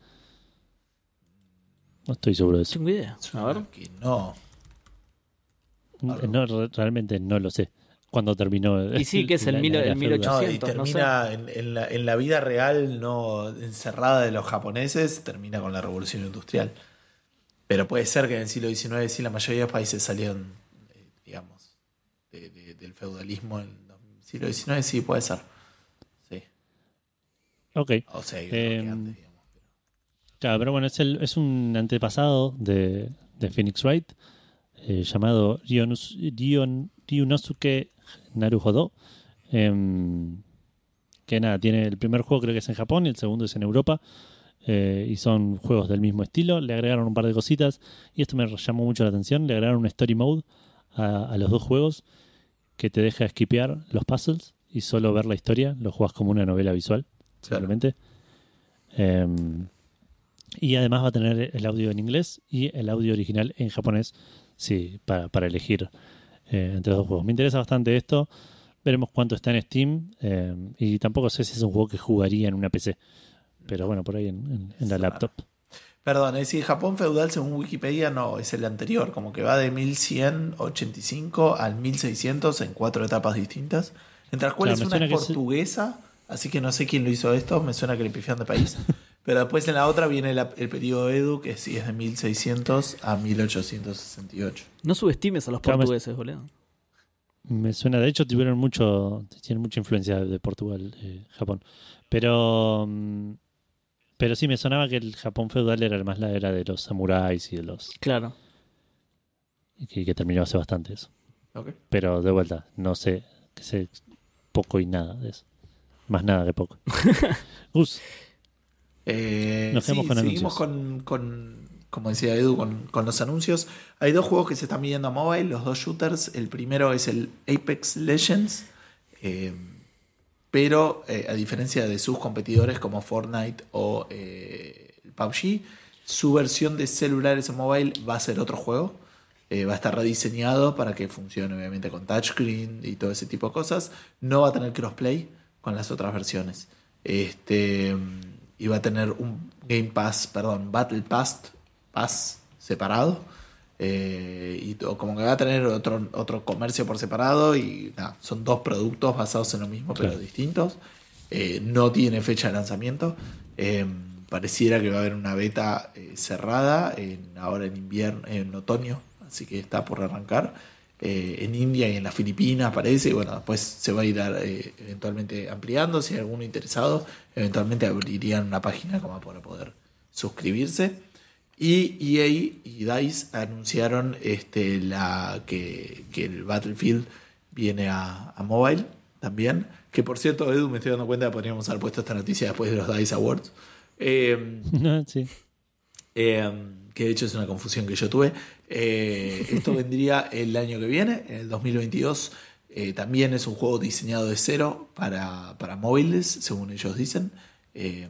Speaker 1: No estoy seguro de eso.
Speaker 3: Tengo idea. A ver.
Speaker 2: Que no.
Speaker 1: No, re- realmente no lo sé. Cuando terminó.
Speaker 3: Y sí, que es el mil- el
Speaker 1: feudal.
Speaker 3: 1800.
Speaker 2: No, y
Speaker 3: 800, no
Speaker 2: termina en, en la, en la vida real, no encerrada de los japoneses, termina con la revolución industrial. Pero puede ser que en el siglo XIX sí la mayoría de los países salieron, eh, digamos, de- de- del feudalismo en el siglo XIX, sí puede ser. Sí.
Speaker 1: Ok.
Speaker 2: O sea,
Speaker 1: Eh,
Speaker 2: antes, digamos.
Speaker 1: Claro, pero bueno, es, el- es un antepasado de, de Phoenix Wright eh, llamado Ryunosuke Naruhodo. em, que nada, tiene el primer juego creo que es en Japón y el segundo es en Europa. eh, y son juegos del mismo estilo. Le agregaron un par de cositas y esto me llamó mucho la atención. Le agregaron un story mode a, a los dos juegos que te deja skipear los puzzles y solo ver la historia. Lo juegas como una novela visual,
Speaker 2: Claro.
Speaker 1: simplemente. Em, y además va a tener el audio en inglés y el audio original en japonés, sí, para, para elegir eh, entre los dos juegos. Me interesa bastante esto. Veremos cuánto está en Steam. eh, y tampoco sé si es un juego que jugaría en una PC. Pero bueno, por ahí en, en- en la laptop.
Speaker 2: Perdón, es decir, Japón feudal según Wikipedia no, es el anterior, como que va de 1185 al 1600 en cuatro etapas distintas, entre las cuales
Speaker 1: Claro,
Speaker 2: una es- portuguesa, así que no sé quién lo hizo esto, me suena que le pifian de país, pero después en la otra viene la- el periodo Edu, que sí es de 1600 a 1868.
Speaker 3: No subestimes a los
Speaker 1: Claro, me-
Speaker 3: portugueses, boludo.
Speaker 1: Me suena, de hecho, tuvieron mucho, tienen mucha influencia de Portugal, eh, Japón. Pero, mm, pero sí, me sonaba que el Japón feudal era más la era de los samuráis y de los.
Speaker 3: Claro.
Speaker 1: y que, que terminó hace bastante eso.
Speaker 2: ¿Ok?
Speaker 1: Pero de vuelta, no sé, que sé poco y nada de eso. Más nada que poco. Gus,
Speaker 2: Eh,
Speaker 1: Nos
Speaker 2: sí,
Speaker 1: con
Speaker 2: seguimos con, con- como decía Edu, con, con los anuncios. Hay dos juegos que se están midiendo a mobile, los dos shooters. El primero es el Apex Legends, eh, pero eh, a diferencia de sus competidores como Fortnite o PUBG, su versión de celulares en mobile va a ser otro juego. Eh, va a estar rediseñado para que funcione obviamente con touchscreen y todo ese tipo de cosas. No va a tener crossplay con las otras versiones. Este, y va a tener un Game Pass, perdón, Battle Pass, Pass separado. Eh, y como que va a tener otro, otro comercio por separado. Y nada, son dos productos basados en lo mismo, pero distintos. Eh, no tiene fecha de lanzamiento. Eh, pareciera que va a haber una beta eh, cerrada en, ahora en invierno, en otoño, así que está por arrancar. Eh, en India y en las Filipinas parece, y bueno, después se va a ir eh, eventualmente ampliando, si hay alguno interesado, eventualmente abrirían una página como para poder suscribirse. Y EA y DICE anunciaron este, la, que, que el Battlefield viene a, a mobile también. Que por cierto, Edu, me estoy dando cuenta que podríamos haber puesto esta noticia después de los DICE Awards. Eh,
Speaker 1: no, sí.
Speaker 2: eh, que de hecho es una confusión que yo tuve. Eh, esto vendría el año que viene, en el 2022. Eh, también es un juego diseñado de cero para, para móviles, según ellos dicen. Eh,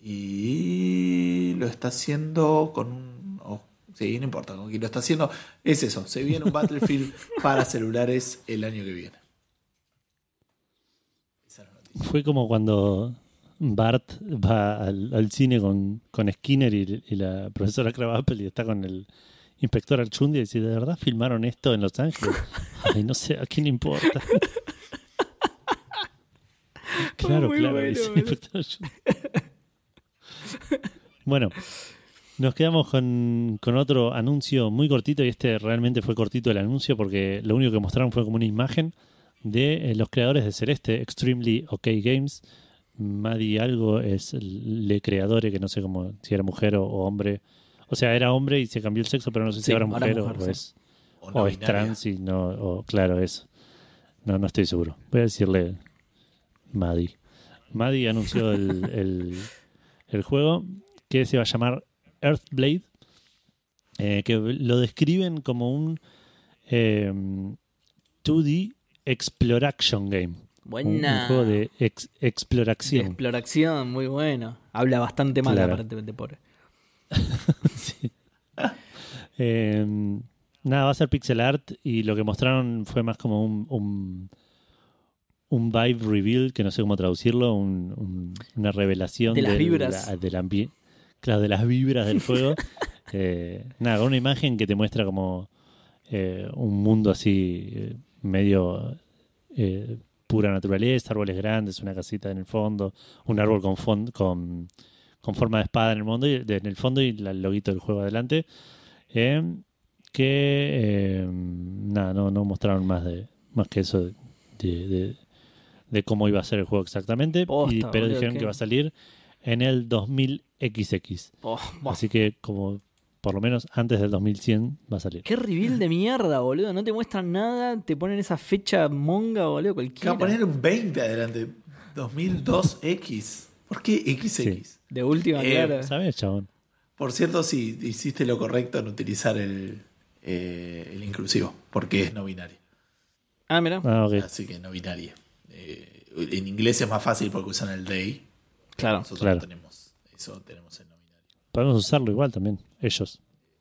Speaker 2: y lo está haciendo con un... oh, sí, no importa, con quién lo está haciendo. Es eso, se viene un Battlefield para celulares el año que viene. Esa noticia.
Speaker 1: Fue como cuando Bart va al, al cine con, con Skinner y, y la profesora Krabappel y está con el inspector Archundi y dice, ¿de verdad filmaron esto en Los Ángeles? Ay, no sé, ¿a quién le importa? claro,
Speaker 3: Muy
Speaker 1: claro,
Speaker 3: bueno,
Speaker 1: dice inspector Archundi. bueno, nos quedamos con, con otro anuncio muy cortito y este realmente fue cortito el anuncio porque lo único que mostraron fue como una imagen de eh, los creadores de Celeste, Extremely OK Games. Maddie algo es el le creador, que no sé cómo, si era mujer o, o hombre, O sea, era hombre y se cambió el sexo, pero no sé si
Speaker 3: Sí,
Speaker 1: ahora
Speaker 3: ahora
Speaker 1: mujer,
Speaker 3: mujer,
Speaker 1: o,
Speaker 3: sí.
Speaker 1: es,
Speaker 2: O,
Speaker 1: o
Speaker 2: no
Speaker 1: es
Speaker 2: binaria.
Speaker 1: trans y no, o claro, eso. No, no estoy seguro. Voy a decirle Maddie. Maddie anunció el, el, el juego que se va a llamar Earthblade, eh, que lo describen como un eh, 2D Exploration Game. Un, un
Speaker 3: Buena.
Speaker 1: juego de ex-
Speaker 3: De
Speaker 1: exploración.
Speaker 3: exploración, muy bueno. Habla bastante mal,
Speaker 1: Claro.
Speaker 3: aparentemente, pobre.
Speaker 1: Sí. Eh, nada, va a ser pixel art y lo que mostraron fue más como un, un, un vibe reveal, que no sé cómo traducirlo, un- un- una revelación
Speaker 3: De las
Speaker 1: del-
Speaker 3: vibras.
Speaker 1: la- del ambi- claro, de las vibras del juego. Eh, nada, con una imagen que te muestra como eh, un mundo así eh, medio eh, pura naturaleza, árboles grandes, una casita en el fondo, un árbol con, con, con forma de espada en el, mundo y, de- en el fondo y la- el loguito del juego adelante. Eh, que eh, nada, no, no mostraron más de más que eso de, de- de cómo iba a ser el juego exactamente.
Speaker 3: Posta,
Speaker 1: y- pero
Speaker 3: boludo,
Speaker 1: dijeron
Speaker 3: qué-
Speaker 1: que va a salir en el 2000XX.
Speaker 3: Oh, buah.
Speaker 1: Así que como por lo menos antes del 2100 va a salir.
Speaker 3: Qué reveal de mierda, boludo. No te muestran nada, te ponen esa fecha monga, boludo,
Speaker 2: Que va
Speaker 3: cualquiera.
Speaker 2: a poner un 20 adelante. 2002X. ¿Por qué XX?
Speaker 3: De última,
Speaker 2: Eh,
Speaker 3: claro.
Speaker 1: ¿Sabes, chabón?
Speaker 2: Por cierto, sí, hiciste lo correcto en utilizar el, eh, el inclusivo, porque es no binario.
Speaker 3: Ah, mira.
Speaker 1: Ah.
Speaker 2: Así que no binaria. Eh, en inglés es más fácil porque usan el they.
Speaker 3: Claro.
Speaker 2: Nosotros
Speaker 1: Claro.
Speaker 2: no tenemos eso, tenemos el no binario.
Speaker 1: Podemos usarlo igual también, ellos.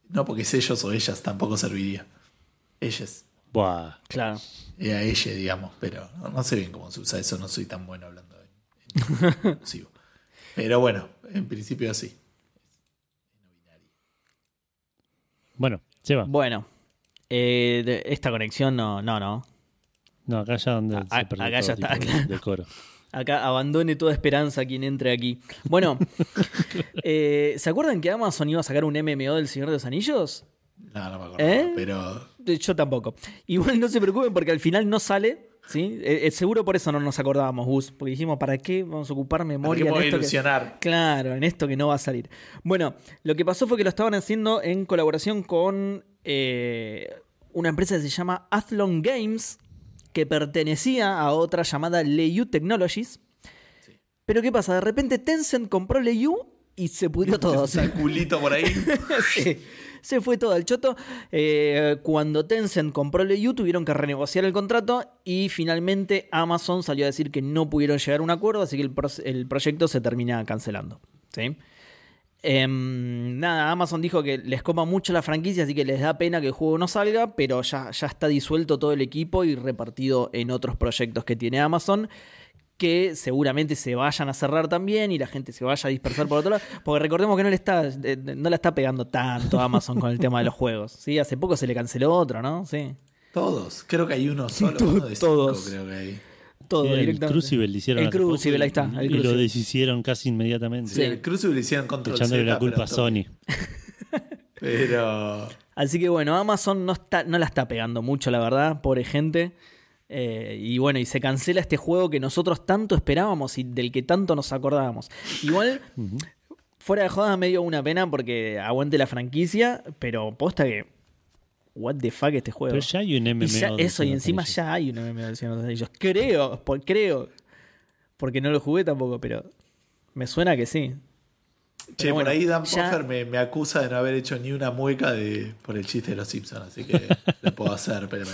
Speaker 2: No, porque es ellos o ellas, tampoco serviría. Ellas.
Speaker 1: Buah.
Speaker 3: Claro.
Speaker 2: Eh, a ella, digamos, pero no, no sé bien cómo se usa eso, no soy tan bueno hablando en inclusivo. Pero bueno, en principio sí.
Speaker 1: Bueno, Seba.
Speaker 3: Bueno. eh, de- esta conexión no, no, no.
Speaker 1: No, acá ya donde
Speaker 3: A-
Speaker 1: se perdió
Speaker 3: acá ya está,
Speaker 1: tipo
Speaker 3: claro.
Speaker 1: de coro.
Speaker 3: Acá abandone toda esperanza quien entre aquí. Bueno, eh, ¿se acuerdan que Amazon iba a sacar un MMO del Señor de los Anillos?
Speaker 2: No, no me acuerdo.
Speaker 3: ¿Eh?
Speaker 2: Pero
Speaker 3: Yo tampoco. Igual no se preocupen porque al final no sale. ¿sí? Eh, eh, seguro por eso no nos acordábamos, Gus. Porque dijimos, ¿para qué vamos a ocupar
Speaker 2: ¿para
Speaker 3: memoria en esto? que-
Speaker 2: ilusionar?
Speaker 3: Claro, en esto que no va a salir. Bueno, lo que pasó fue que lo estaban haciendo en colaboración con eh, una empresa que se llama Athlon Games, que pertenecía a otra llamada Leiyu Technologies. Pero ¿qué pasa? De repente Tencent compró Leiyu y se pudrió todo.
Speaker 2: Un culito por ahí.
Speaker 3: Sí, se fue todo al choto. Eh, cuando Tencent compró Leiyu tuvieron que renegociar el contrato y finalmente Amazon salió a decir que no pudieron llegar a un acuerdo, así que el proyecto se termina cancelando. ¿sí? Em, nada, Amazon dijo que les coma mucho la franquicia, así que les da pena que el juego no salga, pero ya, ya está disuelto todo el equipo y repartido en otros proyectos que tiene Amazon que seguramente se vayan a cerrar también y la gente se vaya a dispersar por otro lado. Porque recordemos que no le está, eh, no la está pegando tanto a Amazon con el tema de los juegos. ¿sí? Hace poco se le canceló otro, ¿no? Sí.
Speaker 2: Todos. Creo que hay uno solo.
Speaker 3: To-
Speaker 2: uno de cinco,
Speaker 3: todos.
Speaker 2: creo que hay.
Speaker 3: Todo
Speaker 1: Sí, el
Speaker 3: directamente.
Speaker 1: Crucible le hicieron
Speaker 3: El Crucible,
Speaker 1: y-
Speaker 3: ahí está, el
Speaker 1: Y lo deshicieron casi inmediatamente.
Speaker 2: Sí, el Crucible le hicieron control
Speaker 1: Echándole
Speaker 2: Z,
Speaker 1: la culpa a Sony.
Speaker 2: Pero.
Speaker 3: Así que bueno, Amazon no, está, no la está pegando mucho, la verdad, pobre gente. Eh, y bueno, y se cancela este juego que nosotros tanto esperábamos y del que tanto nos acordábamos. Igual, fuera de joda me dio una pena porque aguante la franquicia, pero posta que. What the fuck este juego.
Speaker 1: Pero ya hay un MMO.
Speaker 3: Y ya-
Speaker 1: de
Speaker 3: eso, y encima ya hay un MMO del Señor de los Anillos. Creo, por- creo. Porque no lo jugué tampoco, pero me suena que sí.
Speaker 2: Che,
Speaker 3: Pero bueno,
Speaker 2: por ahí Dan
Speaker 3: ya-
Speaker 2: Poffer me, me acusa de no haber hecho ni una mueca de, por el chiste de los Simpsons, así que lo puedo hacer, espérame.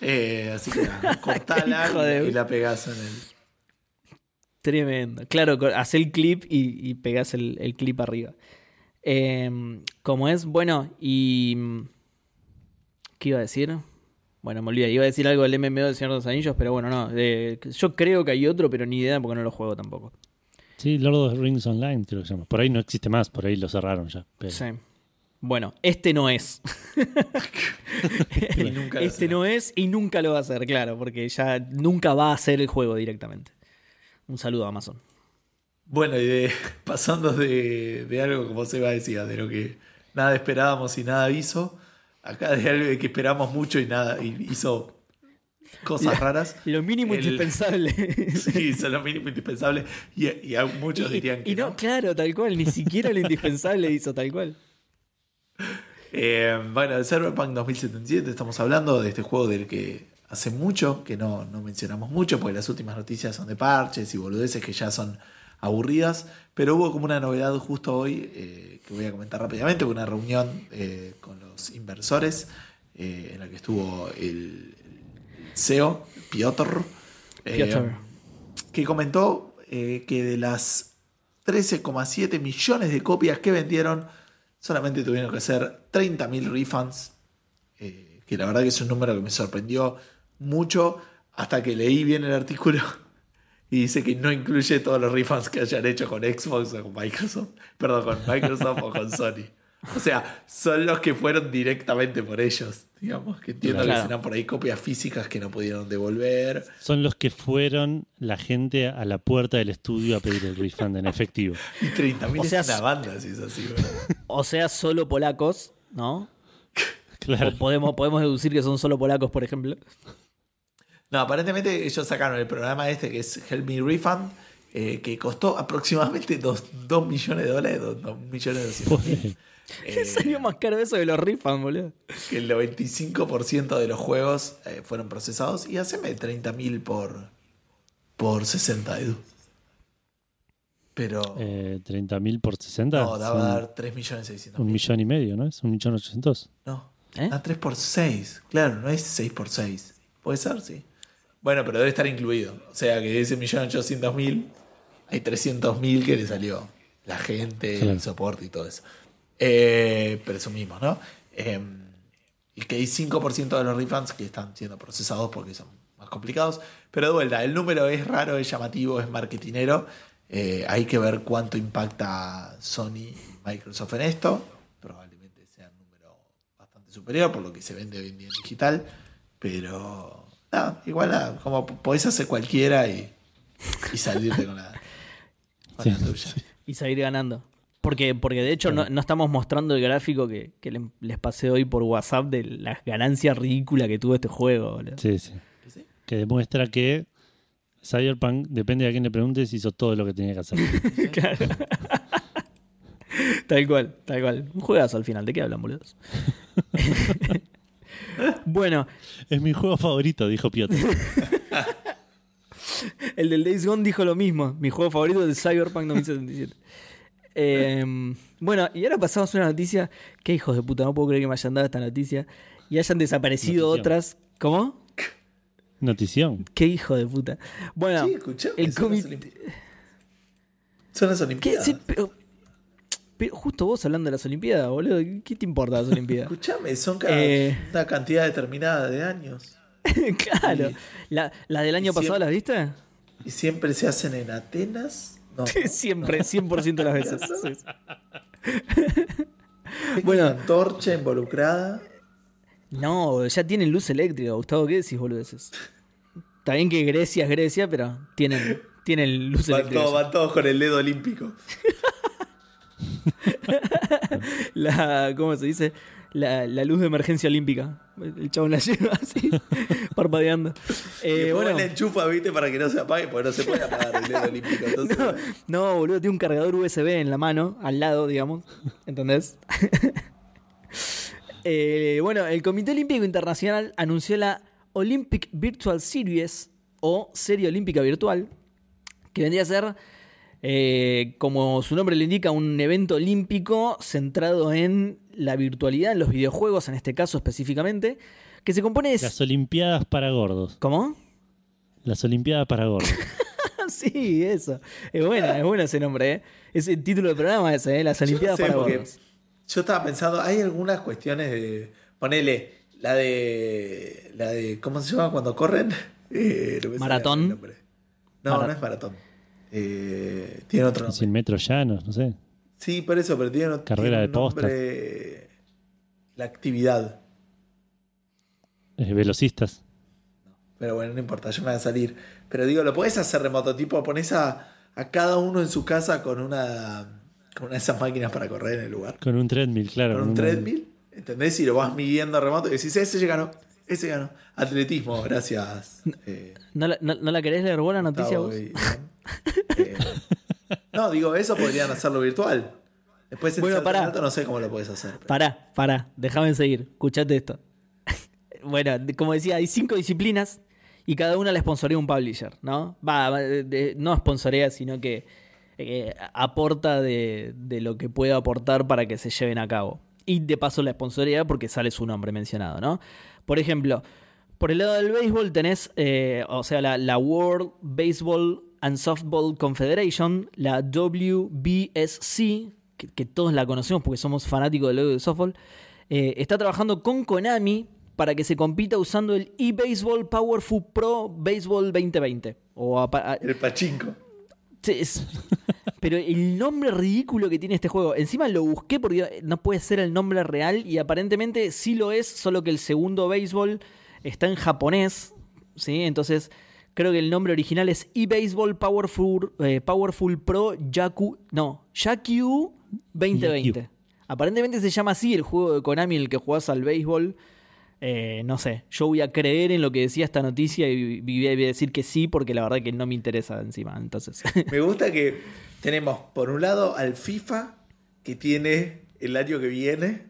Speaker 2: Eh, así que nada, cortala
Speaker 3: de-
Speaker 2: y la pegás en el.
Speaker 3: Tremendo. Claro, haz el clip y, y pegás el, el clip arriba. Eh, como es, bueno, y. ¿Qué iba a decir? Bueno, me olvidé. Iba a decir algo del MMO del Señor de los Anillos, pero bueno, no. eh, yo creo que hay otro, pero ni idea porque no lo juego tampoco.
Speaker 1: Sí, Lord of the Rings Online, creo que se llama. Por ahí no existe más, por ahí lo cerraron ya. pero-
Speaker 3: Sí. Bueno, este no es.
Speaker 2: Y nunca lo
Speaker 3: este no es y nunca lo va a hacer, claro, porque ya nunca va a hacer el juego directamente. Un saludo a Amazon.
Speaker 2: Bueno, y de, pasando de, de algo como se va a decir, de lo que nada esperábamos y nada hizo, acá de algo que esperamos mucho y nada y hizo cosas raras.
Speaker 3: Lo mínimo
Speaker 2: El-
Speaker 3: indispensable.
Speaker 2: Sí, son lo mínimo indispensable. Y, y a muchos dirían que
Speaker 3: y no,
Speaker 2: no.
Speaker 3: claro, tal cual, ni siquiera lo indispensable hizo tal cual.
Speaker 2: Eh, bueno, de Cyberpunk 2077 estamos hablando de este juego del que hace mucho que no, no mencionamos mucho, porque las últimas noticias son de parches y boludeces que ya son aburridas, pero hubo como una novedad justo hoy eh, que voy a comentar rápidamente, una reunión eh, con los inversores eh, en la que estuvo el, el CEO, Piotr,
Speaker 3: Piotr.
Speaker 2: que comentó que de las 13,7 millones de copias que vendieron, solamente tuvieron que hacer 30.000 refunds, eh, que la verdad que es un número que me sorprendió mucho hasta que leí bien el artículo y dice que no incluye todos los refunds que hayan hecho con Xbox o con Microsoft, perdón, con Microsoft o con Sony. O sea, son los que fueron directamente por ellos, digamos, que entiendo
Speaker 3: Claro.
Speaker 2: que serán por ahí copias físicas que no pudieron devolver.
Speaker 1: Son los que fueron la gente a la puerta del estudio a pedir el refund en efectivo.
Speaker 2: Y 30.000
Speaker 3: O sea,
Speaker 2: es una banda, si es así, ¿verdad?
Speaker 3: O sea, solo polacos, ¿no?
Speaker 1: Claro.
Speaker 3: Podemos, podemos deducir que son solo polacos, por ejemplo.
Speaker 2: No, aparentemente ellos sacaron el programa este que es Help Me Refund, eh, que costó aproximadamente 2 millones de dólares, 2 millones de 200 mil. Eh,
Speaker 3: Salió más caro eso de los refunds, boludo.
Speaker 2: que el 95% de los juegos eh, fueron procesados y haceme 30 mil por, por 60, Edu. Pero
Speaker 1: Eh, 30.000 por 60.
Speaker 2: no, daba a dar 3 millones 600
Speaker 1: un
Speaker 2: mil.
Speaker 1: millón y medio, ¿no? Es un millón ochocientos.
Speaker 2: No,
Speaker 3: ¿Eh?
Speaker 2: a 3 por 6. Claro, no es 6 por 6. Puede ser, sí. Bueno, pero debe estar incluido. O sea que de ese millón ochocientos mil hay 300 mil que le salió la gente,
Speaker 1: Claro.
Speaker 2: el soporte y todo eso. Eh, presumimos, ¿no? Eh, y que hay 5% de los refunds que están siendo procesados porque son más complicados. Pero de vuelta, el número es raro, es llamativo, es marketinero. Eh, hay que ver cuánto impacta Sony y Microsoft en esto. Probablemente sea un número bastante superior por lo que se vende hoy en día en digital. Pero nada, igual nada, como podés hacer cualquiera y, y salirte con la, con
Speaker 1: Sí,
Speaker 2: la tuya.
Speaker 3: Y seguir ganando. Porque, porque de hecho no, no estamos mostrando el gráfico que, que le- les pasé hoy por WhatsApp de las ganancias ridículas que tuvo este juego. boludo.
Speaker 1: Sí, sí.
Speaker 2: ¿Sí?
Speaker 1: Que demuestra que Cyberpunk, depende de a quién le preguntes, hizo todo lo que tenía que hacer.
Speaker 3: Claro. tal cual, tal cual. Un juegazo al final. ¿De qué hablan, boludos? bueno,
Speaker 1: es mi juego favorito, dijo Piotr.
Speaker 3: el del Days Gone dijo lo mismo. Mi juego favorito es el Cyberpunk 2077. Eh, bueno, y ahora pasamos a una noticia. Qué hijos de puta, no puedo creer que me hayan dado esta noticia. Y hayan desaparecido
Speaker 1: Notición.
Speaker 3: otras. ¿Cómo?
Speaker 1: Notición.
Speaker 3: Qué hijo de puta. Bueno,
Speaker 2: Sí, escuchame,
Speaker 3: el
Speaker 2: son las
Speaker 3: comité.
Speaker 2: Olimpi- Son las
Speaker 3: ¿Qué?
Speaker 2: Olimpiadas.
Speaker 3: Sí, pero, pero justo vos hablando de las Olimpiadas, boludo. ¿Qué te importa las Olimpiadas?
Speaker 2: Escuchame, son cada
Speaker 3: Eh.
Speaker 2: una cantidad determinada de años.
Speaker 3: claro.
Speaker 2: Y-
Speaker 3: La, la del año
Speaker 2: y
Speaker 3: pasado,
Speaker 2: siempre-
Speaker 3: ¿las viste?
Speaker 2: Y siempre se hacen en Atenas. No.
Speaker 3: Siempre, 100% de las veces. Sí, Bueno.
Speaker 2: antorcha involucrada.
Speaker 3: No, ya tienen luz eléctrica, Gustavo. ¿Qué decís, boludeces? Está bien que Grecia es Grecia, pero tienen, tienen luz
Speaker 2: Van
Speaker 3: eléctrica.
Speaker 2: todos, van todos con el dedo olímpico.
Speaker 3: La, ¿Cómo se dice? La, la luz de emergencia olímpica. El chabón la lleva así, parpadeando. Eh, bueno,
Speaker 2: la enchufa, viste, para que no se apague, porque no se puede apagar el dedo olímpico. Entonces,
Speaker 3: no, no, boludo, tiene un cargador USB en la mano, al lado, digamos. ¿Entendés? Eh, bueno, el Comité Olímpico Internacional anunció la Olympic Virtual Series o Serie Olímpica Virtual, que vendría a ser, eh, como su nombre le indica, un evento olímpico centrado en la virtualidad, en los videojuegos, en este caso específicamente, que se compone de...
Speaker 1: Las Olimpiadas para gordos.
Speaker 3: ¿Cómo?
Speaker 1: Las Olimpiadas para gordos.
Speaker 3: sí, eso. Es buena, es bueno ese nombre, ¿eh? Es el título del programa ese, ¿eh? Las
Speaker 2: no
Speaker 3: Olimpiadas
Speaker 2: sé,
Speaker 3: para gordos.
Speaker 2: Yo estaba pensando, hay algunas cuestiones de. Ponele, la de. La de. ¿Cómo se llama cuando corren? Eh, no
Speaker 3: Maratón.
Speaker 2: No, no es maratón. Eh, tiene otro nombre.
Speaker 1: 100 metros llanos, no sé.
Speaker 2: Sí, por eso, pero tiene, otro-
Speaker 1: Carrera
Speaker 2: tiene
Speaker 1: de
Speaker 2: un
Speaker 1: postas.
Speaker 2: nombre. La actividad.
Speaker 1: Eh, velocistas.
Speaker 2: Pero bueno, no importa, yo me voy a salir. Pero digo, lo puedes hacer remoto, tipo, pones a, a cada uno en su casa con una. con una de esas máquinas para correr en el lugar.
Speaker 1: Con un treadmill, claro.
Speaker 2: Con un
Speaker 1: una-
Speaker 2: treadmill, ¿entendés? Y lo vas midiendo remoto y decís, ese ya ganó, Ese ganó. Atletismo, gracias. eh,
Speaker 3: ¿No la, no, no la querés leer la noticia vos?
Speaker 2: y. Eh, no, digo, eso podrían hacerlo virtual. Después el
Speaker 3: Bueno, pará.
Speaker 2: no sé cómo lo puedes hacer. pero-
Speaker 3: Pará, pará, déjame seguir. Escuchate esto. bueno, como decía, hay cinco disciplinas y cada una la sponsorea un publisher, ¿no? Va, de- no sponsorea, sino que eh, aporta de, de lo que puede aportar para que se lleven a cabo. Y de paso la sponsorea porque sale su nombre mencionado, ¿no? Por ejemplo, por el lado del béisbol tenés, eh, o sea, la, la World Baseball and Softball Confederation, la WBSC, que, que todos la conocemos porque somos fanáticos del logo de softball, eh, está trabajando con Konami para que se compita usando el eBaseball Powerful Pro Baseball 2020. O apa- a-
Speaker 2: El pachinko.
Speaker 3: Es- Pero el nombre ridículo que tiene este juego, encima lo busqué porque no puede ser el nombre real y aparentemente sí lo es, solo que el segundo béisbol está en japonés, ¿sí? Entonces creo que el nombre original es eBaseball Powerful, eh, Powerful Pro Yaku, no, Yakyu 2020.
Speaker 1: Yakyu.
Speaker 3: Aparentemente se llama así el juego de Konami en el que jugás al béisbol. Eh, no sé, yo voy a creer en lo que decía esta noticia y voy a decir que sí porque la verdad que no me interesa encima, entonces...
Speaker 2: Me gusta que tenemos, por un lado, al FIFA, que tiene el año que viene.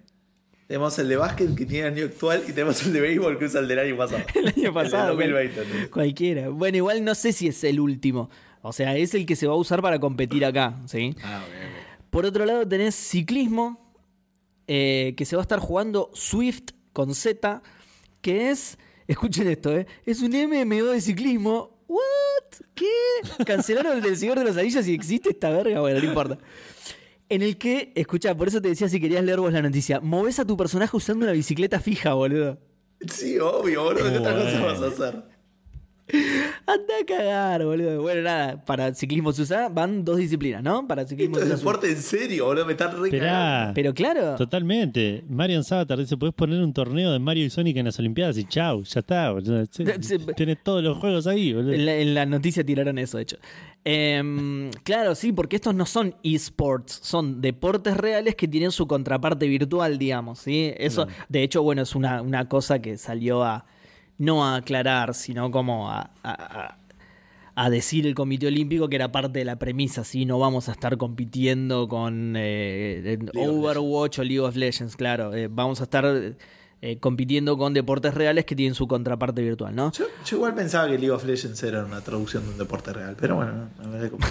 Speaker 2: Tenemos el de básquet, que tiene el año actual. Y tenemos el de béisbol, que usa el del año pasado.
Speaker 3: El año pasado.
Speaker 2: El de 2020. ¿no?
Speaker 3: Cualquiera. Bueno, igual no sé si es el último. O sea, es el que se va a usar para competir acá, ¿sí?
Speaker 2: Ah, ok, ok.
Speaker 3: Por otro lado tenés ciclismo, eh, que se va a estar jugando Swift con Z, que es, escuchen esto, ¿eh? es un MMO de ciclismo. ¿What? ¿Qué? Cancelaron el del Señor de los Anillos y existe esta verga, bueno, no importa. En el que, escucha, por eso te decía si querías leer vos la noticia, moves a tu personaje usando una bicicleta fija, boludo.
Speaker 2: Sí, obvio, boludo. ¿Qué otra cosa vas a hacer?
Speaker 3: Anda a cagar, boludo. Bueno, nada, para ciclismo se usa, van dos disciplinas, ¿no? Para ciclismo
Speaker 2: Esto
Speaker 3: se
Speaker 2: es
Speaker 3: usa
Speaker 2: deporte en serio, boludo. Me están re.
Speaker 1: Esperá.
Speaker 3: Pero claro,
Speaker 1: Totalmente. Marian Sabater dice, puedes poner un torneo de Mario y Sonic en las Olimpiadas y chau, ya está. boludo. Todos los juegos ahí, boludo.
Speaker 3: en la, en la noticia tiraron eso, de hecho. Em, claro, sí, porque estos no son esports, son deportes reales que tienen su contraparte virtual, digamos, ¿sí? Eso, de hecho, bueno, es una, una cosa que salió a, no a aclarar, sino como a, a- a- a decir el Comité Olímpico que era parte de la premisa, ¿sí? No vamos a estar compitiendo con eh, Overwatch o League of Legends, claro. eh, vamos a estar eh, compitiendo con deportes reales que tienen su contraparte virtual, ¿no?
Speaker 2: Yo, yo igual pensaba que League of Legends era una traducción de un deporte real. Pero bueno, no, no me da como-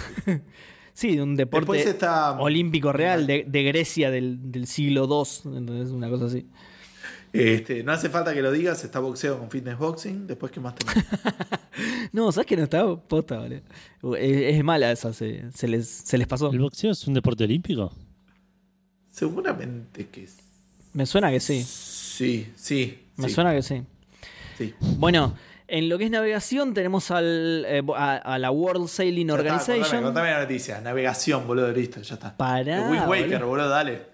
Speaker 3: Sí, de un deporte
Speaker 2: está-
Speaker 3: olímpico real de, de Grecia del, del siglo II, entonces una cosa así.
Speaker 2: Este, no hace falta que lo digas, está boxeo con fitness boxing. Después, ¿qué más tenemos?
Speaker 3: No, ¿sabes que no está? Posta, boludo. Es, es mala esa, se, se les, se les pasó.
Speaker 1: ¿El boxeo es un deporte olímpico?
Speaker 2: Seguramente que sí.
Speaker 3: Me suena que sí,
Speaker 2: Sí, sí.
Speaker 3: me
Speaker 2: sí,
Speaker 3: suena que sí.
Speaker 2: sí.
Speaker 3: Bueno, en lo que es navegación tenemos al, eh, a, a la World Sailing
Speaker 2: Ya está,
Speaker 3: Organization.
Speaker 2: contame, contame la noticia. Navegación, boludo, listo, ya está.
Speaker 3: Pará,
Speaker 2: El Wind Waker,
Speaker 3: boludo,
Speaker 2: dale.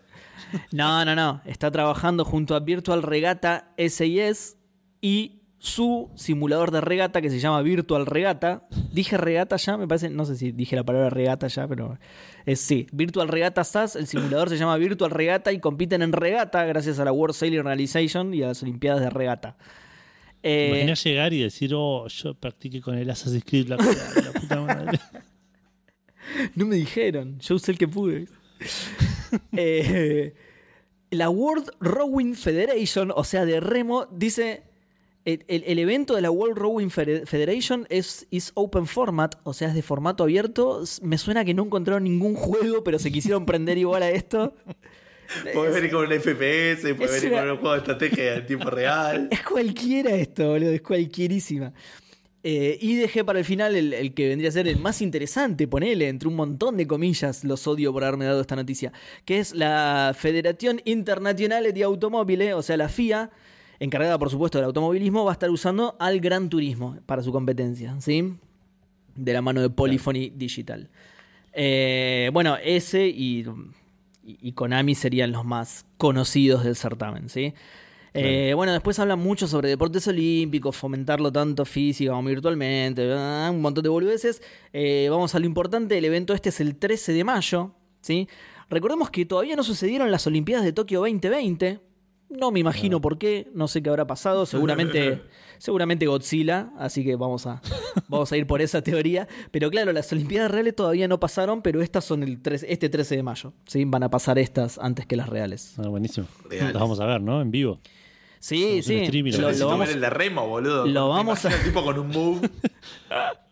Speaker 3: No, no, no. Está trabajando junto a Virtual Regata SIS y su simulador de regata que se llama Virtual Regata. Dije regata ya, me parece, no sé si dije la palabra regata ya, pero es sí. Virtual Regata SAS, el simulador se llama Virtual Regata y compiten en regata gracias a la World Sailing Organization y a las Olimpiadas de Regata. Eh,
Speaker 1: Imaginás llegar y decir, oh, yo practiqué con el Assassin's Creed Flag, la puta madre.
Speaker 3: No me dijeron, yo usé el que pude. Eh, la World Rowing Federation, o sea, de remo, dice. El, el- el evento de la World Rowing Fede- Federation es is open format, o sea, es de formato abierto. Me suena que no encontraron ningún juego, pero se quisieron prender igual a esto.
Speaker 2: Podés venir con un FPS, podés venir
Speaker 3: una-
Speaker 2: con un juego de estrategia en tiempo real.
Speaker 3: Es cualquiera esto, boludo, es cualquierísima. Eh, y dejé para el final el, el que vendría a ser el más interesante, ponele, entre un montón de comillas, los odio por haberme dado esta noticia, que es la Federación Internacional de Automóviles, o sea, la FIA, encargada por supuesto del automovilismo, va a estar usando al Gran Turismo para su competencia, ¿sí? De la mano de Polyphony Digital. Eh, bueno, ese y- y Konami serían los más conocidos del certamen, ¿sí? Eh, bueno, después hablan mucho sobre deportes olímpicos, fomentarlo tanto físico como virtualmente, ah, un montón de boludeces. Eh, vamos a lo importante, el evento este es el 13 de mayo, ¿sí? Recordemos que todavía no sucedieron las Olimpiadas de Tokio 2020, No me imagino por qué, no sé qué habrá pasado, seguramente, seguramente Godzilla, así que vamos a, vamos a ir por esa teoría. Pero claro, las Olimpiadas reales todavía no pasaron, pero estas son el 13 este 13 de mayo. ¿sí? Van a pasar estas antes que las reales.
Speaker 1: Ah, buenísimo.
Speaker 2: Reales.
Speaker 1: Las vamos a ver, ¿no? En vivo.
Speaker 3: Sí, sí.
Speaker 1: lo-
Speaker 2: necesito
Speaker 3: vamos-
Speaker 2: ver el de Remo, boludo.
Speaker 3: lo vamos a-
Speaker 2: el tipo con un move.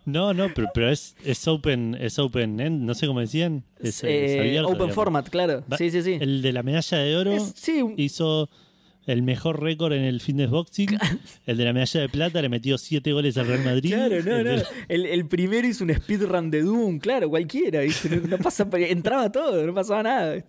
Speaker 1: No, no, pero, pero es, es open, es open end, no sé cómo decían. Es,
Speaker 3: Eh,
Speaker 1: es abierto,
Speaker 3: open
Speaker 1: digamos.
Speaker 3: format, claro.
Speaker 1: Va-
Speaker 3: Sí, sí, sí.
Speaker 1: El de la medalla de oro
Speaker 3: Es- sí, un-
Speaker 1: hizo el mejor récord en el fitness boxing. El de la medalla de plata le metió siete goles al Real Madrid.
Speaker 3: Claro, no,
Speaker 1: El de-
Speaker 3: no. El, el primero hizo un speedrun de Doom, claro, cualquiera. ¿viste? No, no pasa, entraba todo, no pasaba nada.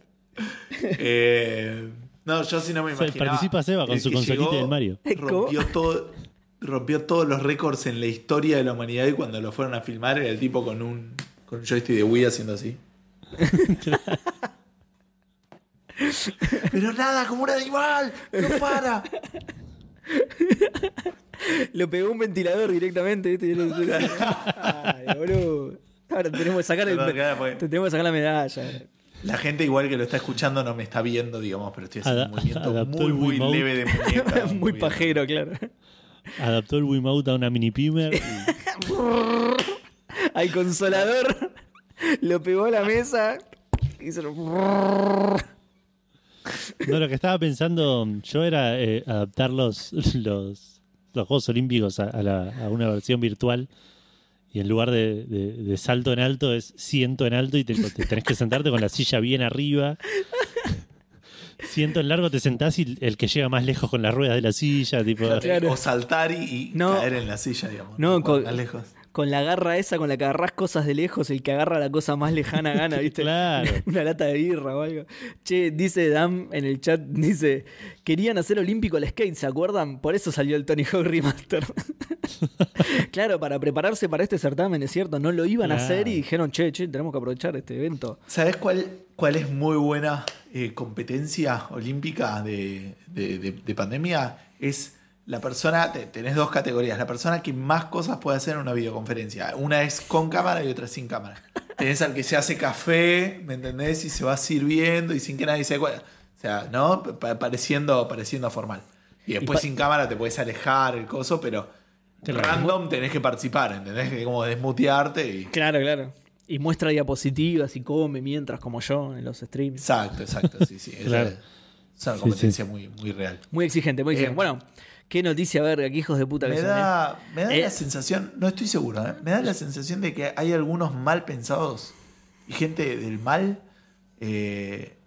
Speaker 2: Eh, no, yo sí no me
Speaker 1: O sea,
Speaker 2: imaginaba.
Speaker 1: participa Seba con
Speaker 2: El
Speaker 1: su
Speaker 2: que
Speaker 1: consolita
Speaker 2: llegó,
Speaker 1: del Mario.
Speaker 2: Rompió todo. Rompió todos los récords en la historia de la humanidad y cuando lo fueron a filmar era el tipo con un, con un joystick de Wii haciendo así. Pero nada, como un animal, no para.
Speaker 3: Lo pegó un ventilador directamente. ¿viste? Ay, boludo. Ahora tenemos que sacar, el-
Speaker 2: Perdón, claro, porque-
Speaker 3: tenemos que sacar la medalla.
Speaker 2: La gente igual que lo está escuchando no me está viendo, digamos, pero estoy haciendo un movimiento muy, muy
Speaker 1: Wiimote.
Speaker 2: leve de muñeca.
Speaker 3: Muy
Speaker 2: bien.
Speaker 3: pajero, claro.
Speaker 1: Adaptó el Wiimote a una mini pimer. y-
Speaker 3: Al consolador lo pegó a la mesa. Hizo lo-
Speaker 1: No, lo que estaba pensando yo era eh, adaptar los, los, los Juegos Olímpicos a, a la- a una versión virtual. Y en lugar de, de- de salto en alto es ciento en alto y te, te tenés que sentarte con la silla bien arriba. Ciento en largo te sentás y el que llega más lejos con las ruedas de la silla, tipo...
Speaker 3: Claro.
Speaker 2: O saltar y, y
Speaker 3: No.
Speaker 2: caer en la silla, digamos.
Speaker 3: No, con-
Speaker 2: más lejos.
Speaker 3: Con la garra esa con la que agarrás cosas de lejos, el que agarra la cosa más lejana gana, ¿viste?
Speaker 1: Claro.
Speaker 3: Una lata de birra o algo. Che, dice Dam en el chat, dice, querían hacer olímpico el skate, ¿se acuerdan? Por eso salió el Tony Hawk Remaster. claro, para prepararse para este certamen, es cierto, no lo iban a hacer y dijeron, che, che, tenemos que aprovechar este evento.
Speaker 2: ¿Sabes cuál, cuál es muy buena eh, competencia olímpica de, de- de- de pandemia? Es la persona, te- tenés dos categorías, la persona que más cosas puede hacer en una videoconferencia. Una es con cámara y otra sin cámara. Tenés al que se hace café, ¿me entendés? Y se va sirviendo y sin que nadie se cuenta. O sea, ¿no? Pa- pareciendo, pareciendo formal. Y después sin cámara te puedes alejar el coso, pero
Speaker 1: Claro.
Speaker 2: random tenés que participar, ¿entendés? Que como desmutearte y...
Speaker 3: Claro, claro. Y muestra diapositivas y come mientras, como yo, en los streams.
Speaker 2: Exacto, exacto, sí, sí.
Speaker 1: Claro.
Speaker 2: es- una
Speaker 1: Sí,
Speaker 2: competencia Muy, muy real.
Speaker 3: Muy exigente, muy exigente.
Speaker 2: Eh,
Speaker 3: bueno, qué noticia, verga, qué hijos de puta que
Speaker 2: Me
Speaker 3: son, ¿eh?
Speaker 2: da, me da
Speaker 3: Eh.
Speaker 2: la sensación, no estoy seguro, ¿eh? me da la sensación de que hay algunos mal pensados y gente del mal eh,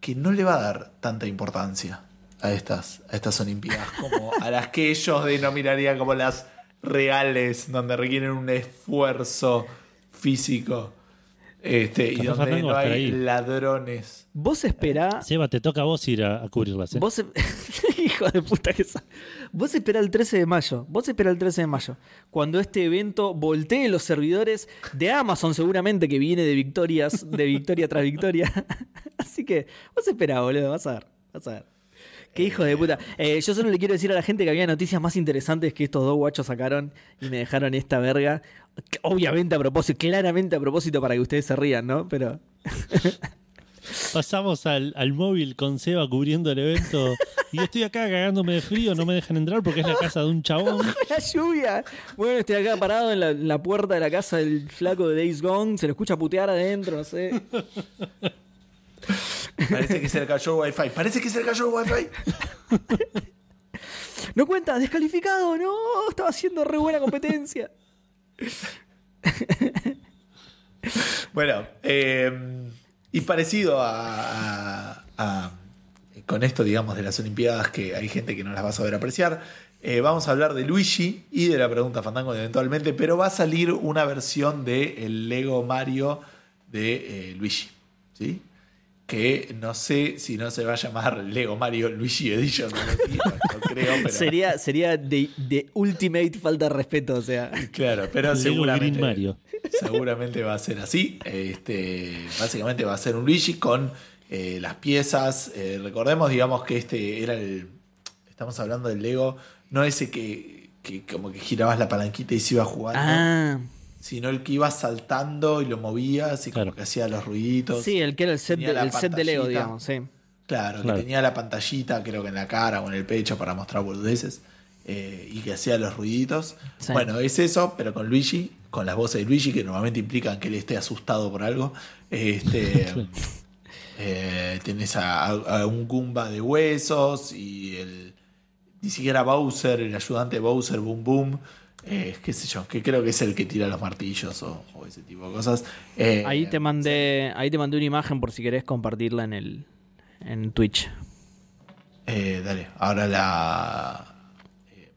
Speaker 2: que no le va a dar tanta importancia a estas, a estas Olimpiadas como a las que ellos denominarían como las reales, donde requieren un esfuerzo físico este, y donde no hay
Speaker 1: ahí.
Speaker 2: ladrones.
Speaker 3: Vos esperá.
Speaker 1: Seba, te toca a vos ir a, a cubrirlas. ¿eh?
Speaker 3: Vos, e- hijo de puta que sos. Vos esperá el 13 de mayo. Vos esperá el 13 de mayo. Cuando este evento voltee los servidores de Amazon, seguramente que viene de victorias, de victoria tras victoria. Así que vos esperá, boludo. Vas a ver. Vas a ver. Qué hijo de puta. Eh, yo solo le quiero decir a la gente que había noticias más interesantes que estos dos guachos sacaron y me dejaron esta verga. Obviamente a propósito, claramente a propósito para que ustedes se rían, ¿no? Pero.
Speaker 1: Pasamos al, al móvil con Seba cubriendo el evento. Y estoy acá cagándome de frío, no me dejan entrar porque es la casa de un chabón.
Speaker 3: la lluvia. Bueno, estoy acá parado en la, en la puerta de la casa del flaco de Days Gone. Se lo escucha putear adentro, no sé.
Speaker 2: Parece que se le cayó el wifi. Parece que se le cayó el wifi.
Speaker 3: No cuenta, descalificado, no. Estaba haciendo re buena competencia.
Speaker 2: Bueno, eh, y parecido a, a- a- con esto, digamos, de las Olimpiadas, que hay gente que no las va a saber apreciar, eh, vamos a hablar de Luigi y de la pregunta Fandango eventualmente, pero va a salir una versión de el Lego Mario de eh, Luigi, ¿sí? Que no sé si no se va a llamar Lego Mario Luigi Edition, no, no- creo, pero...
Speaker 3: Sería, sería de, de ultimate falta de respeto, o sea.
Speaker 2: Claro, pero
Speaker 1: Lego
Speaker 2: seguramente,
Speaker 1: Green Mario.
Speaker 2: seguramente va a ser así. Este, básicamente va a ser un Luigi con eh, las piezas. Eh, recordemos, digamos, que este era el. Estamos hablando del Lego, no ese que, que como que girabas la palanquita y se iba jugando,
Speaker 3: Ah,
Speaker 2: sino el que iba saltando y lo movías y como
Speaker 1: Claro.
Speaker 2: que hacía los ruiditos.
Speaker 3: sí, el que era el set, de, el set de Lego,
Speaker 2: pantallita.
Speaker 3: digamos, sí.
Speaker 2: Claro,
Speaker 1: Claro.
Speaker 2: que tenía la pantallita, creo que en la cara o en el pecho para mostrar boludeces. eh, y que hacía los ruiditos.
Speaker 3: Sí.
Speaker 2: Bueno, es eso, pero con Luigi, con las voces de Luigi, que normalmente implican que él esté asustado por algo. Este, eh, tenés a, a un Goomba de huesos y el. Ni siquiera Bowser, el ayudante de Bowser, Boom Boom. Eh, qué sé yo, que creo que es el que tira los martillos o, o ese tipo de cosas. Eh,
Speaker 3: Ahí te mandé, ahí te mandé una imagen por si querés compartirla en el en Twitch.
Speaker 2: Eh, dale, ahora la. eh,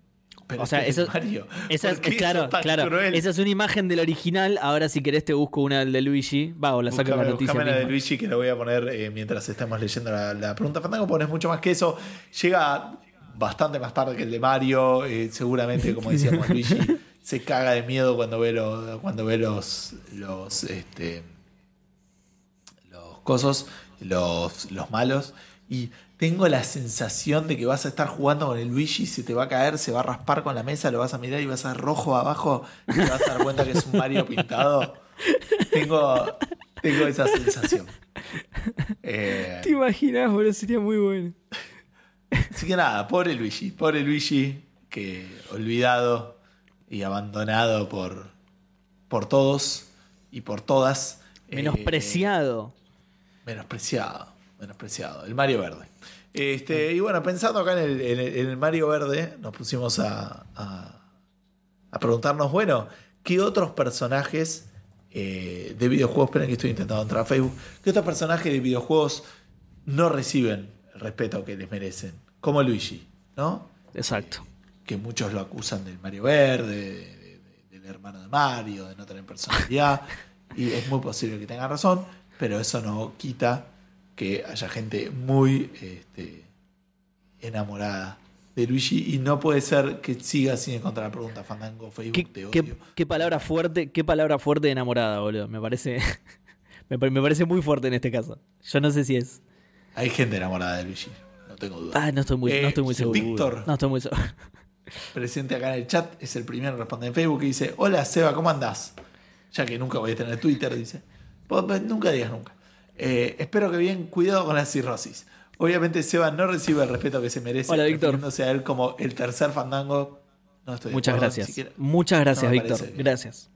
Speaker 2: pero
Speaker 3: O sea,
Speaker 2: este es
Speaker 3: eso-
Speaker 2: Mario.
Speaker 3: Esa
Speaker 2: ¿Por
Speaker 3: es, claro, claro.
Speaker 2: cruel?
Speaker 3: Esa es una imagen del original. Ahora, si querés, te busco una del de Luigi. Va, o la saco la noticia.
Speaker 2: la de. Luigi que la voy a poner mientras estemos leyendo la, la pregunta. Fandango pones mucho más que eso. Llega bastante más tarde que el de Mario. eh, seguramente, como decíamos, Luigi se caga de miedo cuando ve, lo- cuando ve los, los, este, los cosos, los, los malos. Y tengo la sensación de que vas a estar jugando con el Luigi, se te va a caer, se va a raspar con la mesa, lo vas a mirar y vas a ver rojo abajo y te vas a dar cuenta que es un Mario pintado. Tengo, tengo esa sensación. Eh,
Speaker 3: ¿Te imaginas, boludo? Sería muy bueno.
Speaker 2: así que nada, pobre Luigi, pobre Luigi, que olvidado y abandonado por, por todos y por todas. eh,
Speaker 3: Menospreciado.
Speaker 2: Menospreciado, menospreciado. El Mario Verde. Este, y bueno, pensando acá en el, en el- en el Mario Verde, nos pusimos a, a- a preguntarnos, bueno, ¿qué otros personajes eh, de videojuegos, esperen que estoy intentando entrar a Facebook, qué otros personajes de videojuegos no reciben el respeto que les merecen? Como Luigi, ¿no?
Speaker 3: Exacto.
Speaker 2: que muchos lo acusan del Mario Verde, de- de- de- del hermano de Mario, de no tener personalidad, y es muy posible que tenga razón, pero eso no quita que haya gente muy este, enamorada de Luigi y no puede ser que siga sin encontrar la pregunta Fandango Facebook
Speaker 3: ¿Qué,
Speaker 2: te odio.
Speaker 3: qué- qué palabra fuerte, qué palabra fuerte de enamorada, boludo. Me parece, me, pare- me parece muy fuerte en este caso. Yo no sé si es.
Speaker 2: Hay gente enamorada de Luigi, tengo duda.
Speaker 3: Ah, no estoy muy,
Speaker 2: Eh,
Speaker 3: no estoy muy seguro.
Speaker 2: Víctor.
Speaker 3: No estoy muy seguro.
Speaker 2: presente acá en el chat, es el primero en responder en Facebook y dice, hola Seba, ¿cómo andás? Ya que nunca voy a tener Twitter, dice. Nunca digas nunca. Eh, espero que bien, cuidado con la cirrosis. Obviamente Seba no recibe el respeto que se merece,
Speaker 3: Hola, Víctor.
Speaker 2: a él como el tercer fandango. No estoy
Speaker 3: Muchas
Speaker 2: acuerdo,
Speaker 3: gracias. Muchas gracias,
Speaker 2: No
Speaker 3: Víctor. Gracias.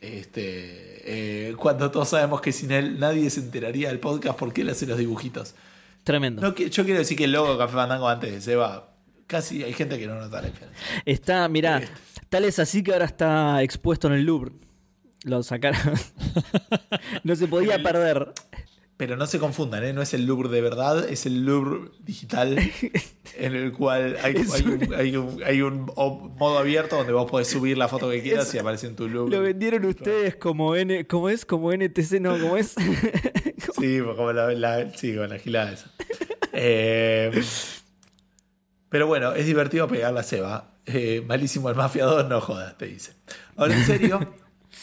Speaker 2: Este, eh, cuando todos sabemos que sin él nadie se enteraría del podcast porque él hace los dibujitos.
Speaker 3: Tremendo.
Speaker 2: No, yo quiero decir que el logo de Café Fandango antes de Seba, casi hay gente que no nota la diferencia.
Speaker 3: Está, mirá,
Speaker 2: Este.
Speaker 3: tal es así que ahora está expuesto en el Louvre. Lo sacaron. no se podía perder.
Speaker 2: Pero no se confundan, ¿eh? no es el Louvre de verdad, es el Louvre digital en el cual hay,
Speaker 3: Es
Speaker 2: hay
Speaker 3: un-
Speaker 2: hay un- hay un o- modo abierto donde vos podés subir la foto que quieras
Speaker 3: Es-
Speaker 2: y aparece en tu Louvre.
Speaker 3: Lo vendieron ustedes como N, ¿cómo es? Como NTC, no, ¿cómo es?
Speaker 2: Sí, pues como la, la- sí, con la gilada esa. Eh, pero bueno, es divertido pegar la ceba. Eh, malísimo el Mafia 2, no jodas, te dice. Ahora, en serio,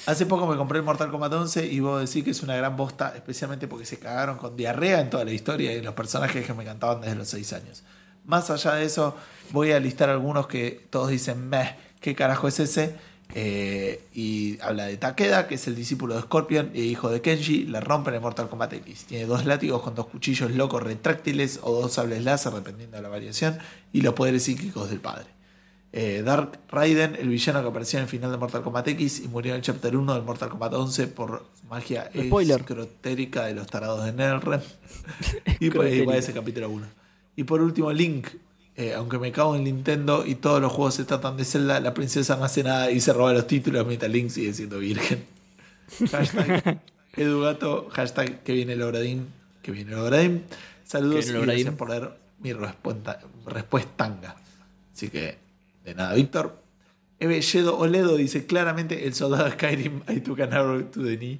Speaker 2: hace poco me compré el Mortal Kombat 11 y vos decís que es una gran bosta, especialmente porque se cagaron con diarrea en toda la historia y los personajes que me encantaban desde los 6 años. Más allá de eso, voy a listar algunos que todos dicen, meh, ¿qué carajo es ese? Eh, y habla de Takeda, que es el discípulo de Scorpion y hijo de Kenji, le rompen en Mortal Kombat X. Tiene dos látigos con dos cuchillos locos retráctiles o dos sables láser, dependiendo de la variación, y los poderes psíquicos del padre. Eh, Dark Raiden, el villano que apareció en el final de Mortal Kombat X y murió en el Chapter 1 del Mortal Kombat 11 por magia
Speaker 3: Spoiler.
Speaker 2: escrotérica de los tarados de Nelren. y por igual ese capítulo 1. Y por último, Link. Eh, aunque me cago en Nintendo y todos los juegos se tratan de Zelda, la princesa no hace nada y se roba los títulos mientras Link sigue siendo virgen. Hashtag Edugato, hashtag que viene el Obradín, que viene el Obradín. Saludos y gracias por leer mi respuesta, respuesta. Así que, de nada, Víctor. Eve Yedo Oledo dice claramente el soldado de Skyrim, I took an arrow to the knee.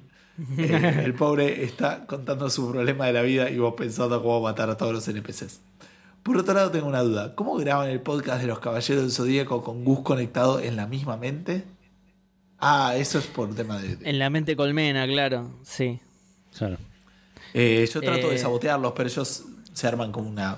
Speaker 2: Eh, el pobre está contando su problema de la vida y vos pensando cómo matar a todos los NPCs. Por otro lado, tengo una duda. ¿Cómo graban el podcast de los Caballeros del Zodíaco con Gus conectado en la misma mente? Ah, eso es por tema de...
Speaker 3: En la mente colmena, claro. Sí.
Speaker 1: Claro.
Speaker 2: Eh, yo trato
Speaker 3: Eh.
Speaker 2: de sabotearlos, pero ellos se arman como una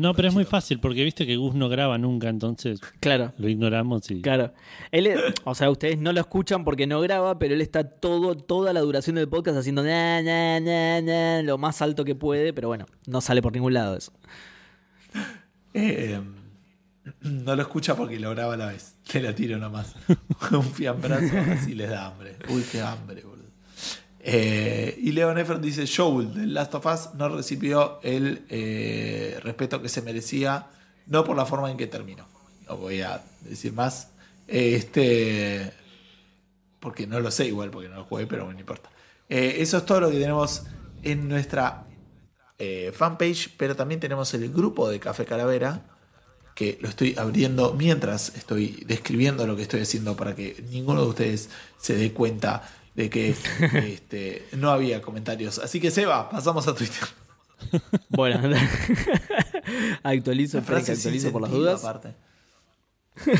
Speaker 1: No, pero es muy fácil porque viste que Gus no graba nunca, entonces
Speaker 3: Claro.
Speaker 1: lo ignoramos y.
Speaker 3: Claro. Él, es- o sea, ustedes no lo escuchan porque no graba, pero él está todo, toda la duración del podcast haciendo na, na, na, na, lo más alto que puede, pero bueno, no sale por ningún lado eso.
Speaker 2: Eh, no lo escucha porque lo graba a la vez. Te la tiro nomás. Un fiambrazo así les da hambre. Uy, qué hambre, boludo. Eh, y Leon Efron dice: Joel del Last of Us no recibió el eh, respeto que se merecía, no por la forma en que terminó. No voy a decir más. Este. Porque no lo sé igual, porque no lo jugué, pero no importa. Eh, eso es todo lo que tenemos en nuestra fanpage, pero también tenemos el grupo de Café Calavera, que lo estoy abriendo mientras estoy describiendo lo que estoy haciendo para que ninguno de ustedes se dé cuenta de que este, no había comentarios. Así que Seba, pasamos a Twitter.
Speaker 3: Bueno, actualizo,
Speaker 2: frase
Speaker 3: actualizo por las dudas.
Speaker 2: aparte.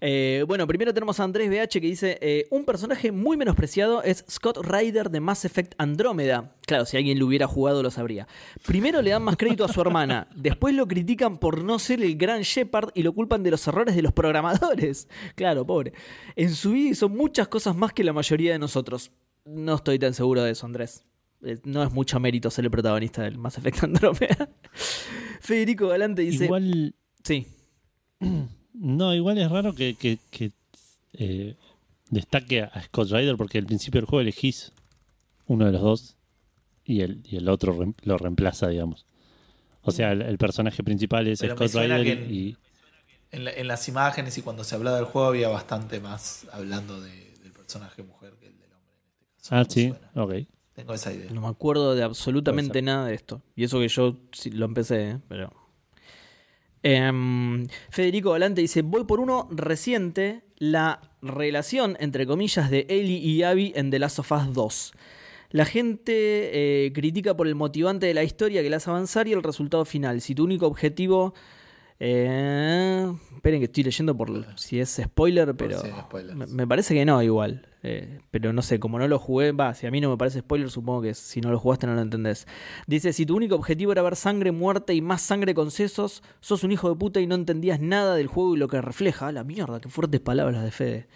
Speaker 3: Eh, bueno, primero tenemos a Andrés BH que dice: eh, Un personaje muy menospreciado es Scott Ryder de Mass Effect Andrómeda. Claro, si alguien lo hubiera jugado lo sabría. Primero le dan más crédito a su hermana, después lo critican por no ser el gran Shepard y lo culpan de los errores de los programadores. Claro, pobre. En su vida hizo muchas cosas más que la mayoría de nosotros. No estoy tan seguro de eso, Andrés. Eh, No es mucho mérito ser el protagonista del Mass Effect Andrómeda. Federico Galante dice:
Speaker 1: Igual.
Speaker 3: Sí.
Speaker 1: No, igual es raro que, que- que, eh, destaque a Scott Ryder porque al principio del juego elegís uno de los dos y el, y el otro lo reemplaza, digamos. O sea, el, el personaje principal es
Speaker 2: Pero
Speaker 1: Scott Ryder
Speaker 2: que-
Speaker 1: y.
Speaker 2: En, la- en las imágenes y cuando se hablaba del juego había bastante más hablando de- del personaje mujer que el del hombre en este caso.
Speaker 1: Ah, sí,
Speaker 2: suena.
Speaker 1: ok.
Speaker 2: Tengo esa idea.
Speaker 3: No me acuerdo de absolutamente nada de esto. Y eso que yo sí lo empecé, ¿eh? pero. Em, Federico Galante dice: Voy por uno reciente. La relación, entre comillas, de Ellie y Abby en The Last of Us 2. La gente eh, critica por el motivante de la historia que la hace avanzar y el resultado final. Si tu único objetivo. Eh, esperen que estoy leyendo por si es spoiler, pero.
Speaker 2: si es spoiler.
Speaker 3: me, me parece que no, igual. Eh, pero no sé, como no lo jugué, va, si a mí no me parece spoiler, supongo que si no lo jugaste no lo entendés. Dice, si tu único objetivo era ver sangre, muerte y más sangre con sesos, sos un hijo de puta y no entendías nada del juego y lo que refleja. A la mierda, qué fuertes palabras de Fede.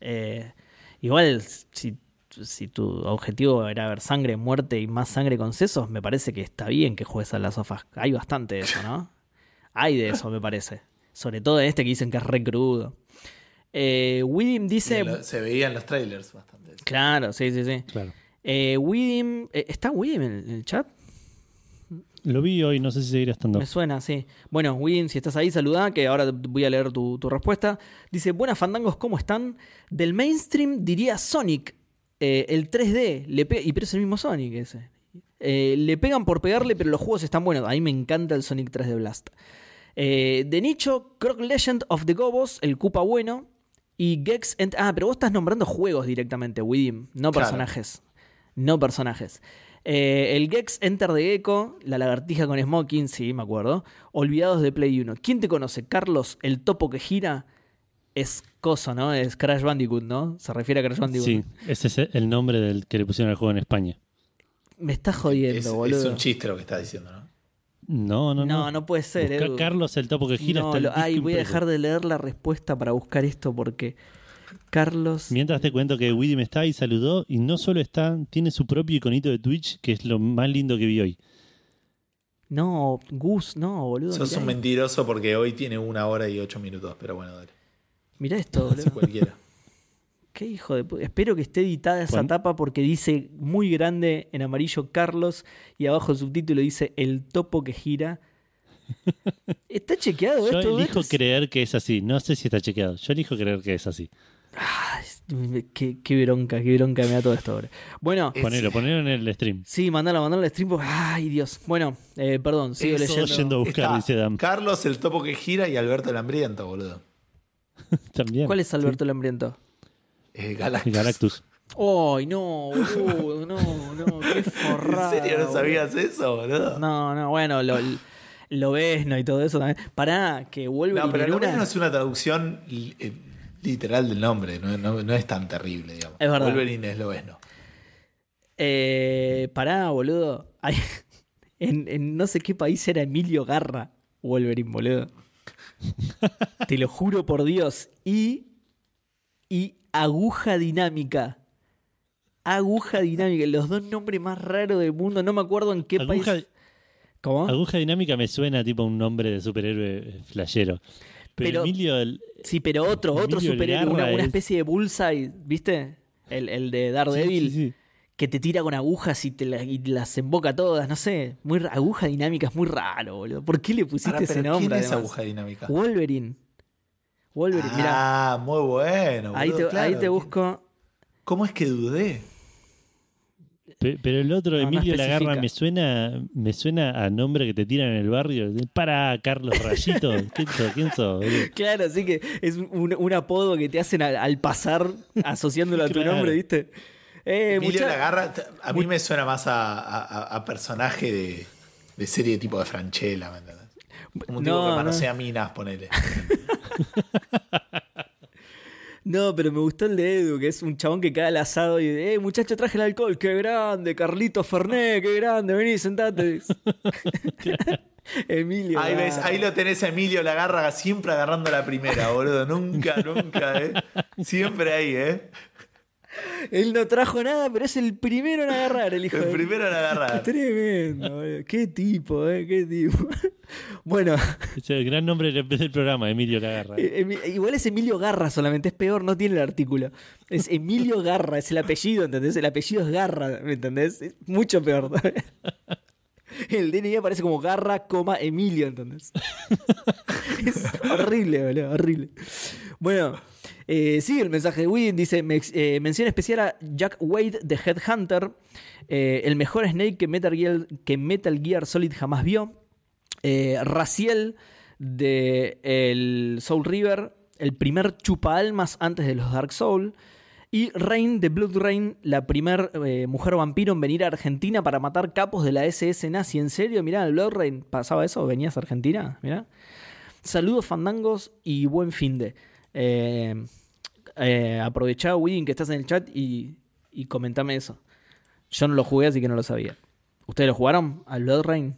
Speaker 3: Eh, igual, si, si tu objetivo era ver sangre, muerte y más sangre con sesos, me parece que está bien que juegues a las sofás. Hay bastante de eso, ¿no? Hay de eso, me parece. Sobre todo en este que dicen que es re crudo. Eh, dice...
Speaker 2: lo- se veía en los trailers bastante.
Speaker 3: Claro, sí, sí, sí.
Speaker 1: Claro.
Speaker 3: Eh, Widim, eh, ¿está Widim en el, chat?
Speaker 1: Lo vi hoy, no sé si seguirá estando.
Speaker 3: Me suena, sí. Bueno, Widim, si estás ahí, saluda, que ahora voy a leer tu, tu respuesta. Dice, buenas fandangos, ¿cómo están? Del mainstream diría Sonic, eh, el 3D, le y pero es el mismo Sonic ese. Eh, le pegan por pegarle, pero los juegos están buenos. A mí me encanta el Sonic 3D Blast. Eh, de nicho, Croc Legend of the Gobos, el Koopa bueno. Y Gex. Ent- ah, pero vos estás nombrando juegos directamente, Widim, no
Speaker 2: Claro.
Speaker 3: personajes. No personajes. Eh, el Gex Enter the Gecko, la lagartija con smoking, sí, me acuerdo. Olvidados de Play 1. ¿Quién te conoce? Carlos, el topo que gira. Es cosa, ¿no? Es Crash Bandicoot, ¿no? Se refiere a Crash Bandicoot.
Speaker 1: Sí, ese es el nombre del que le pusieron al juego en España.
Speaker 3: Me estás jodiendo,
Speaker 2: Es,
Speaker 3: boludo.
Speaker 2: es un chiste lo que está diciendo, ¿no?
Speaker 1: No, no, no.
Speaker 3: No, no puede ser,
Speaker 1: Busca
Speaker 3: Edu.
Speaker 1: Carlos el topo que gira
Speaker 3: No,
Speaker 1: está el
Speaker 3: lo- ay, voy a dejar de leer la respuesta para buscar esto porque Carlos.
Speaker 1: Mientras te cuento que Widim está y saludó y no solo está, tiene su propio iconito de Twitch, que es lo más lindo que vi hoy.
Speaker 3: No, Gus, no, boludo.
Speaker 2: Sos un mentiroso porque hoy tiene una hora y ocho minutos, pero bueno, dale.
Speaker 3: mirá esto, boludo.
Speaker 2: cualquiera.
Speaker 3: Qué hijo de puta. Espero que esté editada esa tapa porque dice muy grande en amarillo Carlos y abajo el subtítulo dice el topo que gira. ¿Está chequeado
Speaker 1: Yo
Speaker 3: esto?
Speaker 1: elijo
Speaker 3: Esto es-
Speaker 1: creer que es así. No sé si está chequeado. Yo elijo creer que es así.
Speaker 3: Ay, qué, qué bronca, qué bronca me da todo esto ahora. Bueno,
Speaker 2: Es-
Speaker 1: Ponelo, ponelo en el stream.
Speaker 3: sí, mandalo, mandalo al stream. porque- Ay, Dios. Bueno, eh, perdón, sigo
Speaker 2: Eso
Speaker 3: leyendo.
Speaker 1: yendo a buscar,
Speaker 2: Está
Speaker 1: dice Dan.
Speaker 2: Carlos el topo que gira y Alberto el hambriento, boludo.
Speaker 1: También.
Speaker 3: ¿Cuál es Alberto el Hambriento?
Speaker 2: Eh, Galactus.
Speaker 1: Galactus.
Speaker 3: Ay, no, boludo, no, no, qué
Speaker 2: ¿En
Speaker 3: forrada.
Speaker 2: serio no
Speaker 3: boludo.
Speaker 2: sabías eso, boludo?
Speaker 3: No, no, bueno, lo, lo ves, ¿no? Y todo eso también. Pará, que vuelve
Speaker 2: No, pero
Speaker 3: Luna.
Speaker 2: menos es una traducción eh, literal del nombre, no, no- no es tan terrible, digamos.
Speaker 3: Es verdad.
Speaker 2: Wolverine es lo es, ¿no?
Speaker 3: Eh, pará, boludo. En, en no sé qué país era Emilio Garra. Wolverine, boludo. Te lo juro por Dios. Y. Y aguja dinámica. Aguja dinámica. Los dos nombres más raros del mundo. No me acuerdo en qué
Speaker 1: Aguja,
Speaker 3: país. ¿Cómo?
Speaker 1: aguja dinámica me suena tipo un nombre de superhéroe flashero. Pero,
Speaker 3: Pero-
Speaker 1: Emilio, el-
Speaker 3: Sí, pero otro, otro
Speaker 1: Emilio
Speaker 3: superhéroe. Una, especie de bullseye, ¿viste? El, el de Daredevil.
Speaker 1: Sí, sí, sí.
Speaker 3: Que te tira con agujas y te la- y las emboca todas. No sé. Muy, aguja dinámica es muy raro, boludo. ¿Por qué le pusiste ese nombre?
Speaker 2: ¿Quién es
Speaker 3: además?
Speaker 2: aguja dinámica?
Speaker 3: Wolverine. Wolverine, mirá.
Speaker 2: Ah, muy bueno.
Speaker 3: Ahí te,
Speaker 2: boludo,
Speaker 3: ahí
Speaker 2: claro.
Speaker 3: te busco.
Speaker 2: ¿Cómo es que dudé?
Speaker 1: Pe- Pero el otro,
Speaker 3: No, no
Speaker 1: Emilio Lagarra,
Speaker 3: especifica.
Speaker 1: me suena, me suena a nombre que te tiran en el barrio. Para, Carlos Rayito. ¿Quién sos? ¿Quién sos, boludo?
Speaker 3: Claro, así que es un, un apodo que te hacen al, al pasar asociándolo a tu
Speaker 1: Claro.
Speaker 3: nombre, ¿viste? Eh,
Speaker 2: Emilio
Speaker 3: mucha-
Speaker 2: Lagarra, a mí me suena más a, a- a- a personaje de, de serie tipo de Franchella, ¿me entendés? Como un tipo
Speaker 3: No,
Speaker 2: que
Speaker 3: no.
Speaker 2: manosea minas, ponele.
Speaker 3: No, pero me gustó el de Edu, que es un chabón que cae al asado y eh, muchacho, traje el alcohol, qué grande, Carlito Fernet, qué grande, vení, sentate. Emilio.
Speaker 2: Ahí ves,
Speaker 3: Garra.
Speaker 2: ahí lo tenés a Emilio Lagarra siempre agarrando la primera, boludo. Nunca, nunca, ¿eh? Siempre ahí, ¿eh?
Speaker 3: Él no trajo nada, pero es el primero en agarrar, el hijo
Speaker 2: El
Speaker 3: de-
Speaker 2: primero en agarrar.
Speaker 3: Tremendo, boludo. Qué tipo, eh, qué tipo. Bueno,
Speaker 1: Es el gran nombre del programa, Emilio Lagarra.
Speaker 3: eh, igual es Emilio Garra solamente, es peor, no tiene el artículo. Es Emilio Garra, es el apellido, ¿entendés? El apellido es Garra, ¿me entendés? Es mucho peor. El DNI aparece como Garra, coma Emilio, ¿entendés? Es horrible, boludo, horrible. Bueno, eh, sigue el mensaje de Win, dice, "Me- eh, mención especial a Jack Wade de Headhunter, eh, el mejor Snake que Metal Gear, Solid jamás vio. Eh, Raciel de el Soul River, el primer chupa almas antes de los Dark Soul. Y Rain de Blood Rain, la primer mujer vampiro en venir a Argentina para matar capos de la SS nazi. ¿En serio? Mirá, el Blood Rain, ¿pasaba eso? ¿Venías a Argentina? Mirá. Saludos fandangos y buen fin de. Eh, eh, aprovechá, Widin, que estás en el chat y, y comentame eso. Yo no lo jugué, así que no lo sabía. ¿Ustedes lo jugaron al Blood Rain?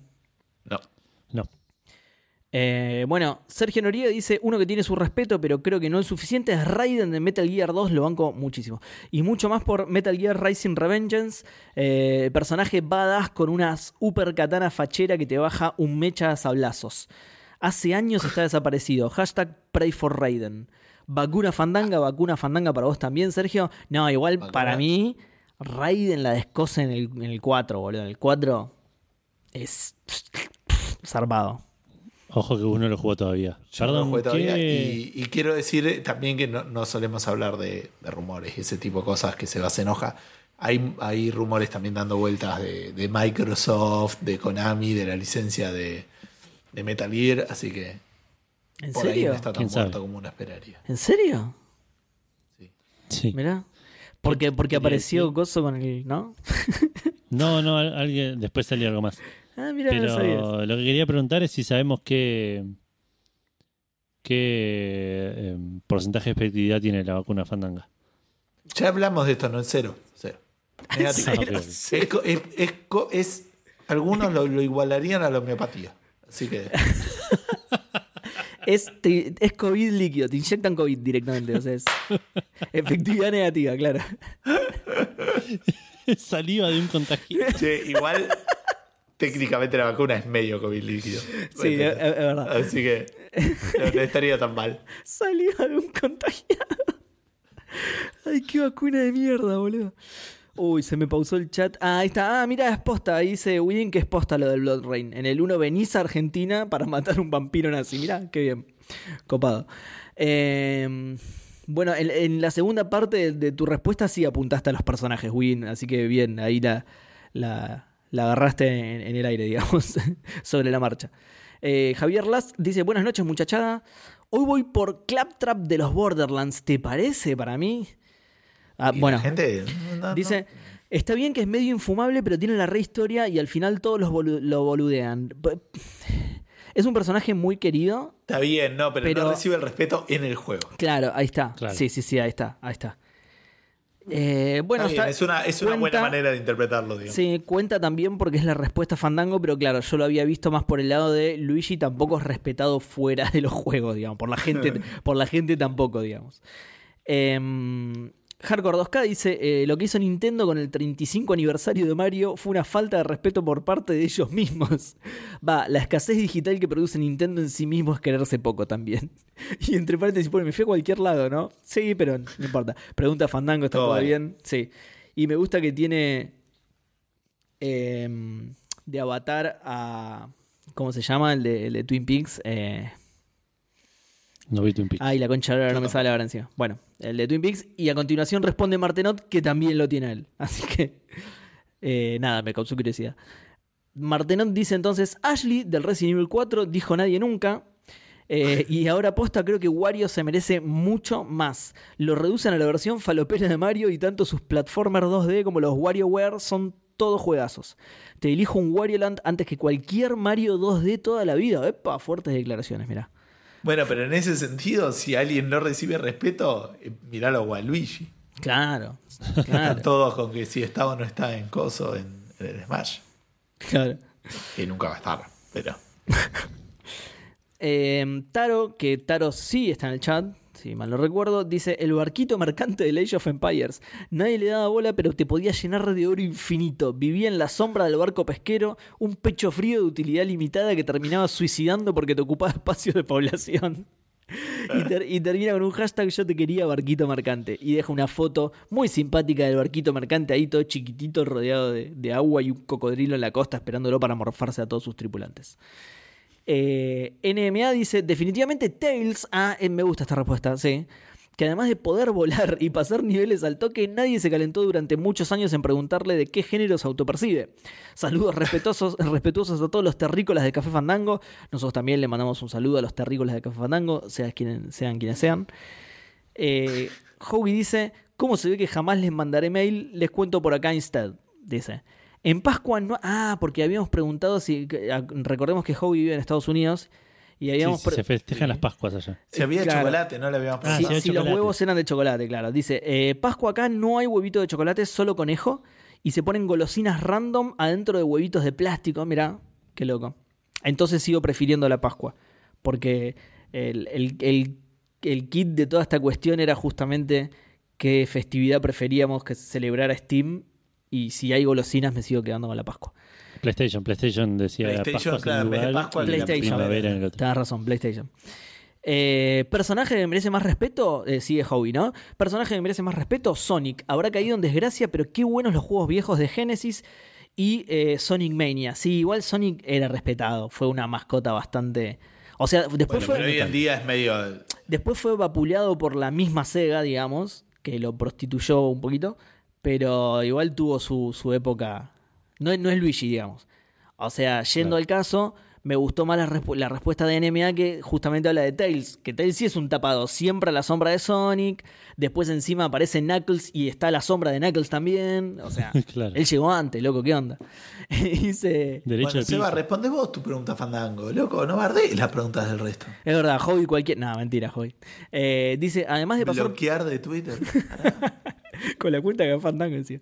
Speaker 2: No.
Speaker 1: No.
Speaker 3: Eh, bueno, Sergio Noriega dice, uno que tiene su respeto, pero creo que no es suficiente, es Raiden de Metal Gear 2, lo banco muchísimo. Y mucho más por Metal Gear Rising Revengeance, eh, personaje badass con unas upper katana fachera que te baja un mecha a sablazos. Hace años está desaparecido. Hashtag pray for Raiden. Vacuna Fandanga, vacuna Fandanga para vos también, Sergio. No, igual
Speaker 2: Vacuna.
Speaker 3: para mí, Raiden la descosa en el, en el 4, boludo. En el 4 es zarpado.
Speaker 1: Ojo que uno lo jugó todavía.
Speaker 2: Yo no
Speaker 1: Perdón,
Speaker 2: lo jugué todavía.
Speaker 1: ¿qué-
Speaker 2: Y, y quiero decir también que no, no solemos hablar de, de rumores y ese tipo de cosas que se va se enoja. Hay, hay rumores también dando vueltas de, de Microsoft, de Konami, de la licencia de, de Metal Gear, así que
Speaker 3: ¿En
Speaker 2: por ahí
Speaker 3: serio?
Speaker 2: no está tan
Speaker 1: ¿Quién sabe?
Speaker 2: muerto como uno esperaría.
Speaker 3: ¿En serio?
Speaker 1: Sí.
Speaker 3: Mirá. Porque, porque apareció? Gozo con el. ¿No?
Speaker 1: No, no, al- alguien, después salió algo más.
Speaker 3: Ah, mira, no sabía.
Speaker 1: Pero lo que quería preguntar es si sabemos qué, qué eh, porcentaje de efectividad tiene la vacuna Fandanga.
Speaker 2: Ya hablamos de esto, no en cero. cero. Negativo. Es, co- es- es es- algunos lo, lo igualarían a la homeopatía. Así que
Speaker 3: Es, te- es COVID líquido, te inyectan COVID directamente. O sea, es efectividad negativa, claro.
Speaker 1: Saliva de un contagio.
Speaker 2: che, igual técnicamente la vacuna es medio COVID líquido.
Speaker 3: Sí, es, es verdad.
Speaker 2: Así que no, no estaría tan mal.
Speaker 3: Saliva de un contagiado. Ay, qué vacuna de mierda, boludo. Uy, se me pausó el chat. Ah, ahí está. Ah, mira, es posta. Ahí dice Win que es posta lo del Blood Rain. En el 1 venís a Argentina para matar un vampiro nazi. Mirá, qué bien. Copado. Eh, bueno, en, la segunda parte de, tu respuesta sí apuntaste a los personajes, Win. Así que bien, ahí la, la, agarraste en, en el aire, digamos, sobre la marcha. Eh, Javier Last dice: Buenas noches, muchachada. Hoy voy por Claptrap de los Borderlands. ¿Te parece para mí? Ah,
Speaker 2: Y la
Speaker 3: bueno,
Speaker 2: gente no, no,
Speaker 3: dice: Está bien que es medio infumable, pero tiene la rehistoria y al final todos los bolu- lo boludean. Es un personaje muy querido.
Speaker 2: Está bien, no, pero,
Speaker 3: Pero-
Speaker 2: no recibe el respeto en el juego.
Speaker 3: Claro, ahí está.
Speaker 1: Claro.
Speaker 3: Sí, sí, sí, ahí está, ahí está. Eh, bueno,
Speaker 2: Está bien,
Speaker 3: está-
Speaker 2: es una, es una buena manera de interpretarlo, digamos.
Speaker 3: Sí, cuenta también porque es la respuesta a Fandango, pero claro, yo lo había visto más por el lado de Luigi tampoco es respetado fuera de los juegos, digamos, por la gente, por la gente tampoco, digamos. Em, Hardcore 2K dice, eh, lo que hizo Nintendo con el 35 aniversario de Mario fue una falta de respeto por parte de ellos mismos. Va, la escasez digital que produce Nintendo en sí mismo es quererse poco también. Y entre paréntesis pone, me fui a cualquier lado, ¿no? Sí, pero no importa. Pregunta Fandango, ¿está
Speaker 2: Todo
Speaker 3: bien? Sí. Y me gusta que tiene em, de avatar a... ¿Cómo se llama? El de, el de Twin Peaks. Eh,
Speaker 1: No vi Twin Peaks.
Speaker 3: Ay, la concha lora, no me sale ahora encima. Bueno, el de Twin Peaks. Y a continuación responde Martenot, que también lo tiene él. Así que, eh, nada, me causó curiosidad. Martenot dice entonces, Ashley del Resident Evil 4 dijo nadie nunca. Eh, y ahora posta creo que Wario se merece mucho más. Lo reducen a la versión falopera de Mario y tanto sus platformers 2D como los WarioWare son todos juegazos. Te elijo un Wario Land antes que cualquier Mario 2D toda la vida. Epa, fuertes declaraciones, mirá.
Speaker 2: Bueno, pero en ese sentido, si alguien no recibe respeto, eh, miralo a Waluigi.
Speaker 3: Claro,
Speaker 2: Están
Speaker 3: claro.
Speaker 2: todos con que si está o no está en Coso, en, en el Smash.
Speaker 3: claro.
Speaker 2: Que nunca va a estar, pero.
Speaker 3: Eh, Taro, que Taro sí está en el chat, si mal no recuerdo, dice: El barquito mercante de Age of Empires. Nadie le daba bola, pero te podía llenar de oro infinito. Vivía en la sombra del barco pesquero, un pecho frío de utilidad limitada que terminaba suicidando porque te ocupaba espacio de población. Y termina con un hashtag yo te quería barquito mercante. Y deja una foto muy simpática del barquito mercante ahí todo chiquitito rodeado de, de agua y un cocodrilo en la costa esperándolo para morfarse a todos sus tripulantes. Eh, NMA dice, definitivamente Tails. Ah, eh, me gusta esta respuesta, sí. Que además de poder volar y pasar niveles al toque, nadie se calentó durante muchos años en preguntarle de qué género se autopercibe. Saludos respetuosos, respetuosos a todos los terrícolas de Café Fandango. Nosotros también le mandamos un saludo a los terrícolas de Café Fandango, sean quienes sean. Quienes sean. Eh, Howie dice, ¿cómo se ve que jamás les mandaré mail? Les cuento por acá instead. Dice. En Pascua no... Ah, porque habíamos preguntado si... ah, Recordemos que Howie vive en Estados Unidos y habíamos...
Speaker 1: sí, se festejan las Pascuas allá.
Speaker 2: Si había
Speaker 3: Claro.
Speaker 2: chocolate, no le habíamos
Speaker 1: Ah,
Speaker 3: si,
Speaker 2: preguntado.
Speaker 1: hay
Speaker 3: si los
Speaker 1: chocolate.
Speaker 3: huevos eran de chocolate, claro. Dice, eh, Pascua acá no hay huevito de chocolate, solo conejo. Y se ponen golosinas random adentro de huevitos de plástico. Mirá, qué loco. Entonces sigo prefiriendo la Pascua. Porque el, el- el- el kit de toda esta cuestión era justamente qué festividad preferíamos que celebrara Steam. Y si hay golosinas, me sigo quedando con la Pascua.
Speaker 1: PlayStation, PlayStation decía
Speaker 2: PlayStation, claro,
Speaker 1: lugar
Speaker 2: Pascua,
Speaker 1: la
Speaker 3: PlayStation.
Speaker 1: primavera en el otro.
Speaker 3: Tienes razón, PlayStation. Eh, personaje que merece más respeto, eh, sigue Hobby, ¿no? Personaje que merece más respeto, Sonic. Habrá caído en desgracia, pero qué buenos los juegos viejos de Genesis y eh, Sonic Mania. Sí, igual Sonic era respetado, fue una mascota bastante... O sea, después,
Speaker 2: Bueno, pero hoy
Speaker 3: fue,
Speaker 2: en día es medio.
Speaker 3: después fue vapuleado por la misma Sega, digamos, que lo prostituyó un poquito, pero igual tuvo su, su época... No, es- no es Luigi, digamos. O sea, yendo
Speaker 1: Claro.
Speaker 3: al caso, me gustó más la, respu- la respuesta de NMA que justamente habla de Tails. Que Tails sí es un tapado, siempre a la sombra de Sonic. Después encima aparece Knuckles y está a la sombra de Knuckles también. O sea,
Speaker 1: Claro.
Speaker 3: él llegó antes, loco, ¿qué onda? Dice.
Speaker 1: Derecho
Speaker 2: Bueno, Seba, responde vos tu pregunta, Fandango. Loco, no bardees las preguntas del resto.
Speaker 3: Es verdad, Hobby cualquier. No, mentira, Hobby. Eh, dice, además de pasar.
Speaker 2: Bloquear de Twitter.
Speaker 3: Con la cuenta que Fandango decía.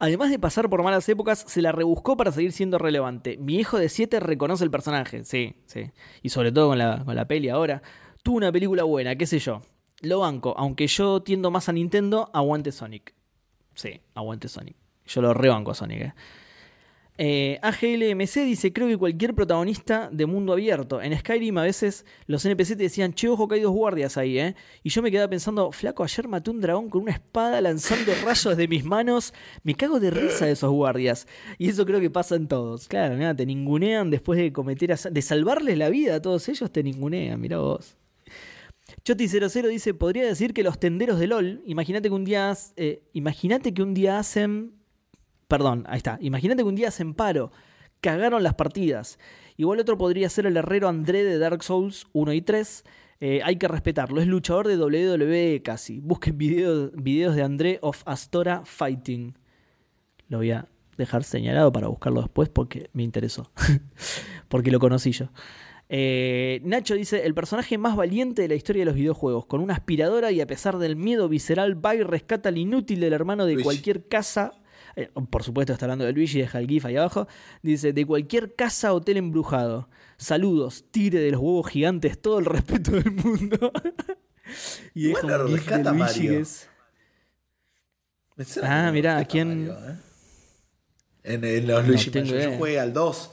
Speaker 3: Además de pasar por malas épocas, se la rebuscó para seguir siendo relevante. Mi hijo de 7 reconoce el personaje, sí, sí. Y sobre todo con la, con la peli ahora. Tuvo una película buena, qué sé yo. Lo banco, aunque yo tiendo más a Nintendo, aguante Sonic. Sí, aguante Sonic. Yo lo rebanco a Sonic, eh. Eh, AGLMC dice, creo que cualquier protagonista de mundo abierto. En Skyrim a veces los NPC te decían, che, ojo que hay dos guardias ahí, ¿eh? Y yo me quedaba pensando, flaco, ayer maté un dragón con una espada lanzando rayos de mis manos. Me cago de risa de esos guardias. Y eso creo que pasa en todos. Claro, mira, te ningunean después de cometer, de salvarles la vida a todos ellos, te ningunean, mira vos. Choti00 dice, podría decir que los tenderos de LOL, imagínate que un día, eh, imagínate que un día hacen Perdón, ahí está. Imagínate que un día hacen paro. Cagaron las partidas. Igual otro podría ser el herrero André de Dark Souls 1 y 3. Eh, hay que respetarlo. Es luchador de WWE casi. Busquen video- videos de André of Astora Fighting. Lo voy a dejar señalado para buscarlo después porque me interesó. porque lo conocí yo. Eh, Nacho dice, el personaje más valiente de la historia de los videojuegos, con una aspiradora y a pesar del miedo visceral, va y rescata al inútil del hermano de cualquier casa. Eh, por supuesto está hablando de Luigi, deja el gif ahí abajo. Dice, de cualquier casa hotel embrujado. Saludos, tigre de los huevos gigantes, todo el respeto del mundo. y deja un gif de Luigi que es- Ah, mirá,
Speaker 2: rescata
Speaker 3: ¿quién-
Speaker 2: Mario, ¿eh? En, en los
Speaker 3: No
Speaker 2: Luigi
Speaker 3: tengo.
Speaker 2: Yo jugué al 2,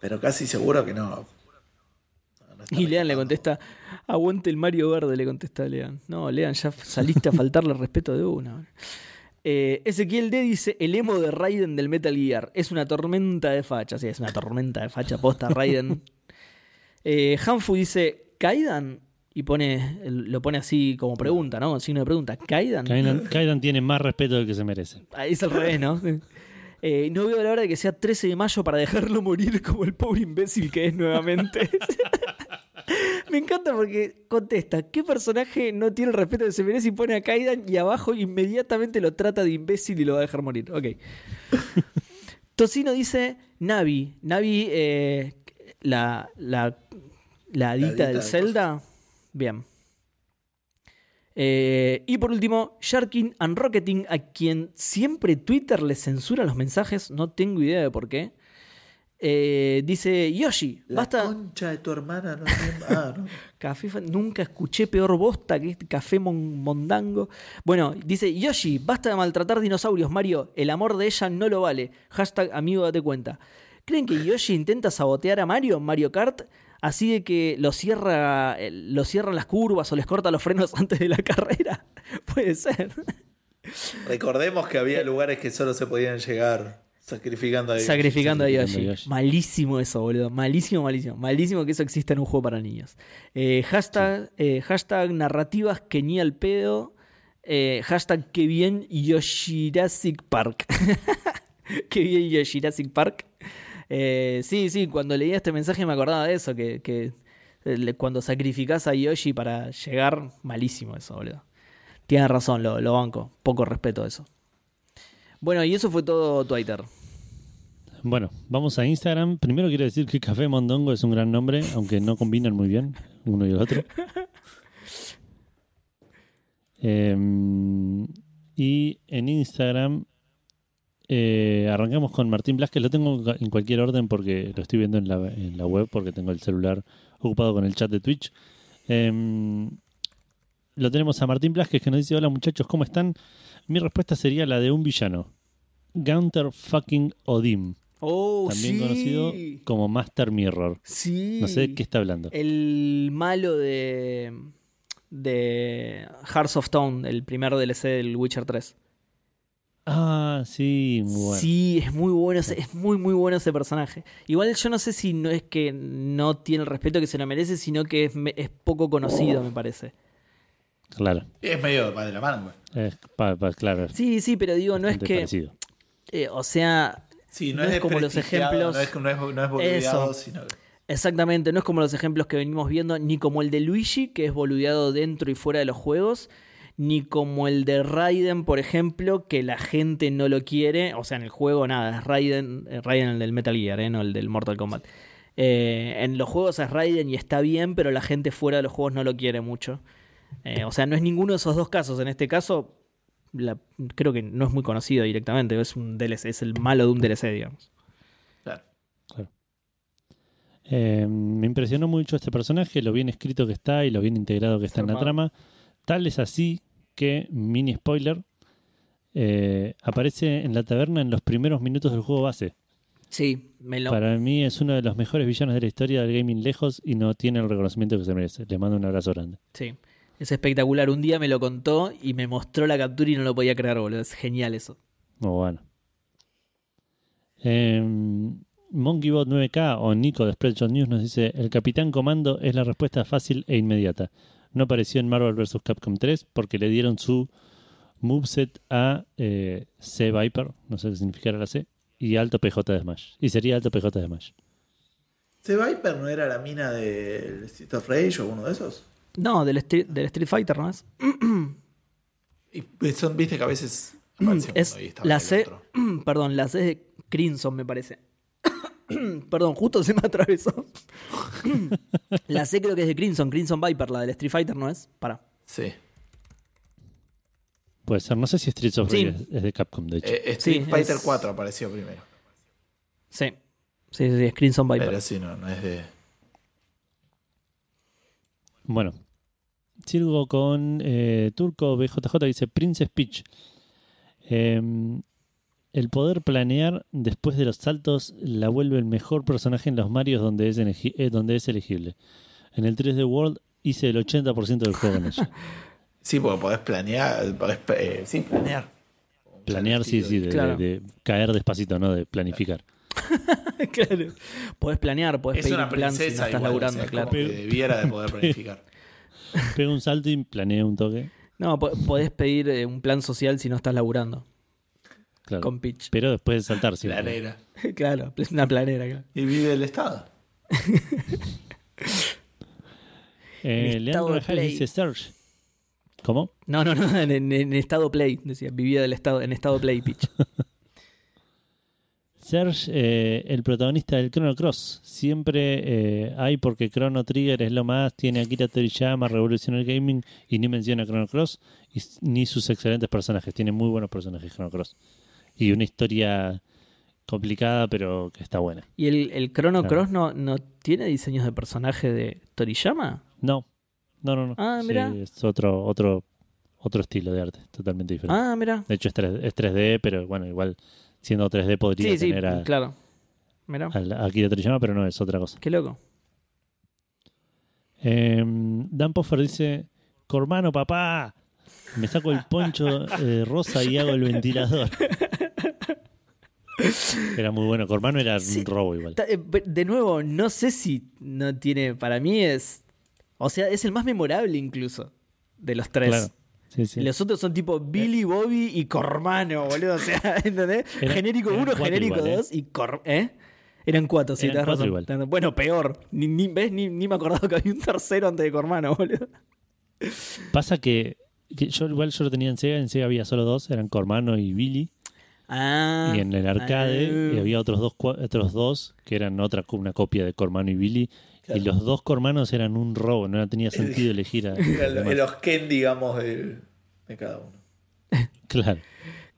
Speaker 2: pero casi seguro que no.
Speaker 3: Y Lean le contesta, aguante el Mario Verde, le contesta Lean. No, Lean, ya saliste a faltarle respeto de una. Eh, Ezequiel D dice, el emo de Raiden del Metal Gear. Es una tormenta de facha. Sí, es una tormenta de facha posta Raiden. Eh, Hanfu dice, ¿Kaidan? Y pone, lo pone así como pregunta, ¿no? Signo de pregunta. ¿Kaidan?
Speaker 1: Kaidan, Kaidan tiene más respeto del que se merece.
Speaker 3: Ah, Es al revés, ¿no? Eh, no veo la hora de que sea 13 de mayo para dejarlo morir como el pobre imbécil que es nuevamente. Me encanta porque contesta, ¿qué personaje no tiene el respeto que se merece y pone a Kaidan y abajo inmediatamente lo trata de imbécil y lo va a dejar morir? Ok. Tocino dice Navi. Navi, eh, la, la, la adita
Speaker 2: adita
Speaker 3: del
Speaker 2: de
Speaker 3: Zelda. Bien. Eh, y por último, Sharkin and Rocketing, a quien siempre Twitter le censura los mensajes, no tengo idea de por qué. Eh, dice Yoshi,
Speaker 2: La
Speaker 3: basta.
Speaker 2: concha de tu hermana no tiene- Ah, no.
Speaker 3: Café, nunca escuché peor bosta que este café mon- mondango. Bueno, dice Yoshi, basta de maltratar dinosaurios, Mario. El amor de ella no lo vale. Hashtag amigo date cuenta. ¿Creen que Yoshi intenta sabotear a Mario en Mario Kart? Así de que lo cierra, eh, lo cierran las curvas o les corta los frenos antes de la carrera. Puede ser.
Speaker 2: Recordemos que había lugares que solo se podían llegar sacrificando a
Speaker 3: Sacrificando a Yoshi.
Speaker 1: a Yoshi.
Speaker 3: Malísimo eso, boludo. Malísimo, malísimo. Malísimo que eso exista en un juego para niños. Eh, hashtag, eh, hashtag narrativas que ni al pedo. Eh, hashtag que bien Yoshirasic Park. que bien Yoshirasic Park. Eh, sí, sí, cuando leía este mensaje me acordaba de eso, que, que eh, cuando sacrificás a Yoshi para llegar, malísimo eso, boludo. Tienes razón, lo, lo banco. Poco respeto a eso. Bueno, y eso fue todo Twitter.
Speaker 1: Bueno, vamos a Instagram. Primero quiero decir que Café Mondongo es un gran nombre, aunque no combinan muy bien uno y el otro. Eh, y en Instagram eh, arrancamos con Martín Blasquez. Lo tengo en cualquier orden porque lo estoy viendo en la, en la web porque tengo el celular ocupado con el chat de Twitch. Eh, lo tenemos a Martín Blasquez que nos dice: Hola muchachos, ¿cómo están? Mi respuesta sería la de un villano. Gunter fucking Odim,
Speaker 3: Oh,
Speaker 1: también
Speaker 3: sí.
Speaker 1: conocido como Master Mirror.
Speaker 3: Sí.
Speaker 1: No sé de qué está hablando.
Speaker 3: El malo de. de Hearts of Stone, el primer DLC del Witcher 3.
Speaker 1: Ah, sí, muy bueno.
Speaker 3: Sí, es muy bueno, ese- es muy muy bueno ese personaje. Igual yo no sé si no es que no tiene el respeto que se lo merece, sino que es, poco conocido, me parece.
Speaker 1: Claro,
Speaker 2: Es medio de la mano, güey.
Speaker 1: es pa- pa- claro.
Speaker 3: Sí, sí, pero digo, no es que. eh, o sea,
Speaker 2: Sí, no,
Speaker 3: No
Speaker 2: es,
Speaker 3: es como los ejemplos-
Speaker 2: No es, no es, no es boludeado,
Speaker 3: Eso.
Speaker 2: sino que-
Speaker 3: Exactamente, no es como los ejemplos que venimos viendo, ni como el de Luigi, que es boludeado dentro y fuera de los juegos, ni como el de Raiden, por ejemplo, que la gente no lo quiere. O sea, en el juego nada, es Raiden, eh, Raiden el del Metal Gear, eh, no el del Mortal Kombat. Eh, en los juegos es Raiden y está bien, pero la gente fuera de los juegos no lo quiere mucho. Eh, o sea, no es ninguno de esos dos casos. En este caso, la- creo que no es muy conocido directamente, es un DLC, es el malo de un DLC, digamos.
Speaker 2: claro.
Speaker 1: Eh, me impresionó mucho este personaje, lo bien escrito que está y lo bien integrado que está en la trama. Tal es así que, mini spoiler, eh, aparece en la taberna en los primeros minutos del juego base.
Speaker 3: Sí, me lo,
Speaker 1: Para mí es uno de los mejores villanos de la historia del gaming lejos y no tiene el reconocimiento que se merece. Le mando un abrazo grande.
Speaker 3: Sí, es espectacular. Un día me lo contó y me mostró la captura y no lo podía creer, boludo. Es genial eso.
Speaker 1: Muy bueno. Eh, MonkeyBot 9K o Nico de Spreadshot News nos dice: El Capitán Comando es la respuesta fácil e inmediata. No apareció en Marvel vs. Capcom 3 porque le dieron su moveset a eh, C Viper, no sé qué significará la C, y Alto PJ de Smash. Y sería Alto PJ de Smash.
Speaker 2: ¿Ese Viper no era la mina del Street of Rage o uno de esos?
Speaker 3: No, del Street, del Street Fighter, ¿no es?
Speaker 2: Y son, viste que a veces aparece
Speaker 3: Es
Speaker 2: uno y estaba
Speaker 3: la C, perdón, la C de Crimson, me parece. Perdón, justo se me atravesó. la C creo que es de Crimson, Crimson Viper, la del Street Fighter, ¿no es? Para.
Speaker 2: Sí.
Speaker 1: Puede ser. No sé si Streets of. Rage es, es de Capcom, de hecho.
Speaker 2: Eh, Street
Speaker 3: Sí,
Speaker 2: Fighter
Speaker 3: es-
Speaker 2: 4 apareció primero.
Speaker 3: Sí. Sí, sí, sí, es Crimson Viper.
Speaker 2: Pero sí, no, no es de.
Speaker 1: Bueno. Sigo con eh, Turco BJJ, dice Princess Peach. Em, el poder planear después de los saltos la vuelve el mejor personaje en los Marios donde es, eh, donde es elegible. En el 3D World hice el 80% del juego en ella.
Speaker 2: Sí, porque podés planear. Podés, eh, sí, planear.
Speaker 1: Planear, sí, sí, de,
Speaker 3: Claro.
Speaker 1: de- de caer despacito, ¿no? De planificar.
Speaker 3: claro. Podés planear, podés
Speaker 2: Es
Speaker 3: pedir
Speaker 2: una
Speaker 3: un plan si no
Speaker 2: princesa
Speaker 3: estás
Speaker 2: igual,
Speaker 3: laburando,
Speaker 2: o sea, es
Speaker 3: claro.
Speaker 2: como que debiera de poder planificar.
Speaker 1: Pega un salto y planea un toque.
Speaker 3: No, po- podés pedir eh, un plan social si no estás laburando.
Speaker 1: Claro.
Speaker 3: Con pitch.
Speaker 1: Pero después de saltar, sí.
Speaker 2: Planera.
Speaker 3: claro, una planera. claro.
Speaker 2: Y vive el Estado.
Speaker 1: Eh,
Speaker 3: En estado
Speaker 1: Leandro
Speaker 3: de
Speaker 1: Rajal
Speaker 3: play.
Speaker 1: dice Serge. ¿Cómo?
Speaker 3: No, no, no, en, en- en estado play, decía, vivía del estado, en estado play pitch.
Speaker 1: Serge, eh, el protagonista del Chrono Cross. Siempre eh, hay porque Chrono Trigger es lo más. Tiene Akira Toriyama, revolucionó el gaming y ni menciona Chrono Cross y ni sus excelentes personajes. Tiene muy buenos personajes Chrono Cross. Y una historia complicada, pero que está buena.
Speaker 3: ¿Y el, el Chrono
Speaker 1: Claro.
Speaker 3: Cross no, no tiene diseños de personaje de Toriyama?
Speaker 1: No, no, no. no.
Speaker 3: Ah,
Speaker 1: Sí,
Speaker 3: mirá.
Speaker 1: es otro, otro, otro estilo de arte, totalmente diferente.
Speaker 3: Ah, mira.
Speaker 1: De hecho, es, 3, es 3D, pero bueno, igual siendo 3D podría
Speaker 3: Sí, sí,
Speaker 1: tener a,
Speaker 3: claro. Mira,
Speaker 1: al- a Akira Toriyama, pero no, es otra cosa.
Speaker 3: qué loco.
Speaker 1: Eh, Dan Poffer dice: Cormano, papá, me saco el poncho eh, rosa y hago el ventilador. Era muy bueno. Cormano era
Speaker 3: Sí.
Speaker 1: un robo igual.
Speaker 3: Eh, De nuevo, no sé si no tiene. Para mí es. O sea, es el más memorable incluso de los tres.
Speaker 1: Claro. Sí, sí.
Speaker 3: Los otros son tipo Billy, Bobby y Cormano, boludo. O sea, ¿entendés?
Speaker 1: Era-
Speaker 3: genérico
Speaker 1: eran
Speaker 3: 1,
Speaker 1: cuatro
Speaker 3: genérico
Speaker 1: igual, ¿eh?
Speaker 3: 2 y Cor... ¿Eh? Eran cuatro, sí,
Speaker 1: Eran cuatro
Speaker 3: razón.
Speaker 1: igual.
Speaker 3: Bueno, peor. Ni, ni- ¿Ves? Ni, ni me acordaba que había un tercero antes de Cormano, boludo.
Speaker 1: Pasa que, que yo igual yo lo tenía en Sega. En Sega había solo dos: eran Cormano y Billy.
Speaker 3: Ah.
Speaker 1: y en el arcade
Speaker 3: ah.
Speaker 1: y había otros dos, otros dos que eran otra una copia de Cormano y Billy. Y los dos Cormanos eran un robo, no tenía sentido elegir a.
Speaker 2: El, el Ken, digamos, de, de cada uno.
Speaker 1: Claro.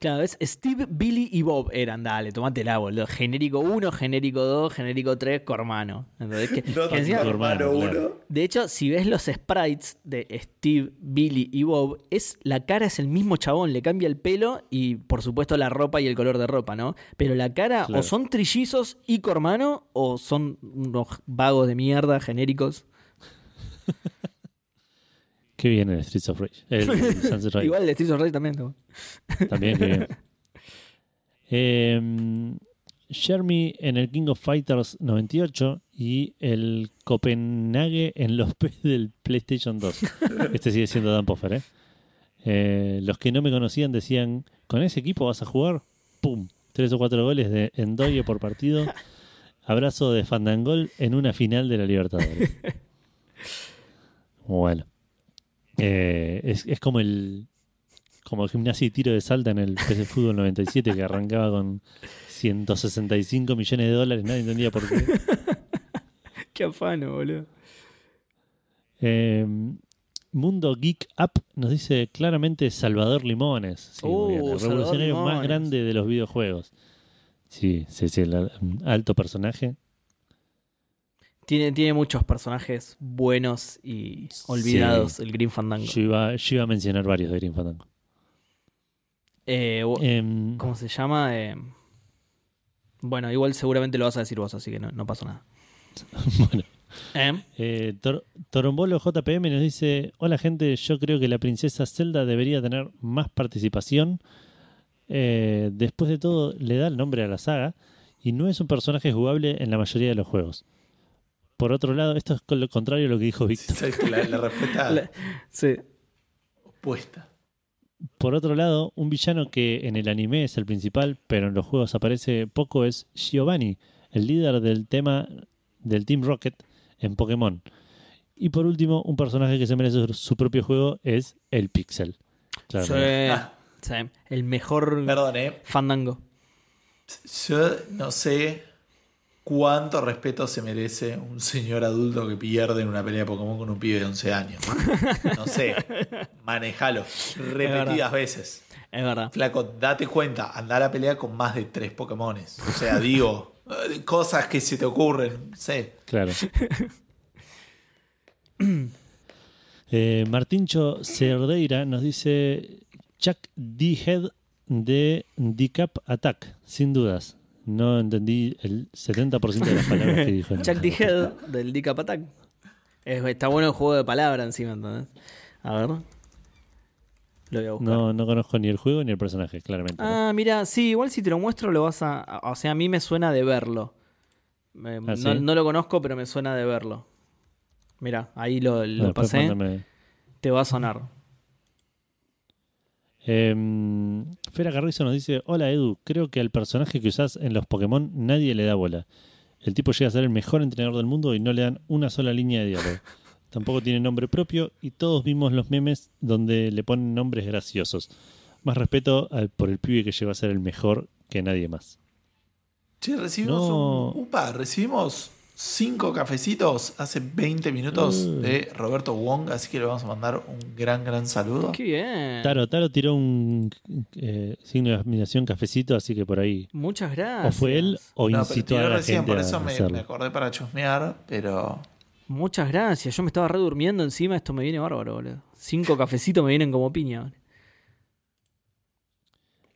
Speaker 3: Claro, es Steve, Billy y Bob eran, dale, tomátela, boludo. Genérico 1, genérico 2, genérico 3, Cormano. ¿Entendés? Que-
Speaker 2: No,
Speaker 3: que encima-
Speaker 1: Cormano,
Speaker 2: hermano
Speaker 1: claro.
Speaker 2: uno.
Speaker 3: de hecho, si ves los sprites de Steve, Billy y Bob, es la cara es el mismo chabón, le cambia el pelo y por supuesto la ropa y el color de ropa, ¿no? Pero la cara
Speaker 1: Claro.
Speaker 3: o son trillizos y Cormano o son unos vagos de mierda genéricos.
Speaker 1: Qué bien el Streets of Rage. El, el Sunset Riders.
Speaker 3: Igual el Streets of Rage también. ¿no?
Speaker 1: También, qué bien. Eh, Jeremy en el King of Fighters 98 y el Copenhague en los P del PlayStation 2. Este sigue siendo Dan Poffer, ¿eh? Eh, Los que no me conocían decían, ¿con ese equipo vas a jugar? ¡Pum! Tres o cuatro goles de Endoye por partido. Abrazo de Fandangol en una final de la Libertadores. Bueno. Eh, es, es como el como el gimnasia y tiro de salta en el PC Fútbol 97 que arrancaba con 165 millones de dólares, nadie entendía por qué.
Speaker 3: Qué afano, boludo.
Speaker 1: Eh, Mundo Geek Up nos dice claramente Salvador Limones. Sí, muy
Speaker 3: Uh,
Speaker 1: bien, el
Speaker 3: Salvador
Speaker 1: revolucionario más grande de los videojuegos. Sí, sí, sí, el alto personaje.
Speaker 3: Tiene, tiene muchos personajes buenos y olvidados, el Green Fandango.
Speaker 1: Yo iba, yo iba a mencionar varios de Green Fandango.
Speaker 3: Eh,
Speaker 1: Em,
Speaker 3: ¿Cómo se llama? Eh, bueno, igual seguramente lo vas a decir vos, así que no, no pasa nada.
Speaker 1: bueno,
Speaker 3: ¿Eh?
Speaker 1: Eh, Tor- Torombolo JPM nos dice: Hola, gente. Yo creo que la princesa Zelda debería tener más participación. Eh, después de todo, le da el nombre a la saga y no es un personaje jugable en la mayoría de los juegos. Por otro lado, esto es lo contrario a lo que dijo Víctor.
Speaker 2: Sabes que la, la respuesta
Speaker 3: La- sí.
Speaker 2: opuesta.
Speaker 1: Por otro lado, un villano que en el anime es el principal, pero en los juegos aparece poco, es Giovanni, el líder del tema del Team Rocket en Pokémon. Y por último, un personaje que se merece su- su propio juego es el Pixel. Claro,
Speaker 3: Sí,
Speaker 2: Ah.
Speaker 3: sí. El mejor
Speaker 2: Perdón, ¿eh?
Speaker 3: Fandango.
Speaker 2: Yo no sé ¿Cuánto respeto se merece un señor adulto que pierde en una pelea de Pokémon con un pibe de 11 años? No sé, manejalo repetidas veces.
Speaker 3: Es verdad.
Speaker 2: Flaco, date cuenta, andar a pelear con más de tres Pokémones. O sea, digo, cosas que se te ocurren, sé.
Speaker 1: Claro. Eh, Martincho Cerdeira nos dice Chuck D. Head de Decap Attack, sin dudas. No entendí el 70% de las palabras que dijo.
Speaker 3: Chuck D. Head del Decap Attack. Es- está bueno el juego de palabras encima, ¿entendés? A ver. Lo voy a buscar.
Speaker 1: No, no conozco ni el juego ni el personaje, claramente. ¿no?
Speaker 3: Ah, mira, sí, igual si te lo muestro lo vas a... O sea, a mí me suena de verlo.
Speaker 1: ¿Ah,
Speaker 3: no,
Speaker 1: sí?
Speaker 3: no lo conozco, pero me suena de verlo. Mira, ahí lo, lo pasé. Te va a sonar.
Speaker 1: Em, Fera Carrizo nos dice: Hola Edu, creo que al personaje que usás en los Pokémon nadie le da bola. El tipo llega a ser el mejor entrenador del mundo y no le dan una sola línea de diálogo. Tampoco tiene nombre propio y todos vimos los memes donde le ponen nombres graciosos. Más respeto al- por el pibe que llegó a ser el mejor que nadie más.
Speaker 2: Che, recibimos
Speaker 1: No.
Speaker 2: un. Upa, recibimos cinco cafecitos hace 20 minutos
Speaker 1: Uh.
Speaker 2: de Roberto Wong, así que le vamos a mandar un gran, gran saludo.
Speaker 3: Qué bien.
Speaker 1: Taro, Taro tiró un eh, signo de admiración cafecito, así que por ahí.
Speaker 3: Muchas
Speaker 1: O
Speaker 3: gracias.
Speaker 1: fue él o
Speaker 2: No, pero
Speaker 1: incitó a la
Speaker 2: recién,
Speaker 1: gente
Speaker 2: por
Speaker 1: a
Speaker 2: eso me,
Speaker 1: hacerlo.
Speaker 2: me acordé para chusmear, pero.
Speaker 3: Muchas gracias. Yo me estaba re durmiendo encima. Esto me viene bárbaro, boludo. Cinco cafecitos me vienen como piña.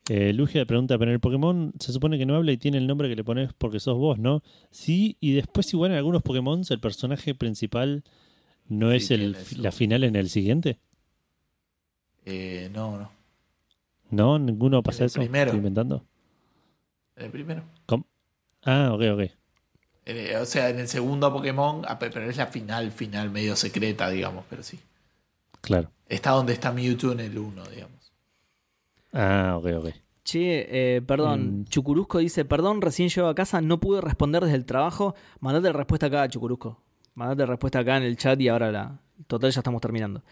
Speaker 1: Eh, Lugia le pregunta, pero en el Pokémon se supone que no habla y tiene el nombre que le pones porque sos vos, ¿no? Sí, y después igual en algunos Pokémon el personaje principal no
Speaker 2: Sí,
Speaker 1: es el, la final en el siguiente.
Speaker 2: eh, no, no.
Speaker 1: ¿No? ¿Ninguno pasa
Speaker 2: el
Speaker 1: eso?
Speaker 2: primero.
Speaker 1: ¿Estoy inventando?
Speaker 2: El primero.
Speaker 1: Ah, ok, ok.
Speaker 2: Eh, o sea, en el segundo Pokémon, ah, pe- pero es la final, final medio secreta, digamos, pero sí.
Speaker 1: Claro.
Speaker 2: Está donde está Mewtwo en el 1, digamos.
Speaker 1: Ah, ok, ok.
Speaker 3: Che, eh, perdón.
Speaker 1: Mm.
Speaker 3: Chucurusco dice: Perdón, recién llego a casa. No pude responder desde el trabajo. Mandate la respuesta acá, Chucurusco. Mandate la respuesta acá en el chat y ahora la. Total, ya estamos terminando.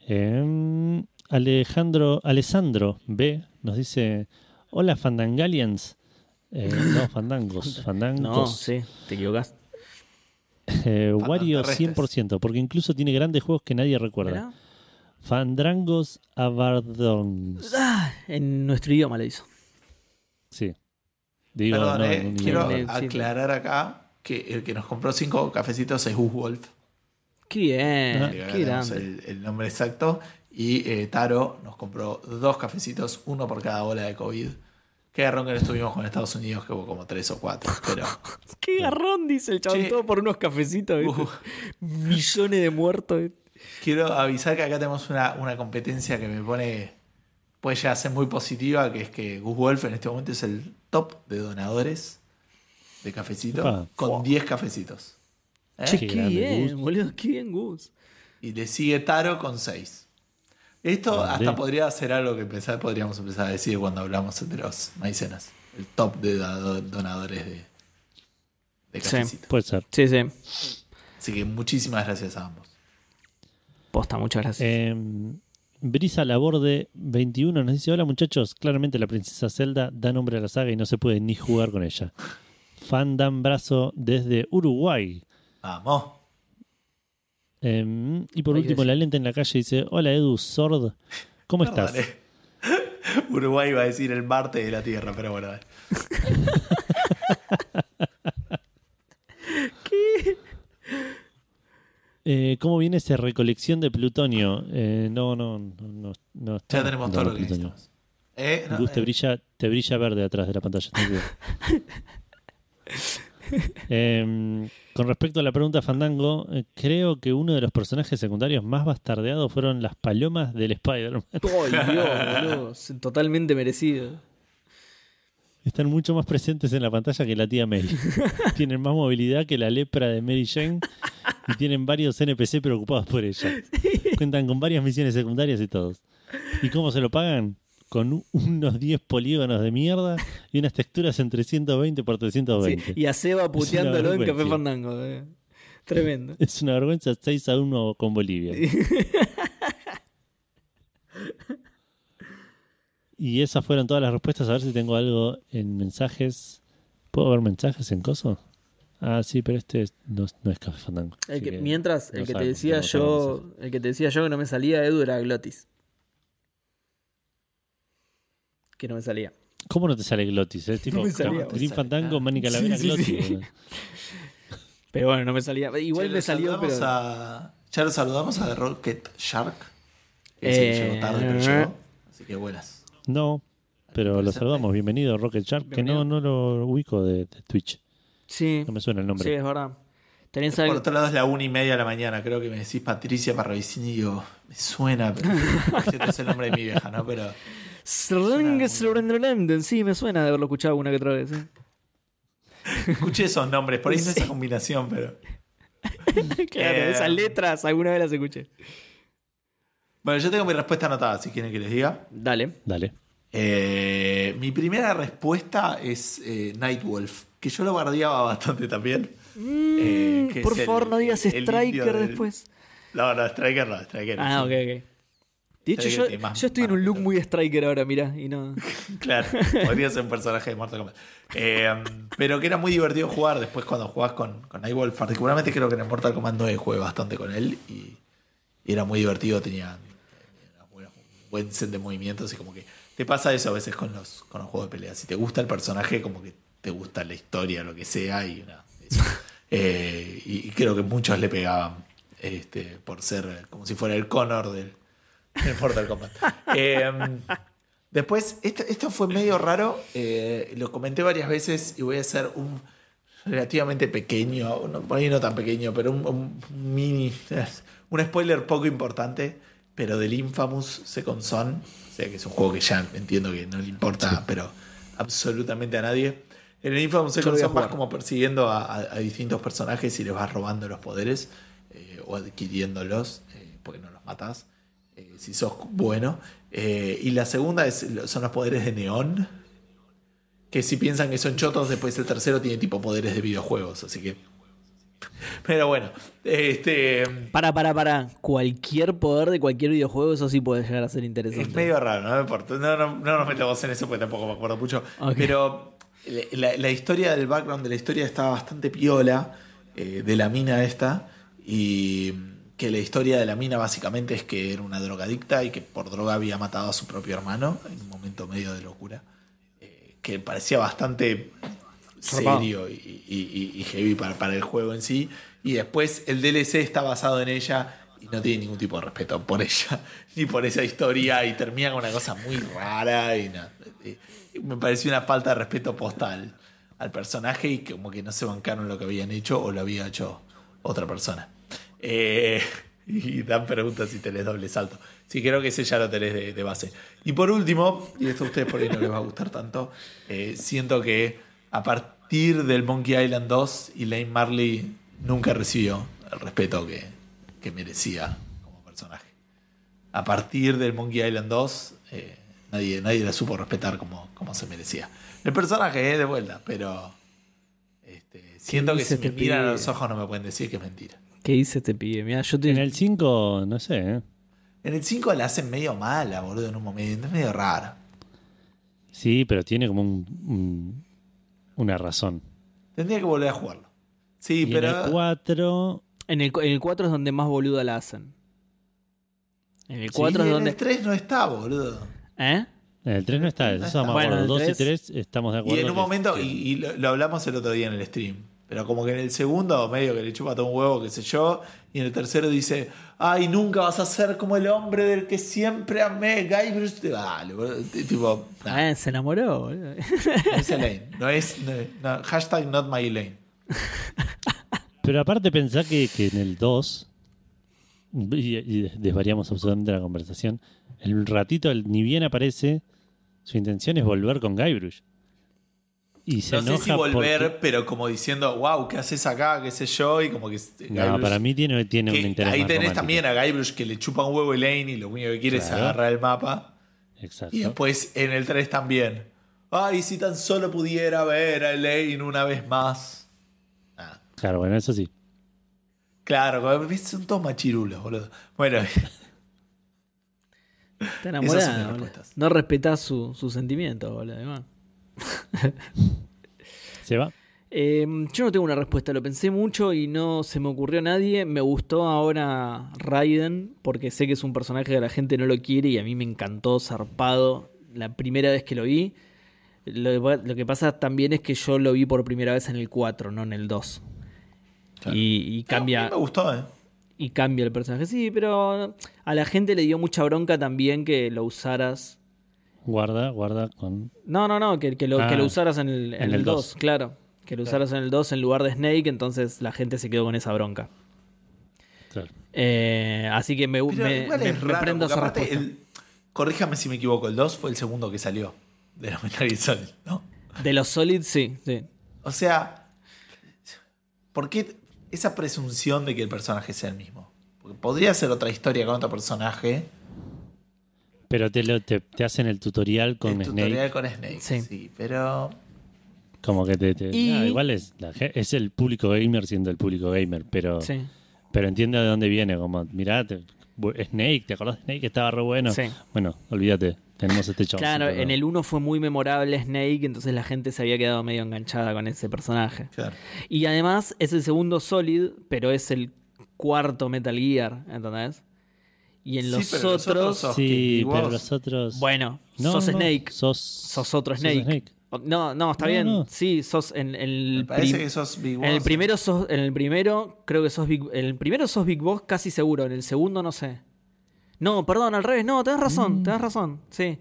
Speaker 1: Em, Alejandro, Alessandro B nos dice: Hola, Fandangalians. Eh, no, Fandangos. Fandangos.
Speaker 3: No, sí, te equivocás.
Speaker 1: Eh, Wario
Speaker 2: Fandanterrestres.
Speaker 1: 100%, porque incluso tiene grandes juegos que nadie recuerda. Fandrangos Avardons.
Speaker 3: Ah, en nuestro idioma lo hizo.
Speaker 1: Sí. Digo,
Speaker 2: Perdón,
Speaker 1: no,
Speaker 2: eh, quiero
Speaker 1: idioma.
Speaker 2: aclarar acá que el que nos compró cinco cafecitos es Gus Wolf.
Speaker 3: Qué bien,
Speaker 1: Ah,
Speaker 3: qué
Speaker 2: el, el nombre exacto. Y eh, Taro nos compró dos cafecitos, uno por cada ola de COVID. Qué garrón que no estuvimos con Estados Unidos, que hubo como tres o cuatro. Pero
Speaker 3: Qué garrón, dice el chabón,
Speaker 2: Che.
Speaker 3: todo por unos cafecitos.
Speaker 2: uh,
Speaker 3: Millones de muertos. ¿viste?
Speaker 2: Quiero avisar que acá tenemos una, una competencia que me pone. Puede llegar a ser muy positiva, que es que Gus Wolf en este momento es el top de donadores de cafecito,
Speaker 1: Opa.
Speaker 2: con 10 cafecitos. ¿Eh?
Speaker 3: Che,
Speaker 1: Qué
Speaker 3: qué, bien,
Speaker 1: Gus.
Speaker 3: boludo, qué bien, Gus.
Speaker 2: Y le sigue Taro con 6. Esto hasta podría ser algo que empezar, podríamos empezar a decir cuando hablamos de los maicenas. El top de do- donadores de, de
Speaker 3: Sí.
Speaker 2: cafecito.
Speaker 1: Puede ser.
Speaker 3: Sí, sí.
Speaker 2: Así que muchísimas gracias a ambos.
Speaker 3: Posta, muchas gracias.
Speaker 1: Em, Brisa Laborde 21 nos dice: Hola muchachos, claramente la princesa Zelda da nombre a la saga y no se puede ni jugar con ella. Fan Dan Brazo desde Uruguay.
Speaker 2: Vamos.
Speaker 1: Em, y por
Speaker 3: Ahí
Speaker 1: último, la lente en la calle dice: Hola Edu Sord, ¿cómo estás?
Speaker 2: Dale. Uruguay va a decir el Marte de la Tierra, pero bueno. dale.
Speaker 1: Eh, ¿Cómo viene esa recolección de plutonio? Eh, no, no, no, no, no está
Speaker 2: Ya tenemos
Speaker 1: no,
Speaker 2: todo lo que necesitamos. Eh, no,
Speaker 1: Gus, te
Speaker 2: eh,
Speaker 1: brilla, te brilla verde atrás de la pantalla. Em, con respecto a la pregunta Fandango, eh, creo que uno de los personajes secundarios más bastardeados fueron las palomas del Spider-Man.
Speaker 3: Ay, Dios, boludo. Totalmente merecido.
Speaker 1: Están mucho más presentes en la pantalla que la tía May. tienen más movilidad que la lepra de Mary Jane y tienen varios NPC preocupados por ella. Cuentan con varias misiones secundarias y todos. ¿Y cómo se lo pagan? Con unos 10 polígonos de mierda y unas texturas entre 120 por
Speaker 3: Sí,
Speaker 1: 320.
Speaker 3: y a Seba puteándolo en. Café Fandango. eh. Tremendo.
Speaker 1: Es una vergüenza 6 a 1 con Bolivia. Y esas fueron todas las respuestas. A ver si tengo algo en mensajes. ¿Puedo ver mensajes en coso? Ah, sí, pero este no, no es Café Fandango.
Speaker 3: El mientras, el que te decía yo, el que te decía yo que no me salía Edu era Glotis. Que no me salía.
Speaker 1: ¿Cómo no te sale Glotis? Eh? Es tipo
Speaker 3: no salía,
Speaker 1: Green Fandango,
Speaker 2: ah.
Speaker 1: Manny Calavera, Glotis.
Speaker 3: Pero bueno, no me salía. Igual me salió, pero...
Speaker 2: a, ya lo saludamos a The Rocket Shark. Que llegó tarde, eh, pero llegó. Así que buenas.
Speaker 1: No, pero lo saludamos. Bienvenido, Rocket Shark, que no, no lo ubico de, Twitch.
Speaker 3: Sí.
Speaker 1: No me suena el nombre.
Speaker 3: Sí, es verdad. ¿Tenés
Speaker 2: Por otro lado es la una y media de la mañana, creo que me decís Patricia Parravicini y digo, me suena, pero este es el nombre de mi vieja, ¿no? Pero...
Speaker 3: London, sí, me suena de haberlo escuchado una que otra vez.
Speaker 2: Escuché esos nombres, por ahí no esa combinación, pero...
Speaker 3: claro,
Speaker 2: eh,
Speaker 3: esas letras alguna vez las escuché.
Speaker 2: Bueno, yo tengo mi respuesta anotada, si quieren que les diga.
Speaker 3: Dale.
Speaker 1: Dale.
Speaker 2: Eh, mi primera respuesta es eh, Nightwolf, que yo lo bardeaba bastante también. Eh, que
Speaker 3: Mm, Por
Speaker 2: es el-
Speaker 3: favor, no digas Striker
Speaker 2: del-
Speaker 3: después.
Speaker 2: No, no, Striker no, Striker.
Speaker 3: Ah,
Speaker 2: sí.
Speaker 3: ok, ok. De hecho, yo, yo estoy en un look muy Striker ahora, mira, y no.
Speaker 2: Claro, podría ser un personaje de Mortal Kombat. Eh, pero que era muy divertido jugar después cuando jugabas con, con Nightwolf. Particularmente creo que en el Mortal Kombat 9 jugué bastante con él y, y era muy divertido. Tenía, buen set de movimientos y como que te pasa eso a veces con los, con los juegos de pelea. Si te gusta el personaje, como que te gusta la historia, lo que sea. Y, una-. Eh, y, y creo que muchos le pegaban este, por ser como si fuera el Connor del, del Mortal Kombat. Eh, Después, esto, esto fue medio raro, eh, lo comenté varias veces y voy a hacer un relativamente pequeño, no, por ahí no tan pequeño, pero un, un mini, un spoiler poco importante, pero del Infamous Second Son, o sea que es un juego que ya entiendo que no le importa, pero absolutamente a nadie. En el Infamous Second Son vas como persiguiendo a, a- a distintos personajes y les vas robando los poderes eh, o adquiriéndolos, eh, porque no los matas eh, si sos bueno. Y la segunda es, son los poderes de Neón. Que si piensan que son chotos, después el tercero tiene tipo poderes de videojuegos. Así que. Pero bueno. Este.
Speaker 3: Para, para, para. Cualquier poder de cualquier videojuego, eso sí puede llegar a ser interesante.
Speaker 2: Es medio raro, no me importa. No, no, no nos metamos en eso porque tampoco me acuerdo mucho. Pero la, la historia del background de la historia estaba bastante piola eh, de la mina esta. Y que la historia de la mina básicamente es que era una drogadicta y que por droga había matado a su propio hermano en un momento medio de locura. Eh, que parecía bastante. Serio y, heavy para, el juego en sí. Y después el DLC está basado en ella y no tiene ningún tipo de respeto por ella ni por esa historia y termina con una cosa muy rara y. Eh, Me pareció una falta de respeto postal al personaje y como que no se bancaron lo que habían hecho o lo había hecho otra persona. Eh, y dan preguntas si tenés doble salto. Sí, creo que ese ya lo tenés de, de base. Y por último, y esto a ustedes por ahí no les va a gustar tanto, eh, siento que a partir del Monkey Island 2, Elaine Marley nunca recibió el respeto que, que merecía como personaje. A partir del Monkey Island 2, eh, nadie, nadie la supo respetar como, como se merecía. El personaje es de vuelta, pero este, siento que si me
Speaker 3: este
Speaker 2: miran a los ojos no me pueden decir que es mentira.
Speaker 3: ¿Qué dice este pibe? Mira, yo te...
Speaker 1: En el 5, no sé, ¿eh?
Speaker 2: En el 5 la hacen medio mala, boludo, en un momento. Es medio raro.
Speaker 1: Sí, pero tiene como un, un- una razón.
Speaker 2: Tendría que volver a jugarlo. Sí,
Speaker 1: Y
Speaker 2: pero.
Speaker 1: en el 4,
Speaker 3: En el, en el 4 es donde más boluda la hacen. En el
Speaker 2: Sí,
Speaker 3: 4 es
Speaker 2: en
Speaker 3: donde.
Speaker 2: el 3 no está, boludo.
Speaker 3: ¿Eh?
Speaker 1: en el 3 no está,
Speaker 2: No
Speaker 1: eso
Speaker 2: está.
Speaker 1: estamos de
Speaker 3: Bueno,
Speaker 1: acuerdo.
Speaker 3: en el
Speaker 1: 2 y 3 estamos de acuerdo.
Speaker 2: Y en un momento,
Speaker 1: que-
Speaker 2: y, y lo, lo hablamos el otro día en el stream, pero como que en el segundo, medio que le chupa todo un huevo, qué sé yo, y en el tercero dice, ay, nunca vas a ser como el hombre del que siempre amé, Guy Bruce. T- Tipo, nah,
Speaker 3: Ah, se enamoró, boludo.
Speaker 2: no es Elaine. No es, no- no, hashtag not my Elaine.
Speaker 1: Pero aparte pensá que, que en el 2, y, y desvariamos absolutamente la conversación, el ratito, el- ni bien aparece, su intención es volver con Guybrush. Y se
Speaker 2: No sé si volver,
Speaker 1: porque-
Speaker 2: pero como diciendo, wow, ¿qué haces acá? ¿Qué sé yo? Y como que.
Speaker 1: No,
Speaker 2: Guybrush-
Speaker 1: para mí tiene, tiene
Speaker 2: que
Speaker 1: un interés
Speaker 2: ahí
Speaker 1: más
Speaker 2: tenés
Speaker 1: romántico.
Speaker 2: también a Guybrush que le chupa un huevo a Elaine y lo único que quiere es agarrar el mapa.
Speaker 1: Exacto.
Speaker 2: Y después en el 3 también. Ay, si tan solo pudiera ver a Elaine una vez más. Ah,
Speaker 1: Claro, bueno, eso sí.
Speaker 2: claro, como- son todos machirulos, boludo. Bueno,
Speaker 3: Está
Speaker 2: respuestas.
Speaker 3: No respetás su- sus sentimientos, boludo.
Speaker 1: Se va.
Speaker 3: Eh, yo no tengo una respuesta, lo pensé mucho y no se me ocurrió a nadie. Me gustó ahora Raiden, porque sé que es un personaje que la gente no lo quiere y a mí me encantó zarpado la primera vez que lo vi. Lo, lo que pasa también es que yo lo vi por primera vez en el 4, no en el 2.
Speaker 2: Claro.
Speaker 3: Y, y
Speaker 2: No, a mí
Speaker 3: cambia,
Speaker 2: me gustó, ¿eh?
Speaker 3: y cambia el personaje. Sí, pero a la gente le dio mucha bronca también que lo usaras.
Speaker 1: Guarda, guarda con.
Speaker 3: No, no, no, que, que lo,
Speaker 1: Ah,
Speaker 3: que lo usaras en el, en
Speaker 1: en
Speaker 3: el
Speaker 1: el
Speaker 3: 2,
Speaker 1: 2.
Speaker 3: claro. Que lo usaras en el 2 en lugar de Snake, entonces la gente se quedó con esa bronca.
Speaker 1: Claro.
Speaker 3: Eh, así que me,
Speaker 2: Pero
Speaker 3: me, me-
Speaker 2: es
Speaker 3: me
Speaker 2: raro,
Speaker 3: prendo
Speaker 2: porque
Speaker 3: esa
Speaker 2: aparte
Speaker 3: respuesta.
Speaker 2: el- corríjame si me equivoco, el 2 fue el segundo que salió de los Metal Gear Solid, ¿no?
Speaker 3: De los Solid, sí, sí.
Speaker 2: O sea, ¿por qué esa presunción de que el personaje sea el mismo? Porque podría ser otra historia con otro personaje.
Speaker 1: Pero te, lo, te, te hacen el tutorial con
Speaker 2: el
Speaker 1: Snake.
Speaker 2: tutorial con Snake.
Speaker 3: Sí.
Speaker 2: Sí. pero.
Speaker 1: Como que te. te-
Speaker 3: Y-
Speaker 1: ah, igual es, la es el público gamer siendo el público gamer. Pero,
Speaker 3: Sí,
Speaker 1: pero entiende de dónde viene. Como, mirá, Snake, ¿te acordás de Snake? Estaba re bueno.
Speaker 3: Sí.
Speaker 1: Bueno, olvídate. Tenemos este chabón.
Speaker 3: Claro, en el 1 fue muy memorable Snake, entonces la gente se había quedado medio enganchada con ese personaje.
Speaker 2: Claro.
Speaker 3: Y además es el segundo Solid, pero es el cuarto Metal Gear, ¿entendés? Y en
Speaker 2: Sí,
Speaker 3: los otros,
Speaker 1: Sí, pero los otros.
Speaker 3: bueno,
Speaker 1: No,
Speaker 3: sos
Speaker 1: no,
Speaker 3: Snake,
Speaker 1: Sos,
Speaker 3: sos otro Snake. No, no, está
Speaker 1: No,
Speaker 3: bien.
Speaker 1: no.
Speaker 3: Sí, sos en el
Speaker 2: Me parece que sos Big
Speaker 3: En el
Speaker 2: Boss.
Speaker 3: primero sos, en el primero creo que sos Big, en el primero sos Big Boss casi seguro, en el segundo no sé. No, perdón, al revés, no, tenés razón,
Speaker 1: Mm.
Speaker 3: tenés razón, sí.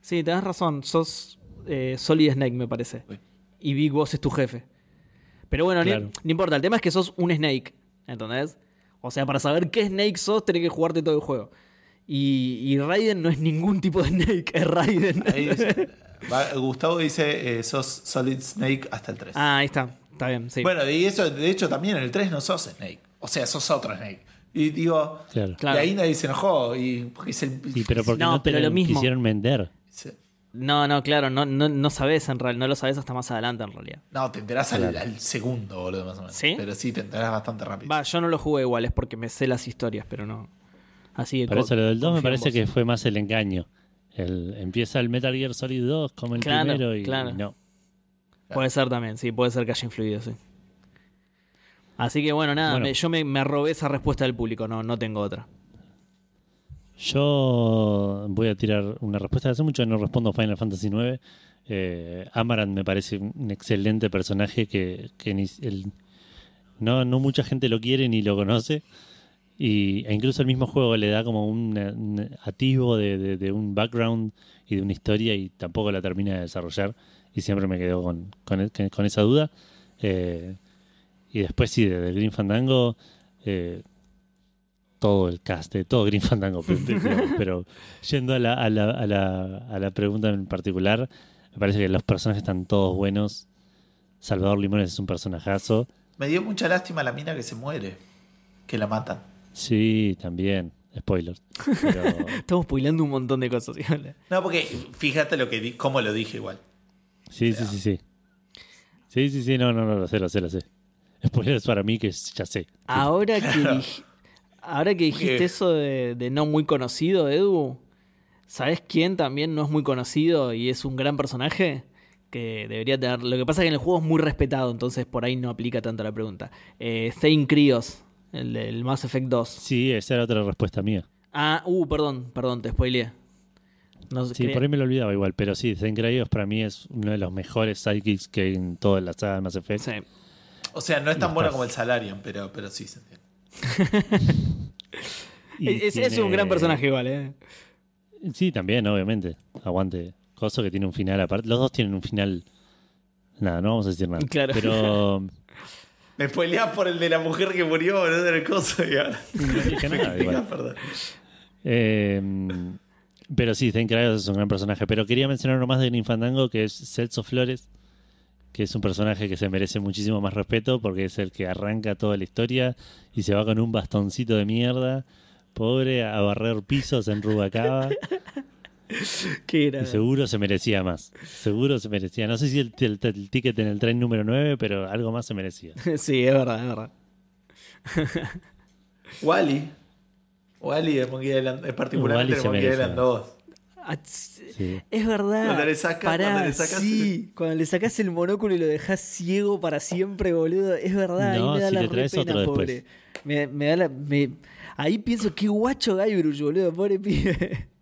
Speaker 3: Sí, tenés razón, sos eh, Solid Snake me parece.
Speaker 2: Uy.
Speaker 3: Y Big Boss es tu jefe. Pero bueno,
Speaker 1: Claro.
Speaker 3: no importa, el tema es que sos un Snake, ¿entendés? O sea, para saber qué Snake sos tenés que jugarte todo el juego. Y, y Raiden no es ningún tipo de Snake, es Raiden.
Speaker 2: Ahí dice- va- Gustavo dice: eh, sos Solid Snake hasta el 3.
Speaker 3: ah, ahí está, está bien, sí.
Speaker 2: Bueno, y eso, de hecho, también en el 3 no sos Snake. O sea, sos otro Snake. Y digo,
Speaker 1: Claro.
Speaker 3: Claro.
Speaker 2: y ahí nadie se enojó. Y porque es el.
Speaker 1: Y pero porque
Speaker 3: No,
Speaker 1: no, te
Speaker 3: pero
Speaker 1: lo
Speaker 3: lo mismo.
Speaker 1: quisieron vender.
Speaker 3: No, no, claro, no, no, no sabes en realidad, no lo sabes hasta más adelante en realidad.
Speaker 2: No, te enterás al,
Speaker 1: Claro.
Speaker 2: al segundo, boludo, más o menos.
Speaker 3: ¿Sí?
Speaker 2: Pero sí, te enterás bastante rápido.
Speaker 3: Va, yo no lo jugué igual, es porque me sé las historias, pero no. Así que
Speaker 1: Por eso lo del 2 me parece que fue más el engaño. El, empieza el Metal Gear Solid 2 como el
Speaker 3: Claro,
Speaker 1: primero y,
Speaker 3: claro.
Speaker 1: y no.
Speaker 3: Puede ser también, sí, puede ser que haya influido, sí. Así que bueno, nada,
Speaker 1: Bueno.
Speaker 3: me- yo me, me robé esa respuesta del público, no, no tengo otra.
Speaker 1: Yo voy a tirar una respuesta. Hace mucho que no respondo Final Fantasy IX. Eh, Amaranth me parece un excelente personaje que, ni- el- no, mucha gente lo quiere ni lo conoce. Y, e incluso el mismo juego le da como un, un atisbo de, un background y de una historia y tampoco la termina de desarrollar. Y siempre me quedo con, con esa duda. Eh, y después sí, de, de Green Fandango, eh, todo el cast, de todo Green Fandango. Pero, pero- yendo a la, a, la, a, la, a la pregunta en particular, me parece que los personajes están todos buenos. Salvador Limones es un personajazo.
Speaker 2: Me dio mucha lástima la mina que se muere. Que la matan.
Speaker 1: Sí, también. Spoilers. Pero,
Speaker 3: Estamos spoilando un montón de cosas. igual.
Speaker 2: No, porque fíjate lo que di- cómo lo dije igual.
Speaker 1: sí, sí, sí, sí. Sí, sí, sí, no, no, no, lo sé, lo sé, lo sé. Spoilers para mí que ya sé.
Speaker 3: Ahora que, ahora que dijiste
Speaker 2: ¿Qué?
Speaker 3: eso de, de no muy conocido, Edu, ¿sabes quién también no es muy conocido y es un gran personaje? Que debería tener. Lo que pasa es que en el juego es muy respetado, entonces por ahí no aplica tanto la pregunta. Eh, Thane Krios, el del Mass Effect 2.
Speaker 1: Sí, esa era otra respuesta mía.
Speaker 3: Ah, uh, perdón, perdón, te spoileé. No
Speaker 1: Sí, por ahí me lo olvidaba igual, pero sí, Zen Kratos para mí es uno de los mejores sidekicks que hay en toda la saga de Mass Effect.
Speaker 3: sí.
Speaker 2: O sea, no es tan bueno
Speaker 1: estás-
Speaker 2: como el Salarian, pero, pero sí se entiende.
Speaker 3: Es, es un gran personaje igual, ¿eh?
Speaker 1: Sí, también, obviamente. Aguante. Coso que tiene un final aparte. Los dos tienen un final. Nada, no vamos a decir nada.
Speaker 3: Claro.
Speaker 1: Pero.
Speaker 2: Me spoileás por el de la mujer que murió, boludo, del coso. Y ahora.
Speaker 1: No dije nada, igual.
Speaker 2: Perdón.
Speaker 1: Eh, pero sí, Zen Kratos es un gran personaje. Pero quería mencionar uno más de Green Fandango, que es Celso Flores, que es un personaje que se merece muchísimo más respeto porque es el que arranca toda la historia y se va con un bastoncito de mierda, pobre, a barrer pisos en Rubacaba.
Speaker 3: ¿Qué era?
Speaker 1: Y seguro se merecía más. Seguro se merecía. No sé si el, el- el ticket en el tren número 9, pero algo más se merecía.
Speaker 3: sí, es verdad, es verdad.
Speaker 2: Wally. Wally de Monkey Island, es particularmente
Speaker 1: Wally
Speaker 2: de
Speaker 1: se
Speaker 2: Monkey
Speaker 1: merece
Speaker 2: Island
Speaker 1: más.
Speaker 2: 2.
Speaker 3: Ah,
Speaker 1: Sí.
Speaker 3: Es verdad.
Speaker 2: Cuando le saca-
Speaker 3: Pará,
Speaker 2: cuando le sacas
Speaker 3: sí, cuando le sacás el monóculo y lo dejás ciego para siempre, boludo. Es verdad,
Speaker 1: No,
Speaker 3: ahí me da
Speaker 1: si
Speaker 3: la
Speaker 1: le traes
Speaker 3: re pena,
Speaker 1: otro
Speaker 3: pobre. Me, me da la- me- Ahí pienso, qué guacho Guybrush, boludo, pobre pibe.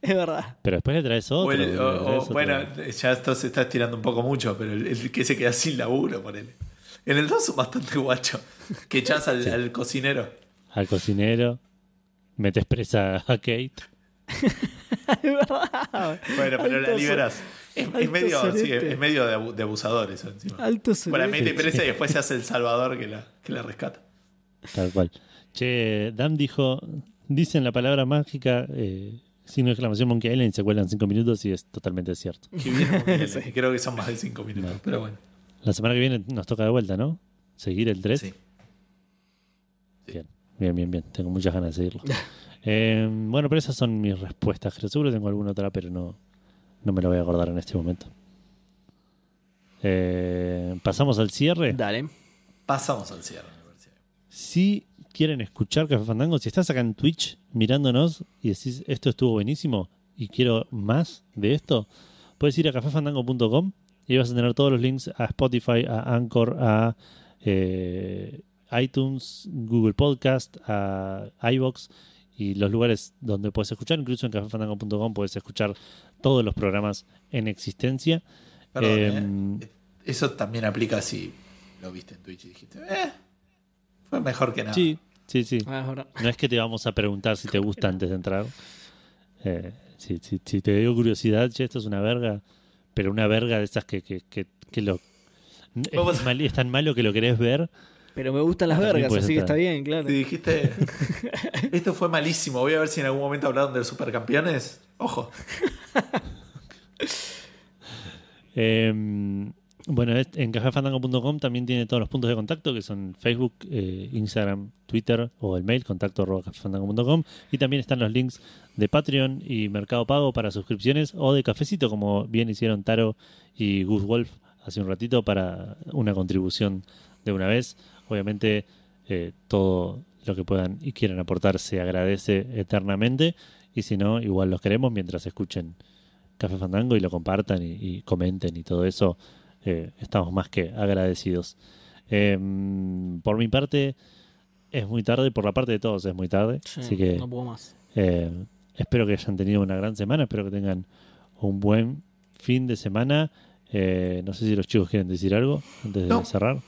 Speaker 3: Es verdad.
Speaker 1: Pero después le traes otro.
Speaker 2: O el-
Speaker 1: le
Speaker 2: o-
Speaker 1: traes
Speaker 2: o-
Speaker 1: otro.
Speaker 2: bueno, ya esto se está estirando un poco mucho, pero el, el que se queda sin laburo, por él. En el 2 son bastante guacho. Que echas al, al cocinero.
Speaker 1: Al cocinero. Metes presa a Kate.
Speaker 3: Es verdad.
Speaker 2: Bueno, pero la liberas. Es, medio, sí, es medio de, de abusador eso encima.
Speaker 3: Alto
Speaker 2: Para
Speaker 3: sorete.
Speaker 2: mete presa y después se hace el salvador que la, que la rescata.
Speaker 1: Tal cual. Che, Dam dijo, dicen la palabra mágica, eh, signo de exclamación Monkey Island y se cuelan cinco minutos y es totalmente cierto.
Speaker 2: Que bien. Creo que son más de 5 minutos, pero bueno.
Speaker 1: La semana que viene nos toca de vuelta, ¿no? Seguir el 3.
Speaker 2: Sí.
Speaker 1: Bien, bien, bien, bien. Tengo muchas ganas de seguirlo. Eh, bueno, pero esas son mis respuestas. Creo seguro tengo alguna otra, pero no, no me lo voy a acordar en este momento. Eh, Pasamos al cierre.
Speaker 3: Dale.
Speaker 2: Pasamos al cierre.
Speaker 1: Si quieren escuchar Café Fandango, si estás acá en Twitch mirándonos y decís esto estuvo buenísimo y quiero más de esto, puedes ir a cafefandango.com y vas a tener todos los links a Spotify, a Anchor, a eh, iTunes, Google Podcast, a iBox y los lugares donde puedes escuchar. Incluso en cafefandango.com puedes escuchar todos los programas en existencia.
Speaker 2: Perdón,
Speaker 1: Em,
Speaker 2: ¿eh? Eso también aplica si lo viste en Twitch y dijiste, eh, fue mejor que nada.
Speaker 1: Sí, sí, sí.
Speaker 3: Ah.
Speaker 1: No es que te vamos a preguntar si te gusta antes de entrar. Eh, si, si- si te dio curiosidad, che, esto es una verga, pero una verga de esas que, que, que, que lo. Es, mal- es tan malo que lo querés ver.
Speaker 3: Pero me gustan las
Speaker 1: También
Speaker 3: vergas,
Speaker 1: puede
Speaker 3: así que está bien, claro.
Speaker 2: Si dijiste, esto fue malísimo, voy a ver si en algún momento hablaron de los supercampeones. Ojo.
Speaker 1: Eh, bueno, en cafefandango.com también tiene todos los puntos de contacto que son Facebook, eh, Instagram, Twitter o el mail contacto cafefandango.com y también están los links de Patreon y Mercado Pago para suscripciones o de cafecito como bien hicieron Taro y Gus Wolf hace un ratito para una contribución de una vez. Obviamente eh, todo lo que puedan y quieran aportar se agradece eternamente y si no, igual los queremos mientras escuchen Café Fandango y lo compartan y, y comenten y todo eso. eh, estamos más que agradecidos. Eh, por mi parte, es muy tarde, por la parte de todos es muy tarde.
Speaker 3: Sí,
Speaker 1: así que
Speaker 3: no puedo más.
Speaker 1: eh, espero que hayan tenido una gran semana, espero que tengan un buen fin de semana. Eh, no sé si los chicos quieren decir algo antes de
Speaker 2: No.
Speaker 1: cerrar.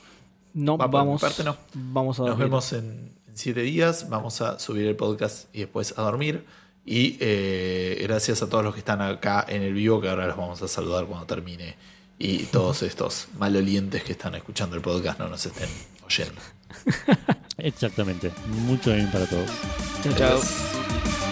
Speaker 3: No,
Speaker 2: Va, por mi
Speaker 3: vamos.
Speaker 2: parte no.
Speaker 3: Vamos a
Speaker 2: Nos
Speaker 3: dormir.
Speaker 2: vemos en, en siete días. Vamos a subir el podcast y después a dormir. Y eh, gracias a todos los que están acá en el vivo, que ahora los vamos a saludar cuando termine. Y todos estos malolientes que están escuchando el podcast no nos estén oyendo.
Speaker 1: Exactamente. Mucho bien para todos.
Speaker 3: Chao, chao.